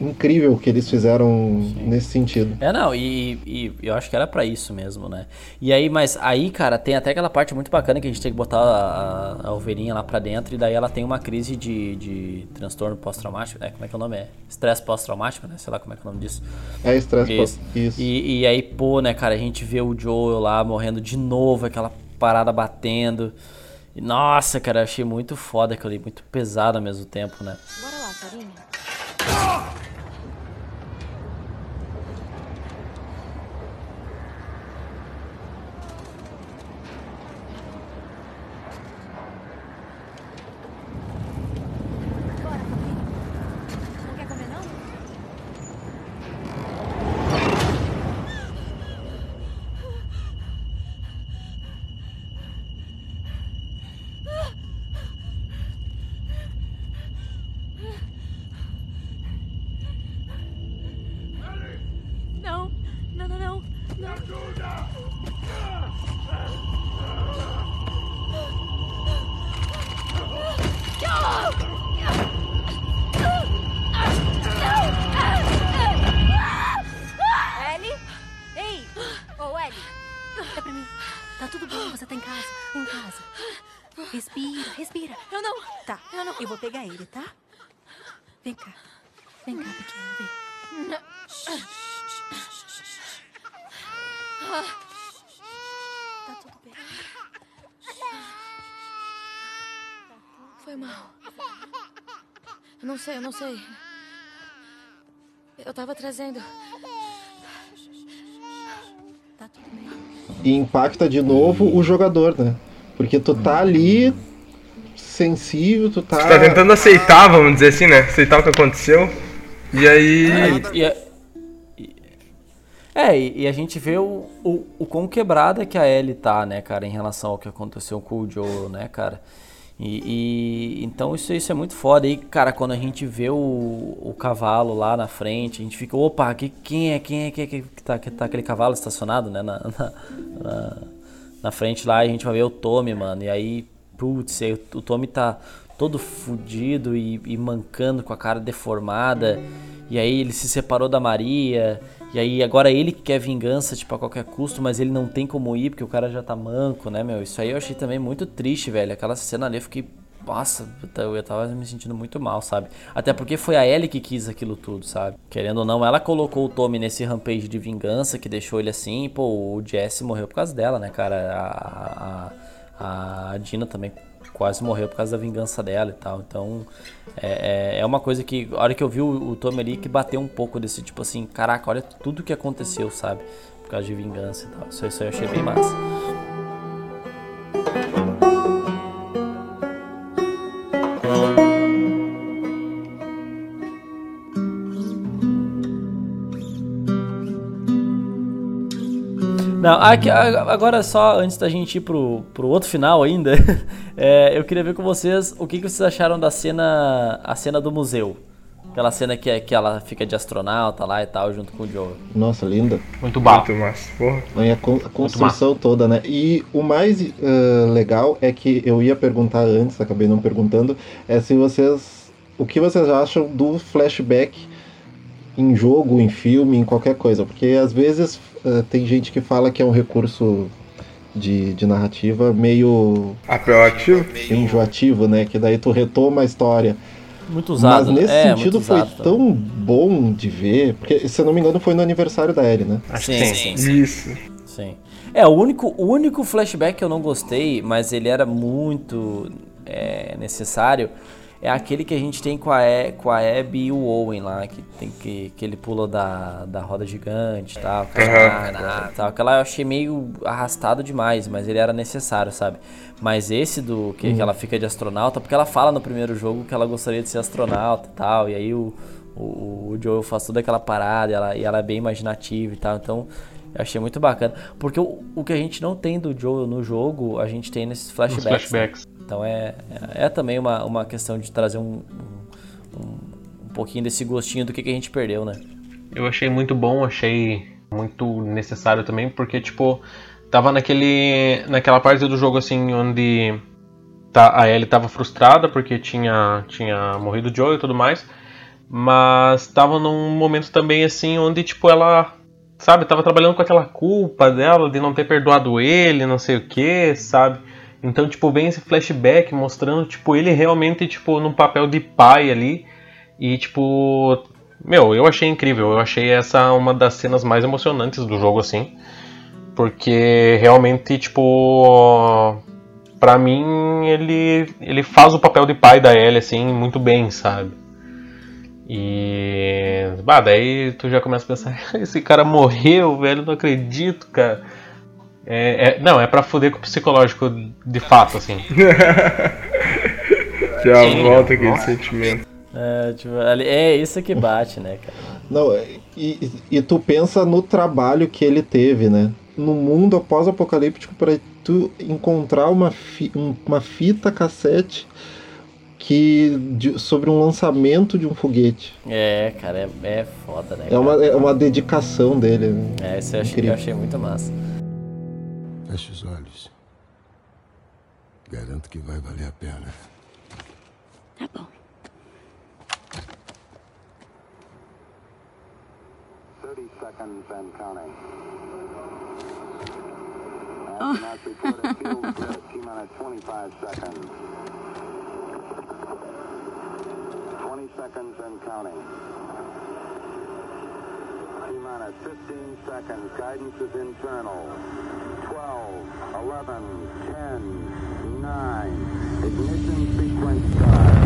H: incrível o que eles fizeram nesse sentido.
F: É, não, e, e eu acho que era para isso mesmo, né? E aí, mas aí, cara, tem até aquela parte muito bacana que a gente tem que botar a, a ovelhinha lá pra dentro e daí ela tem uma crise de, de transtorno pós-traumático, né? Como é que é o nome? É estresse pós-traumático, né? Sei lá como é que é o nome disso.
H: É estresse pós Isso.
F: E, e aí, pô, né, cara, a gente vê o Joel lá morrendo de novo, aquela parada batendo. E, nossa, cara, achei muito foda aquilo ali, muito pesado ao mesmo tempo, né? Bora lá, carinha.
K: Não sei, eu não sei. Eu tava trazendo.
H: Tá tudo bem. E impacta de novo o jogador, né? Porque tu tá ali sensível, tu tá.
G: Tu tá tentando aceitar, vamos dizer assim, né? Aceitar o que aconteceu. E aí.
F: É, e, e, é, e a gente vê o, o, o quão quebrada que a Ellie tá, né, cara, em relação ao que aconteceu com o Joel, né, cara? E, e, então isso, isso é muito foda. E, cara, quando a gente vê o, o cavalo lá na frente, a gente fica, opa, que, quem é, quem é, quem é que tá, que tá aquele cavalo estacionado, né? Na, na, na, na frente lá, a gente vai ver o Tommy, mano. E aí, putz, aí, o Tommy tá todo fudido e, e mancando com a cara deformada. E aí ele se separou da Maria. E aí agora ele que quer vingança, tipo, a qualquer custo, mas ele não tem como ir porque o cara já tá manco, né, meu? Isso aí eu achei também muito triste, velho. Aquela cena ali eu fiquei. Nossa, eu tava me sentindo muito mal, sabe? Até porque foi a Ellie que quis aquilo tudo, sabe? Querendo ou não, ela colocou o Tommy nesse rampage de vingança que deixou ele assim. Pô, o Jesse morreu por causa dela, né, cara? A, a, a Dina também quase morreu por causa da vingança dela e tal. Então, é, é, é uma coisa que, a hora que eu vi o, o Tommy ali, que bateu um pouco desse tipo assim: caraca, olha tudo que aconteceu, sabe? Por causa de vingança e tal. Isso, isso eu achei bem massa. Não, aqui, agora só antes da gente ir pro, pro outro final ainda, é, eu queria ver com vocês o que, que vocês acharam da cena, a cena do museu. Aquela cena que, é, que ela fica de astronauta lá e tal, junto com o Joe.
H: Nossa, linda.
I: Muito bom. Muito
G: massa, porra.
H: E a, a construção toda, né? E o mais uh, legal é que eu ia perguntar antes, acabei não perguntando, é se vocês. O que vocês acham do flashback em jogo, em filme, em qualquer coisa? Porque às vezes uh, tem gente que fala que é um recurso de, de narrativa meio.
G: Apelativo?
H: Enjoativo, né? Que daí tu retoma a história.
F: Muito usado.
H: Mas nesse
F: é,
H: sentido foi
F: usado
H: tão bom de ver. Porque, se eu não me engano, foi no aniversário da Ellie, né?
F: Sim, sim, sim.
G: Isso.
F: Sim. É, o único, o único flashback que eu não gostei, mas ele era muito é, necessário, é aquele que a gente tem com a, e, com a Abby e o Owen lá, que, tem que, que ele pula da, da roda gigante e tal, uhum. tal. Aquela eu achei meio arrastado demais, mas ele era necessário, sabe? Mas esse do que, uhum. que ela fica de astronauta, porque ela fala no primeiro jogo que ela gostaria de ser astronauta e tal, e aí o, o, o Joel faz toda aquela parada e ela, e ela é bem imaginativa e tal, então eu achei muito bacana. Porque o, o que a gente não tem do Joel no jogo, a gente tem nesses flashbacks. Né?
I: flashbacks.
F: Né? Então é, é, é, também uma, uma questão de trazer um, um, um pouquinho desse gostinho do que, que a gente perdeu, né?
I: Eu achei muito bom, achei muito necessário também, porque, tipo, tava naquele, naquela parte do jogo, assim, onde tá, a Ellie tava frustrada porque tinha, tinha morrido o Joe e tudo mais, mas tava num momento também, assim, onde, tipo, ela, sabe, tava trabalhando com aquela culpa dela de não ter perdoado ele, não sei o que, sabe? Então, tipo, vem esse flashback mostrando, tipo, ele realmente, tipo, num papel de pai ali. E, tipo, meu, eu achei incrível. Eu achei essa uma das cenas mais emocionantes do jogo, assim. Porque realmente, tipo, pra mim, ele, ele faz o papel de pai da Ellie, assim, muito bem, sabe? E. Bah, daí tu já começa a pensar: esse cara morreu, velho, não acredito, cara. É, é, não, é pra foder com o psicológico de fato, assim.
G: Já Sim, volta aquele nossa. sentimento.
F: É, tipo, é isso que bate, né, cara?
H: Não, e, e tu pensa no trabalho que ele teve, né? No mundo pós-apocalíptico para tu encontrar uma, fi, uma fita cassete que de, sobre um lançamento de um foguete.
F: É, cara, é, é foda, né?
H: É uma, é uma dedicação dele.
F: Né? É, isso eu achei, eu achei muito massa.
A: Feche os olhos. Garanto que vai valer a pena.
K: Tá bom. Thirty seconds and counting. Oh. Astronauts report a fuel split. T-minus 25 seconds. 20 seconds and counting. T-minus 15 seconds. Guidance is internal. 12, 11, 10, 9. Ignition sequence start.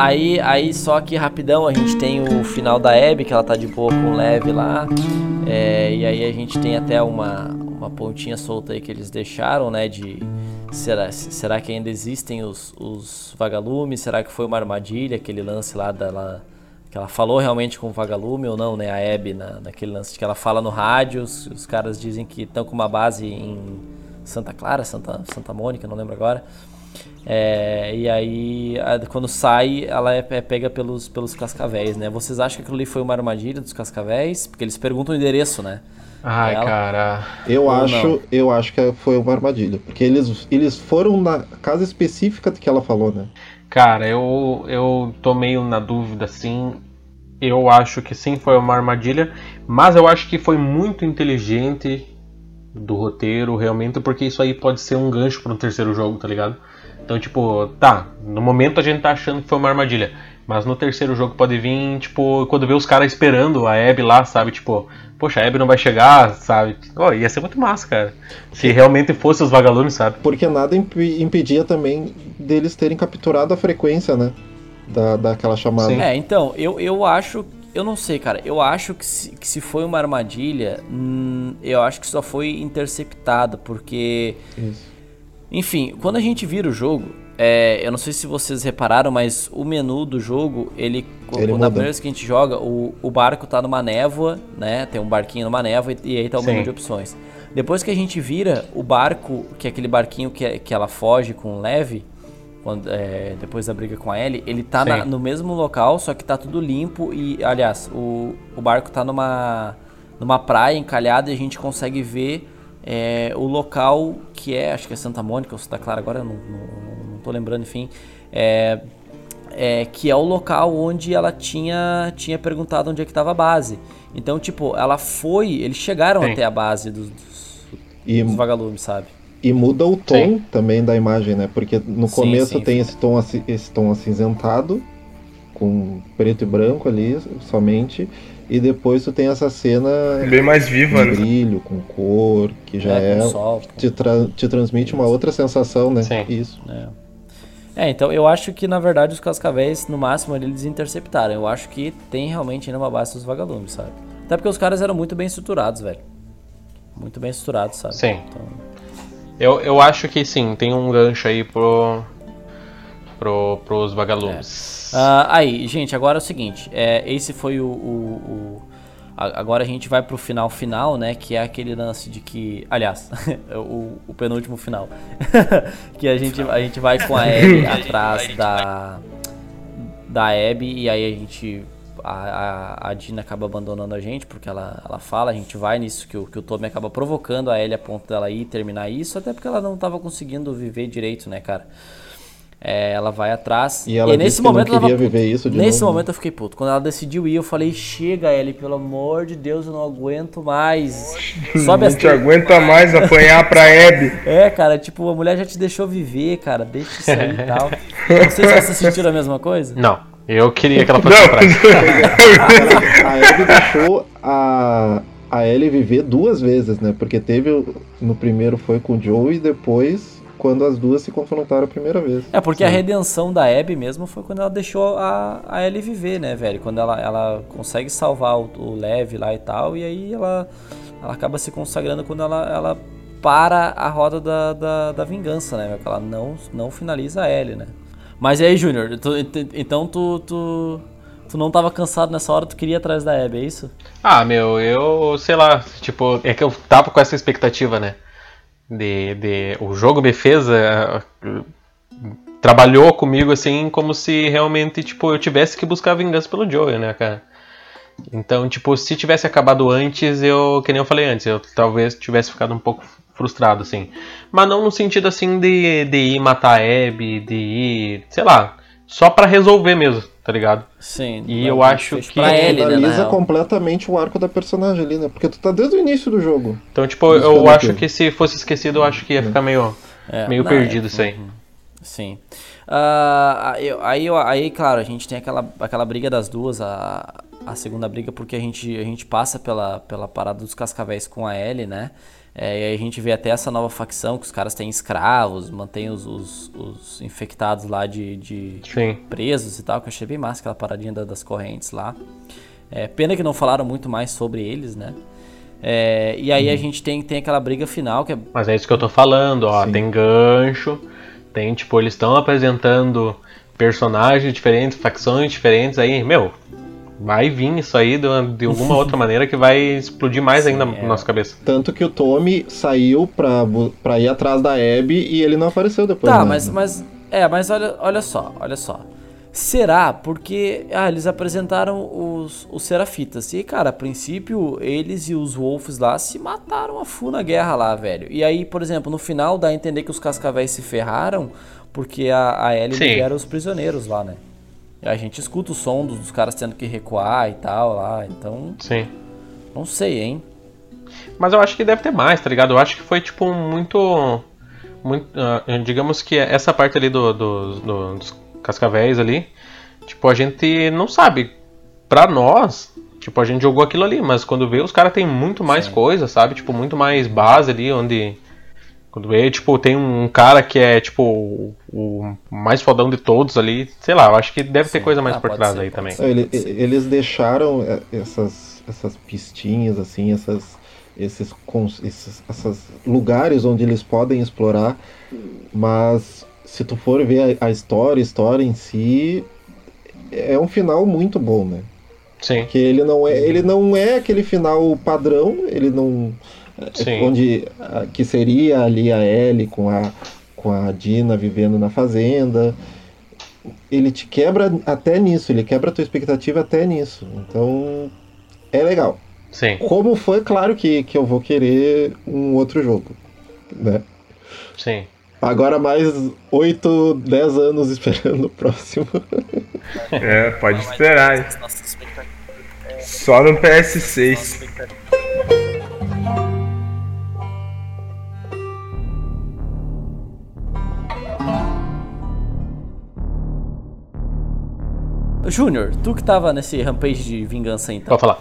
F: Aí, aí só que rapidão a gente tem o final da Abby, que ela tá de boa com o Leve lá. É, e aí a gente tem até uma, uma pontinha solta aí que eles deixaram, né? De será, será que ainda existem os, os vagalumes? Será que foi uma armadilha, aquele lance lá dela. Que ela falou realmente com o vagalume ou não, né? A Abby, na, naquele lance que ela fala no rádio, os, os caras dizem que estão com uma base em Santa Clara, Santa, Santa Mônica, não lembro agora. É, e aí, quando sai, ela é, é, pega pelos, pelos cascavéis, né? Vocês acham que aquilo ali foi uma armadilha dos cascavéis? Porque eles perguntam o endereço, né?
I: Ai, cara.
H: Eu acho, eu acho que foi uma armadilha. Porque eles, eles foram na casa específica que ela falou, né?
I: Cara, eu, eu tô meio na dúvida, assim. Eu acho que sim, foi uma armadilha, mas eu acho que foi muito inteligente do roteiro, realmente, porque isso aí pode ser um gancho para um terceiro jogo, tá ligado? Então, tipo, tá, no momento a gente tá achando que foi uma armadilha, mas no terceiro jogo pode vir, tipo, quando vê os caras esperando a Abby lá, sabe? Tipo, poxa, a Abby não vai chegar, sabe? Oh, ia ser muito massa, cara. Se realmente fosse os vagalumes, sabe?
H: Porque nada imp impedia também deles terem capturado a frequência, né? Da, daquela chamada.
F: Sim. É, então, eu, eu acho eu não sei, cara. Eu acho que se, que se foi uma armadilha, hum, eu acho que só foi interceptada, porque. Isso. Enfim, quando a gente vira o jogo, é, eu não sei se vocês repararam, mas o menu do jogo, ele. ele na primeira vez que a gente joga, o, o barco tá numa névoa, né? Tem um barquinho numa névoa e, e aí tá o Sim. menu de opções. Depois que a gente vira, o barco, que é aquele barquinho que, que ela foge com leve, quando, é, depois da briga com a Ellie, ele tá na, no mesmo local, só que tá tudo limpo e, aliás, o, o barco tá numa, numa praia encalhada e a gente consegue ver é, o local que é, acho que é Santa Mônica ou Santa Clara, agora eu não, não, não tô lembrando, enfim, é, é, que é o local onde ela tinha, tinha perguntado onde é que tava a base. Então, tipo, ela foi, eles chegaram Sim. até a base dos, dos, e... dos vagalumes, sabe?
H: E muda o tom sim. também da imagem, né? Porque no sim, começo sim, tem esse tom, esse tom acinzentado, com preto e branco ali somente. E depois tu tem essa cena.
G: Bem mais viva,
H: com né? brilho, com cor, que já é. é sol, te, tra te transmite uma outra sensação, né?
F: Sim. Isso. É. É, então eu acho que na verdade os cascavéis, no máximo, eles interceptaram. Eu acho que tem realmente ainda uma base dos vagalumes, sabe? Até porque os caras eram muito bem estruturados, velho. Muito bem estruturados, sabe?
I: Sim. Então... Eu, eu acho que sim, tem um gancho aí pro, pro, pros vagalumes.
F: É. Uh, aí, gente, agora é o seguinte: é, esse foi o, o, o, Agora a gente vai pro final final, né? Que é aquele lance de que. Aliás, o, o penúltimo final. que a gente, a gente vai com a Abby atrás da. Da Abby e aí a gente a, a, a Dina acaba abandonando a gente, porque ela, ela fala, a gente vai nisso que o, que o Tommy acaba provocando a Ellie a ponto dela ir terminar isso, até porque ela não estava conseguindo viver direito, né, cara? É, ela vai atrás.
H: E ela e nesse momento não queria viver isso
F: de Nesse novo, momento né? eu fiquei puto. Quando ela decidiu ir, eu falei: chega, Ellie, pelo amor de Deus, eu não aguento mais.
G: Sobe não te aguenta mais apanhar pra Abby.
F: É, cara, tipo, a mulher já te deixou viver, cara, deixa isso aí e tal. Não sei se vocês sentiram a mesma coisa.
I: Não. Eu queria que ela fosse pra
H: A Abby deixou a, a Ellie viver duas vezes, né? Porque teve. No primeiro foi com o Joe e depois quando as duas se confrontaram a primeira vez.
F: É, porque Sim. a redenção da Abby mesmo foi quando ela deixou a, a Ellie viver, né, velho? Quando ela, ela consegue salvar o, o Lev lá e tal, e aí ela, ela acaba se consagrando quando ela, ela para a roda da, da, da vingança, né? Ela não, não finaliza a Ellie, né? Mas e aí, Júnior? Então tu, tu, tu não tava cansado nessa hora, tu queria ir atrás da Abby, é isso?
I: Ah, meu, eu sei lá, tipo, é que eu tava com essa expectativa, né? De, de o jogo me fez. Uh, trabalhou comigo assim como se realmente, tipo, eu tivesse que buscar vingança pelo Joey, né, cara? Então, tipo, se tivesse acabado antes, eu, que nem eu falei antes, eu talvez tivesse ficado um pouco frustrado, assim. Mas não no sentido, assim, de, de ir matar a Abby, de ir, sei lá, só para resolver mesmo, tá ligado?
F: Sim.
I: E eu acho que...
H: Pra ele, né, completamente o arco da personagem ali, né? Porque tu tá desde o início do jogo.
I: Então, tipo, eu acho que se fosse esquecido, eu acho que ia ficar meio, é, meio não, perdido é, isso aí. Uhum.
F: Sim. Uh, aí, aí, aí, claro, a gente tem aquela, aquela briga das duas, a, a segunda briga, porque a gente, a gente passa pela, pela parada dos cascavéis com a Ellie, né? É, e aí a gente vê até essa nova facção que os caras têm escravos, mantém os, os, os infectados lá de, de presos e tal, que eu achei bem massa aquela paradinha da, das correntes lá. É, pena que não falaram muito mais sobre eles, né? É, e aí hum. a uhum. gente tem, tem aquela briga final que é...
I: Mas é isso que eu tô falando, ó, Sim. tem gancho, tem tipo, eles estão apresentando personagens diferentes, facções diferentes aí, meu, vai vir isso aí de, de alguma outra maneira que vai explodir mais Sim, ainda é. na nossa cabeça.
H: Tanto que o Tommy saiu pra, pra ir atrás da Abby e ele não apareceu depois.
F: Tá, né? mas, mas. É, mas olha, olha só, olha só. Será? Porque ah, eles apresentaram os, os Serafitas. E, cara, a princípio, eles e os Wolves lá se mataram a full na guerra lá, velho. E aí, por exemplo, no final dá a entender que os Cascavéis se ferraram porque a, a Ellie libera os prisioneiros lá, né? A gente escuta o som dos, dos caras tendo que recuar e tal lá, então.
I: Sim.
F: Não sei, hein?
I: Mas eu acho que deve ter mais, tá ligado? Eu acho que foi, tipo, muito. muito ah, digamos que essa parte ali do, do- do- dos cascavéis ali, tipo, a gente não sabe. Pra nós, tipo, a gente jogou aquilo ali, mas quando vê, os caras têm muito mais coisa, sabe? Tipo, muito mais base ali, onde. Quando vê, tipo, tem um cara que é, tipo, o, o mais fodão de todos ali. Sei lá, eu acho que deve ter coisa mais
F: Ah,
I: por trás
F: ser,
I: aí também.
H: Não, ele- eles deixaram é, essas, essas pistinhas, assim, essas, esses, esses essas lugares onde eles podem explorar, mas se tu for ver a, a história, a história em si, é um final muito bom, né?
I: Sim.
H: Porque ele não é, ele não é aquele final padrão, ele não. É,
I: Sim.
H: Onde. a- que seria ali a Ellie com a, com a Dina vivendo na fazenda. Ele te quebra até nisso, ele quebra a tua expectativa até nisso. Então. É legal.
I: Sim.
H: Como foi, claro que, que eu vou querer um outro jogo. Né?
I: Sim.
H: Agora mais 8, 10 anos esperando o próximo.
G: É, pode esperar. Só no PS6.
F: Júnior, tu que tava nesse rampage de vingança então.
I: Pode falar.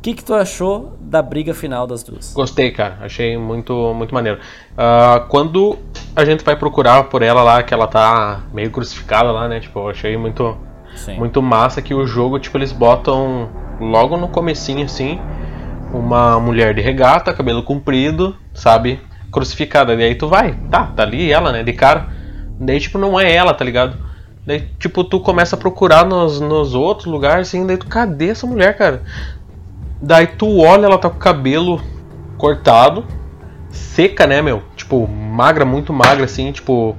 F: O que, que tu achou da briga final das duas?
I: Gostei, cara. Achei muito, muito maneiro. Ah, quando a gente vai procurar por ela lá, que ela tá meio crucificada lá, né? Tipo, eu achei muito,
F: Sim.
I: muito massa que o jogo, tipo, eles botam logo no comecinho, assim, uma mulher de regata, cabelo comprido, sabe? Crucificada. E aí tu vai, tá, tá ali ela, né? De cara. Daí, tipo, não é ela, tá ligado? Daí, tipo, tu começa a procurar nos, nos outros lugares, assim, daí tu, cadê essa mulher, cara? Daí tu olha, ela tá com o cabelo cortado, seca, né, meu? Tipo, magra, muito magra, assim, tipo.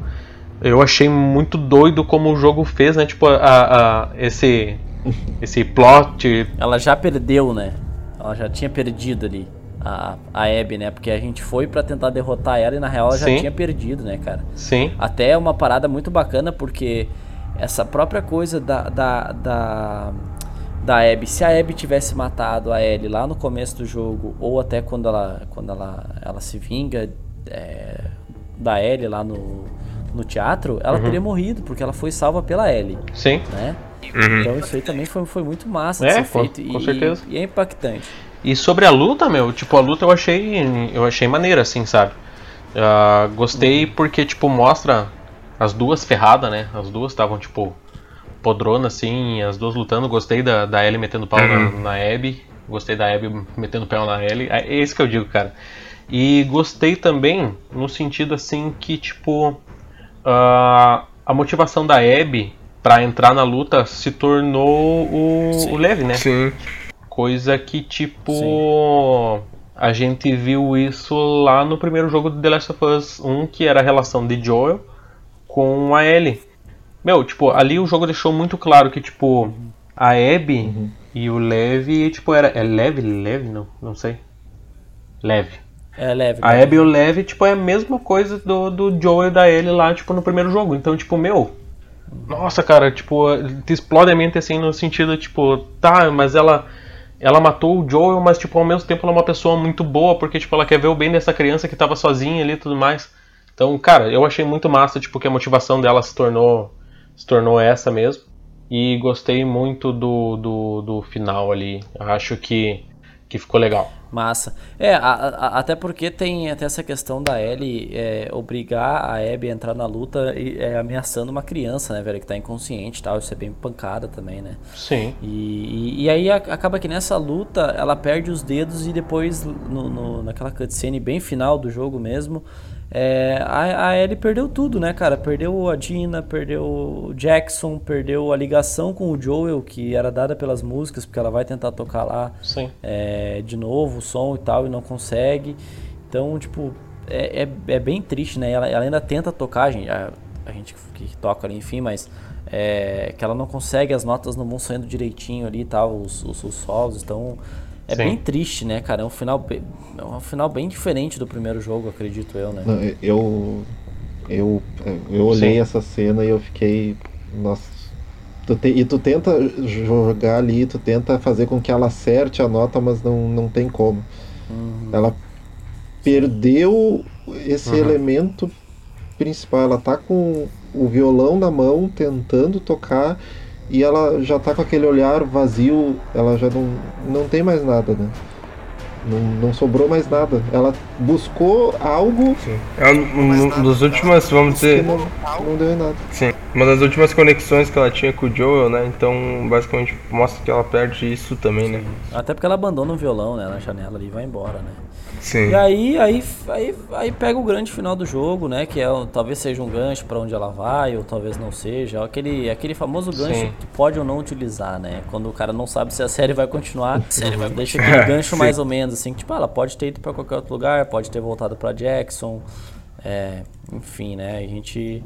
I: Eu achei muito doido como o jogo fez, né? Tipo, a, a- esse. Esse plot.
F: Ela já perdeu, né? Ela já tinha perdido ali a, a Abby, né? Porque a gente foi pra tentar derrotar ela e na real ela já
I: Sim.
F: tinha perdido, né, cara?
I: Sim.
F: Até é uma parada muito bacana porque essa própria coisa da, da, da, da Abby, se a Abby tivesse matado a Ellie lá no começo do jogo, ou até quando ela, quando ela, ela se vinga é, da Ellie lá no, no teatro, ela
I: Uhum.
F: teria morrido, porque ela foi salva pela Ellie.
I: Sim.
F: Né?
I: Uhum.
F: Então isso aí também foi, foi muito massa
I: É,
F: de ser
I: com-
F: feito.
I: com
F: e,
I: certeza.
F: E é impactante.
I: E sobre a luta, meu, tipo, a luta eu achei. Eu achei maneira, assim, sabe? Ah, gostei porque, tipo, mostra as duas ferradas, né? As duas estavam, tipo, podrona, assim, as duas lutando. Gostei da, da Ellie metendo pau na,
G: Uhum.
I: na Abby. Gostei da Abby metendo pau na Ellie. É esse que eu digo, cara. E gostei também no sentido, assim, que, tipo. ah, a motivação da Abby pra entrar na luta se tornou o, o Lev, né?
G: Sim.
I: Coisa que, tipo. A gente viu isso lá no primeiro jogo do The Last of Us 1, que era a relação de Joel com a Ellie. Meu, tipo, ali o jogo deixou muito claro que, tipo, a Abby e o Lev, tipo, era. É Lev? Lev? Não, não sei. Lev.
F: É leve.
I: A Abby e o Lev, tipo, é a mesma coisa do, do Joel e da Ellie lá, tipo, no primeiro jogo. Então, tipo, meu. Nossa, cara, tipo, te explode a mente assim no sentido, tipo, tá, mas ela. Ela matou o Joel, mas, tipo, ao mesmo tempo ela é uma pessoa muito boa, porque, tipo, ela quer ver o bem dessa criança que tava sozinha ali e tudo mais. Então, cara, eu achei muito massa, tipo, que a motivação dela se tornou. Se tornou essa mesmo. E gostei muito do, do, do final ali. Acho que, que ficou legal.
F: Massa. É, a- a- até porque tem até essa questão da Ellie é, obrigar a Abby a entrar na luta e, é, ameaçando uma criança, né, velho, que tá inconsciente e tal. Isso é bem pancada também, né?
I: Sim.
F: E, e, e aí a- acaba que nessa luta ela perde os dedos e depois, no, no- naquela cutscene bem final do jogo mesmo, é, a, a Ellie perdeu tudo, né, cara? Perdeu a Dina, perdeu o Jackson, perdeu a ligação com o Joel, que era dada pelas músicas, porque ela vai tentar tocar lá
I: Sim.
F: é, de novo o som e tal e não consegue. Então, tipo, é, é, é bem triste, né? Ela, ela ainda tenta tocar, a gente, a, a gente que que toca ali, enfim, mas é, que ela não consegue, as notas não vão saindo direitinho ali e tal, os, os, os solos, então é
H: Sim.
F: bem triste, né, cara? É um final bem, é um final bem diferente do primeiro jogo, acredito eu, né?
H: Não, Eu, Eu, eu olhei
I: Sim.
H: essa cena e eu fiquei. Nossa. Tu te- e tu tenta jogar ali, tu tenta fazer com que ela acerte a nota, mas não, não tem como. Ela perdeu esse
I: Uhum.
H: elemento principal. Ela tá com o violão na mão, tentando tocar, e ela já tá com aquele olhar vazio, ela já não, não tem mais nada, né? Não, não sobrou mais nada. Ela buscou algo.
G: É um, um dos últimos, vamos dizer.
H: Não, não deu em nada.
G: Sim, uma das últimas conexões que ela tinha com o Joel, né? Então, basicamente, mostra que ela perde isso também, né?
F: Até porque ela abandona o violão, né, na janela ali e vai embora, né?
G: Sim.
F: E aí, aí, aí, aí pega o grande final do jogo, né? Que é talvez seja um gancho pra onde ela vai, ou talvez não seja. Aquele, aquele famoso gancho
I: Sim.
F: que pode ou não utilizar, né? Quando o cara não sabe se a série vai continuar,
I: série vai
F: deixa aquele gancho mais ou menos assim, que, tipo, ah, ela pode ter ido pra qualquer outro lugar, pode ter voltado pra Jackson, é, enfim, né? A gente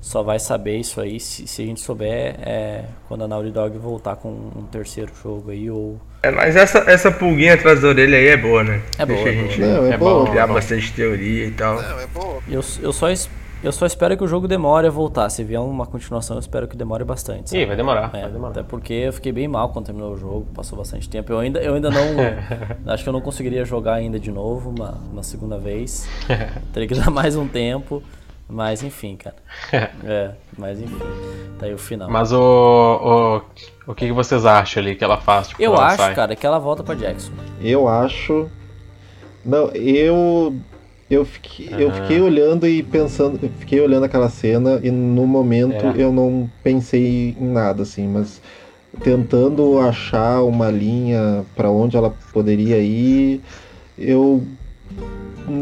F: só vai saber isso aí se, se a gente souber é, quando a Naughty Dog voltar com um terceiro jogo aí, ou
G: É, mas essa, essa pulguinha atrás da orelha aí é boa, né?
F: É boa,
G: Deixa
F: é
G: a gente
F: boa. Não, é boa.
G: criar
F: É boa.
G: bastante teoria e tal.
F: Eu, eu, só, eu só espero que o jogo demore a voltar. Se vier uma continuação, eu espero que demore bastante. sabe?
I: Ih, vai demorar,
F: É,
I: vai demorar.
F: Até porque eu fiquei bem mal quando terminou o jogo, passou bastante tempo. Eu ainda, eu ainda não. acho que eu não conseguiria jogar ainda de novo, uma, uma segunda vez. Teria que dar mais um tempo. Mas enfim, cara. É, mas enfim. Tá aí o final.
I: Mas o, o, o que, que vocês acham ali que ela faz? Tipo,
F: eu acho,
I: sai?
F: cara, que ela volta pra Jackson.
H: Eu acho. Não, eu. Eu fiquei, eu
I: Aham.
H: fiquei olhando e pensando. Eu fiquei olhando aquela cena e no momento
I: É.
H: eu não pensei em nada, assim, mas tentando achar uma linha pra onde ela poderia ir, eu.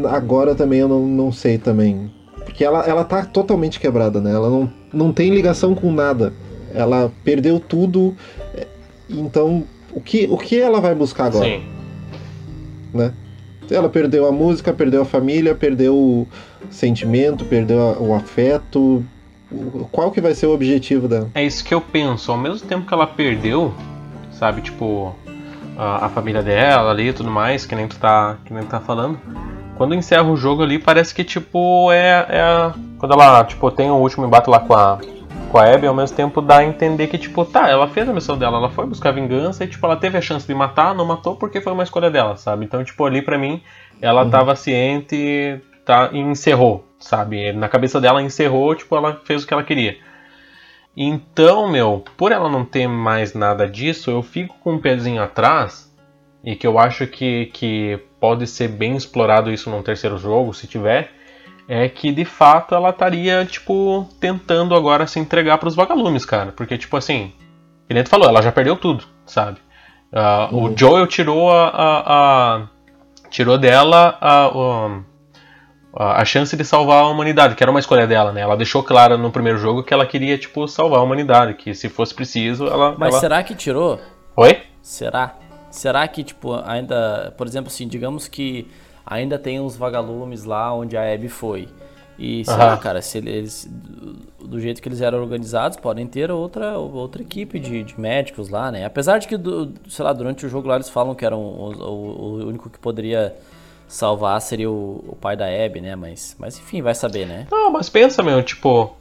H: Agora também eu não, não sei também. Porque ela, ela tá totalmente quebrada, né? Ela não, não tem ligação com nada. Ela perdeu tudo. é, Então, o que, o que ela vai buscar agora?
I: Sim.
H: né? Ela perdeu a música, perdeu a família, perdeu o sentimento, perdeu a- o afeto. Qual que vai ser o objetivo dela?
I: É isso que eu penso. Ao mesmo tempo que ela perdeu, sabe, tipo, a, a família dela ali e tudo mais, que nem tu tá, que nem tu tá falando. Quando encerra o jogo ali, parece que, tipo, é, é a- Quando ela, tipo, tem o último embate lá com a, com a Abby, ao mesmo tempo dá a entender que, tipo, tá, ela fez a missão dela, ela foi buscar vingança e, tipo, ela teve a chance de matar, não matou porque foi uma escolha dela, sabe? Então, tipo, ali pra mim, ela tava ciente tá, e encerrou, sabe? Na cabeça dela encerrou, tipo, ela fez o que ela queria. Então, meu, por ela não ter mais nada disso, eu fico com um pezinho atrás e que eu acho que, que pode ser bem explorado isso num terceiro jogo, se tiver, é que de fato ela estaria, tipo, tentando agora se entregar pros vagalumes, cara. Porque, tipo assim, que nem tu falou, ela já perdeu tudo, sabe? Ah, O Joel tirou a, a- a- tirou dela a, a, a chance de salvar a humanidade, que era uma escolha dela, né? Ela deixou claro no primeiro jogo que ela queria, tipo, salvar a humanidade, que se fosse preciso, ela.
F: Mas
I: ela-
F: será que tirou?
I: Oi?
F: Será? Será que, tipo, ainda. Por exemplo, assim, digamos que ainda tem uns vagalumes lá onde a Abby foi. E sei lá,
I: Aham.
F: cara, se eles. Do jeito que eles eram organizados, podem ter outra, outra equipe de, de médicos lá, né? Apesar de que, do- sei lá, durante o jogo lá eles falam que era o, o- o único que poderia salvar seria o, o pai da Abby, né? Mas, mas enfim, vai saber, né?
I: Não, mas pensa, meu, tipo.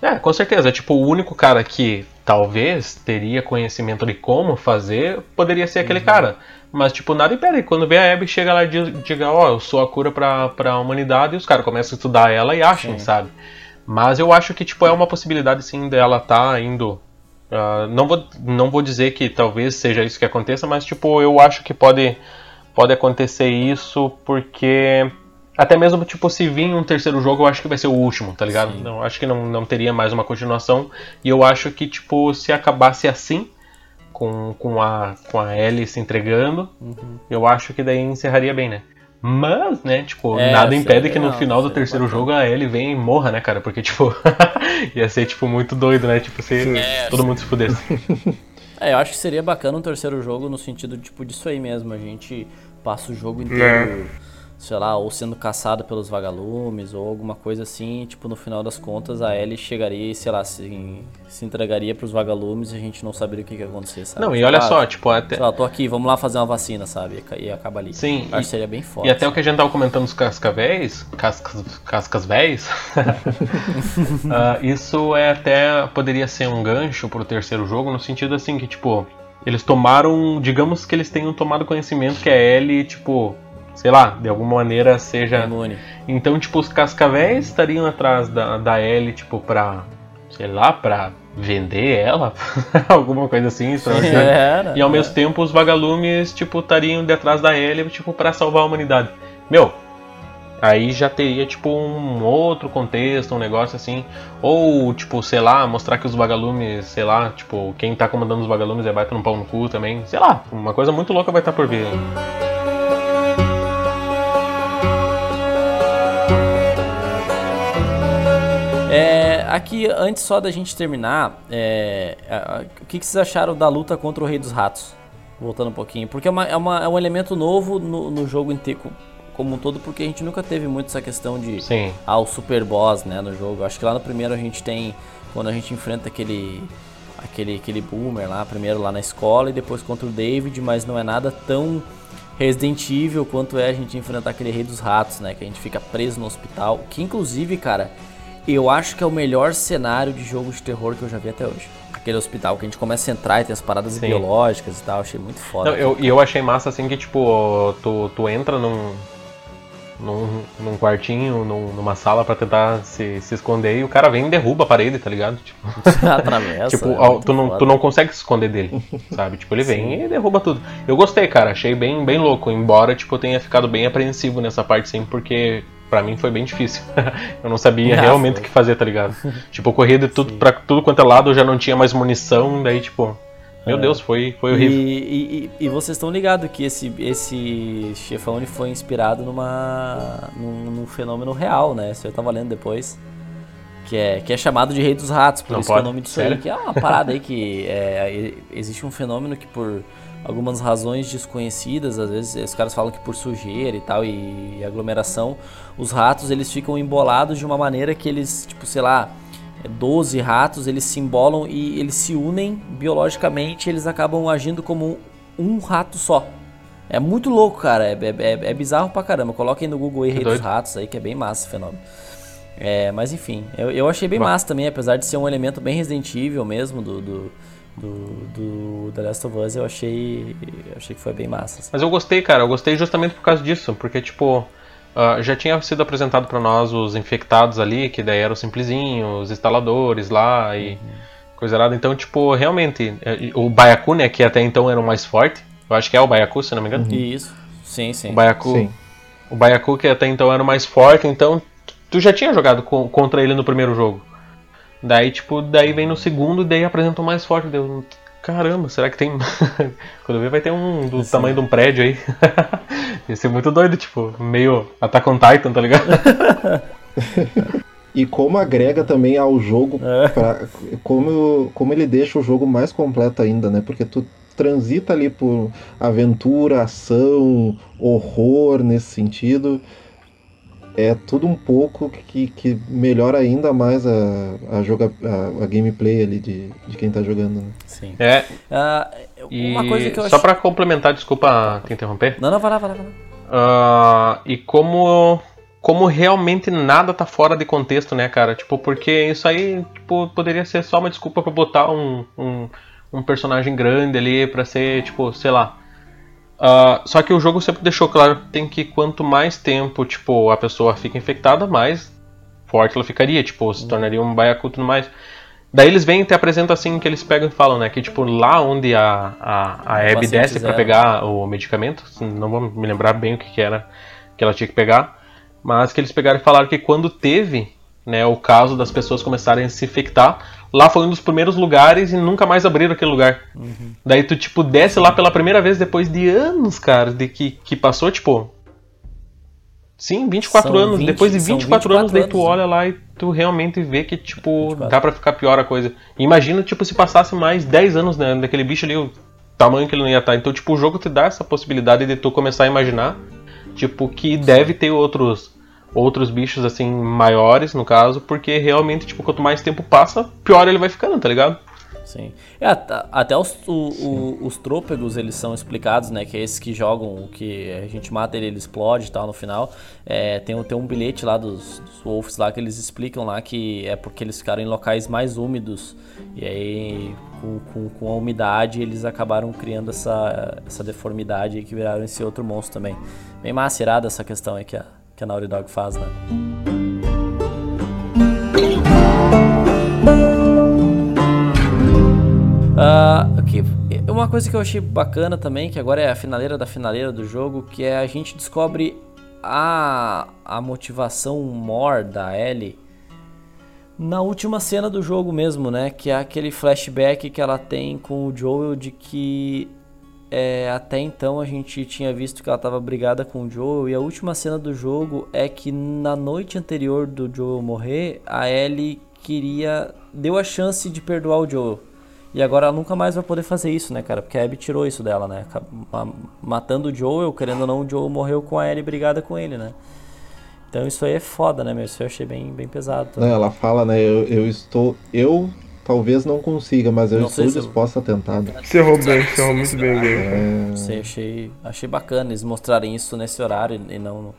I: É, com certeza. Tipo, o único cara que talvez teria conhecimento de como fazer poderia ser aquele cara. Mas, tipo, nada impede. Quando vê a Abby, chega lá e diga: Ó, eu sou a cura pra, pra humanidade, e os caras começam a estudar ela e acham,
F: Sim.
I: sabe? Mas eu acho que, tipo, é uma possibilidade, sim, dela tá indo. ah, não, vou, não vou dizer que talvez seja isso que aconteça, mas, tipo, eu acho que pode, pode acontecer isso porque. Até mesmo, tipo, se vir um terceiro jogo, eu acho que vai ser o último, tá ligado? Não, acho que não, não teria mais uma continuação. E eu acho que, tipo, se acabasse assim, com, com, a, com a Ellie se entregando,
F: Uhum.
I: eu acho que daí encerraria bem, né? Mas, né, tipo,
F: É,
I: nada impede que no
F: não,
I: final do terceiro jogo a Ellie venha e morra, né, cara? Porque, tipo, ia ser, tipo, muito doido, né? Tipo, se
F: É,
I: todo mundo se pudesse.
F: É, eu acho que seria bacana um terceiro jogo no sentido, tipo, disso aí mesmo. A gente passa o jogo inteiro
I: É.
F: sei lá, ou sendo caçada pelos vagalumes, ou alguma coisa assim, tipo, no final das contas a Ellie chegaria e, sei lá, se, se entregaria pros vagalumes e a gente não saberia o que, que ia acontecer, sabe?
I: Não, e olha
F: ah,
I: só, tipo, até.
F: Sei lá, tô aqui, vamos lá fazer uma vacina, sabe? E acaba ali.
I: Sim,
F: Acho
I: e-
F: seria bem forte.
I: E até o que a gente tava comentando dos cascavéis, cascas, cascas véis, ah, isso é até poderia ser um gancho pro terceiro jogo, no sentido assim que, tipo, eles tomaram, digamos que eles tenham tomado conhecimento que a Ellie, tipo, sei lá, de alguma maneira seja. Então, tipo, os cascavéis estariam atrás da, da Ellie, tipo, pra, sei lá, pra vender ela, alguma coisa assim.
F: Era,
I: e ao
F: é.
I: mesmo tempo os vagalumes, tipo, estariam detrás da Ellie, tipo, pra salvar a humanidade. Meu, aí já teria, tipo, um outro contexto, um negócio assim. Ou, tipo, sei lá, mostrar que os vagalumes, sei lá, tipo, quem tá comandando os vagalumes é baita no pau no cu também. Sei lá, uma coisa muito louca vai estar por vir.
F: É, aqui, antes só da gente terminar, é, a- a- o que, que vocês acharam da luta contra o Rei dos Ratos? Voltando um pouquinho. Porque é, uma- é uma- é um elemento novo no, no jogo inteiro como um todo, porque a gente nunca teve muito essa questão de
I: Sim.
F: ah, o super boss né, no jogo. Acho que lá no primeiro a gente tem, quando a gente enfrenta aquele, aquele, aquele boomer lá, primeiro lá na escola e depois contra o David, mas não é nada tão Resident Evil quanto é a gente enfrentar aquele Rei dos Ratos, né? Que a gente fica preso no hospital. Que inclusive, cara, eu acho que é o melhor cenário de jogo de terror que eu já vi até hoje. Aquele hospital que a gente começa a entrar e tem as paradas
I: Sim.
F: biológicas e tal, achei muito foda.
I: Não, eu, e eu achei massa assim que, tipo, tu, tu entra num, num, num quartinho, num- numa sala pra tentar se, se esconder e o cara vem e derruba a parede, tá ligado? Tipo,
F: Atravessa,
I: tipo
F: é
I: tu, não,
F: foda.
I: tu não consegue se esconder dele, sabe? Tipo, ele vem
F: Sim.
I: e derruba tudo. Eu gostei, cara, achei bem, bem louco, embora, tipo, eu tenha ficado bem apreensivo nessa parte, sim, porque pra mim foi bem difícil. eu não sabia
F: Ah,
I: realmente o que fazer, tá ligado? tipo, de tudo, pra tudo quanto é lado, eu já não tinha mais munição, daí, tipo, meu
F: É.
I: Deus, foi, foi horrível.
F: E, e, e- vocês estão ligados que esse, esse chefão foi inspirado numa, num, num fenômeno real, né? Isso eu tava lendo depois. Que é, que é chamado de Rei dos Ratos, por
I: Não
F: isso que é o
I: pode?
F: nome disso
I: Sério?
F: aí. Que é uma parada aí que é, existe um fenômeno que por algumas razões desconhecidas, às vezes os caras falam que por sujeira e tal, e, aglomeração, os ratos eles ficam embolados de uma maneira que eles, tipo, sei lá, é, 12 ratos, eles se embolam e eles se unem biologicamente, eles acabam agindo como um, um rato só. É muito louco, cara. É, é- é- é bizarro pra caramba. Coloquem no Google aí Rei dos. Ratos aí, que é bem massa esse fenômeno. É, mas enfim, eu, eu achei bem
I: Bom.
F: massa também, apesar de ser um elemento bem Resident Evil mesmo do, do, do, do The Last of Us, eu achei, eu achei que foi bem massa. assim.
I: Mas eu gostei, cara. Eu gostei justamente por causa disso. Porque, tipo, ah, já tinha sido apresentado pra nós os infectados ali, que daí eram simplesinhos, os instaladores lá e coisa errada. Então, tipo, realmente, eh, o Baiacu, né, que até então era o mais forte. Eu acho que é o Baiacu, se não me engano.
F: Isso, sim, sim.
I: O Baiacu,
H: Sim.
I: o Baiacu que até então era o mais forte, então tu já tinha jogado co- contra ele no primeiro jogo. Daí, tipo, daí vem no segundo e daí apresenta o mais forte. Deu, caramba, será que tem. Quando eu ver, vai ter um do tamanho de um prédio aí. Ia ser muito doido, tipo, meio Attack on Titan, tá ligado?
H: E como agrega também ao jogo, pra- como, como ele deixa o jogo mais completo ainda, né? Porque tu transita ali por aventura, ação, horror nesse sentido. É tudo um pouco que, que melhora ainda mais a, a, joga, a, a gameplay ali de, de quem tá jogando. Né?
F: Sim.
I: É. E
F: uma coisa que eu
I: só
F: achei-
I: pra complementar, desculpa te interromper.
F: Não, não, vai lá, vai lá, vai lá.
I: Ah, e como como realmente nada tá fora de contexto, né, cara? Tipo, porque isso aí tipo, poderia ser só uma desculpa pra botar um, um, um personagem grande ali pra ser, tipo, sei lá. Ah, só que o jogo sempre deixou claro que tem que quanto mais tempo, tipo, a pessoa fica infectada, mais forte ela ficaria, tipo, se tornaria um baiacu e tudo mais. Daí eles vêm e te apresentam assim que eles pegam e falam, né? Que tipo, lá onde a, a, a Abby desce
F: zero.
I: pegar o medicamento, não vou me lembrar bem o que, que era que ela tinha que pegar, mas que eles pegaram e falaram que quando teve né, o caso das pessoas começarem a se infectar, lá foi um dos primeiros lugares e nunca mais abriram aquele lugar. Daí tu, tipo, desce lá pela primeira vez depois de anos, cara, de que, que passou, tipo. Sim, 24
F: São
I: anos.
F: 20
I: depois de
F: são
I: 24, anos,
F: 24
I: daí tu
F: anos, né?
I: olha lá e tu realmente vê que, tipo, dá pra ficar pior a coisa. Imagina, tipo, se passasse mais 10 anos né, daquele bicho ali, o tamanho que ele não ia estar. Então, tipo, o jogo te dá essa possibilidade de tu começar a imaginar Tipo, que deve ter outros outros bichos assim maiores, no caso, porque realmente, tipo, quanto mais tempo passa, pior ele vai ficando, tá ligado?
F: Sim. É, at- até os, o- o- os trôpegos, eles são explicados, né? Que é esses que jogam, o que a gente mata ele, ele explode e tal no final. É, tem, tem um bilhete lá dos, dos Wolves lá que eles explicam lá que é porque eles ficaram em locais mais úmidos. E aí, com, com, com a umidade, eles acabaram criando essa, essa deformidade aí que viraram esse outro monstro também. Bem massa, irada essa questão aí que a, que a Naughty Dog faz, né? Ah, que- uma coisa que eu achei bacana também, que agora é a finaleira da finaleira do jogo, que é a gente descobre a, a motivação mor da Ellie na última cena do jogo mesmo, né? Que é aquele flashback que ela tem com o Joel de que é, até então a gente tinha visto que ela estava brigada com o Joel e a última cena do jogo é que na noite anterior do Joel morrer, a Ellie queria deu a chance de perdoar o Joel. E agora ela nunca mais vai poder fazer isso, né, cara? Porque a Abby tirou isso dela, né? Matando o Joel, querendo ou não, o Joel morreu com a Ellie brigada com ele, né? Então isso aí é foda, né, meu? Isso eu achei bem, bem pesado.
H: Né, ela fala, né? Eu, eu estou. Eu talvez não consiga, mas eu
F: Não
H: estou
F: eu-
H: disposta a tentar. né?
G: Encerrou bem, encerrou muito bem o game.
H: É,
F: Não sei, achei, achei bacana eles mostrarem isso nesse horário e não.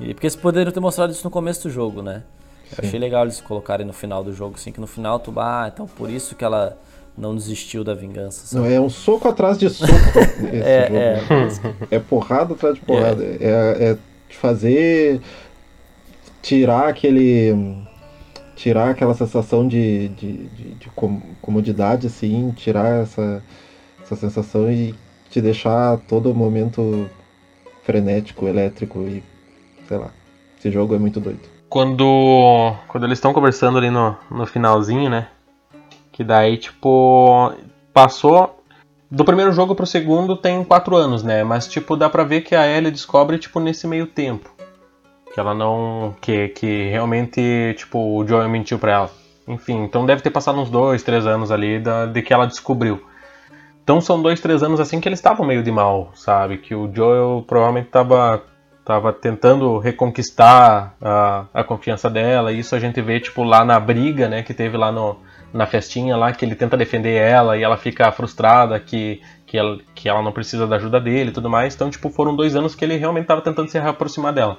F: e- porque eles poderiam ter mostrado isso no começo do jogo, né? Eu
H: Sim.
F: achei legal eles colocarem no final do jogo, assim, que no final tu, ah, então por isso que ela não desistiu da vingança.
H: Não,
F: sabe?
H: é um soco atrás de soco esse
F: É,
H: jogo. É, porrada atrás de porrada. É, é de fazer. Tirar aquele. Tirar aquela sensação de, de, de, de com- comodidade, assim, tirar essa, essa sensação e te deixar todo momento frenético, elétrico e. sei lá. Esse jogo é muito doido.
I: Quando, quando eles estão conversando ali no, no finalzinho, né? Que daí, tipo, passou. Do primeiro jogo pro segundo tem quatro anos, né? Mas, tipo, dá pra ver que a Ellie descobre, tipo, nesse meio tempo. Que ela não. Que, que realmente, tipo, o Joel mentiu pra ela. Enfim, então deve ter passado uns dois, três anos ali da, de que ela descobriu. Então são dois, três anos assim que eles estavam meio de mal, sabe? Que o Joel provavelmente tava, tava tentando reconquistar a, a confiança dela. E isso a gente vê, tipo, lá na briga, né? Que teve lá no, na festinha lá, que ele tenta defender ela e ela fica frustrada que, que, ela, que ela não precisa da ajuda dele e tudo mais. Então, tipo, foram dois anos que ele realmente tava tentando se aproximar dela.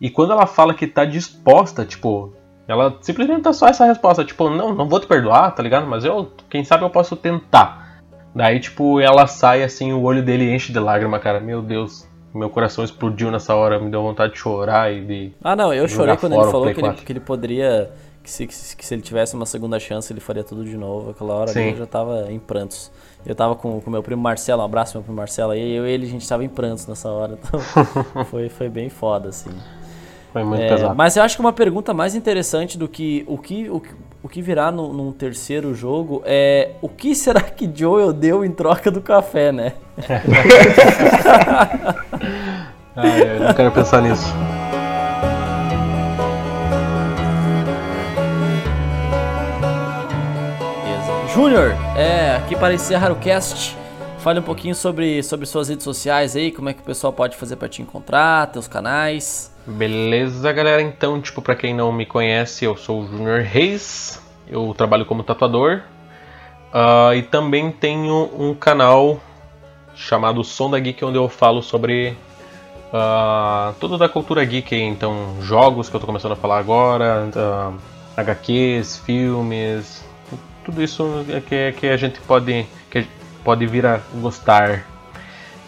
I: E quando ela fala que tá disposta, tipo, ela simplesmente tá só essa resposta, tipo, não, não vou te perdoar, tá ligado? Mas eu, quem sabe eu posso tentar. Daí, tipo, ela sai assim, o olho dele enche de lágrima, cara. Meu Deus, meu coração explodiu nessa hora, me deu vontade de chorar e de.
F: Ah, não, eu chorei quando ele falou que ele,
I: 4.
F: que ele poderia. Que se, que se- ele tivesse uma segunda chance, ele faria tudo de novo. Aquela hora ali eu já tava em prantos. Eu tava com o meu primo Marcelo, um abraço meu primo Marcelo aí, eu e ele, a gente tava em prantos nessa hora. Então foi, foi bem foda, assim.
I: Foi muito
F: É,
I: pesado.
F: Mas eu acho que uma pergunta mais interessante do que o que, o, o que virá no, num terceiro jogo é o que será que Joel deu em troca do café, né?
I: Ai, eu não quero pensar nisso.
F: Júnior, é, aqui para encerrar o cast, fale um pouquinho sobre, sobre suas redes sociais aí, como é que o pessoal pode fazer para te encontrar, teus canais.
I: Beleza, galera? Então, tipo, pra quem não me conhece, eu sou o Junior Reis, eu trabalho como tatuador ah, e também tenho um canal chamado Som da Geek, onde eu falo sobre ah, tudo da cultura geek, então jogos que eu tô começando a falar agora, ah, HQs, filmes, tudo isso é que, que a gente pode, pode vir a gostar.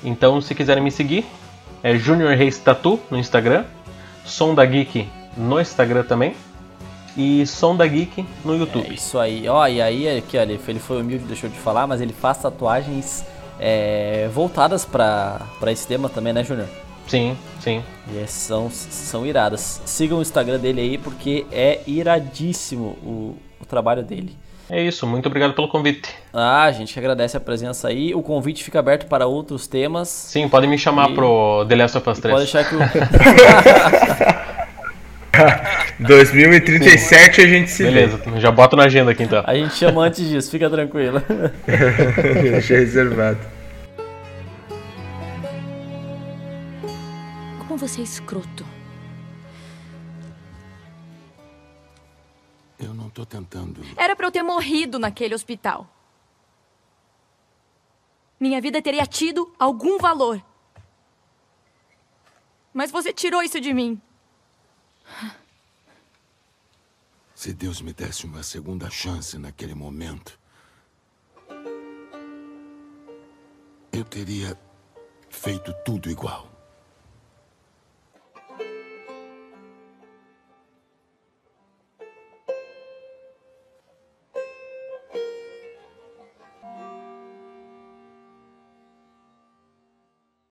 I: Então, se quiserem me seguir, é Junior Reis Tatu no Instagram, Som da Geek no Instagram também e Som da Geek no YouTube.
F: É isso aí, ó, e aí aqui, olha, ele foi humilde, deixou de falar, mas ele faz tatuagens é, voltadas pra esse tema também, né, Júnior?
I: Sim, sim.
F: E é- são, são iradas. Sigam o Instagram dele aí, porque é iradíssimo o, o trabalho dele.
I: É isso, muito obrigado pelo convite.
F: Ah, a gente agradece a presença aí. O convite fica aberto para outros temas.
I: Sim, podem me chamar
F: E-
I: pro The Last of Us 3.
F: Pode deixar que o.
G: 2037 a gente se vê.
I: Beleza, já boto na agenda aqui então.
F: A gente chama antes disso, fica tranquilo.
G: Deixa reservado.
Q: Como você é escroto.
A: Tô tentando.
C: Era pra eu ter morrido naquele hospital. Minha vida teria tido algum valor. Mas você tirou isso de mim.
A: Se Deus me desse uma segunda chance naquele momento, eu teria feito tudo igual.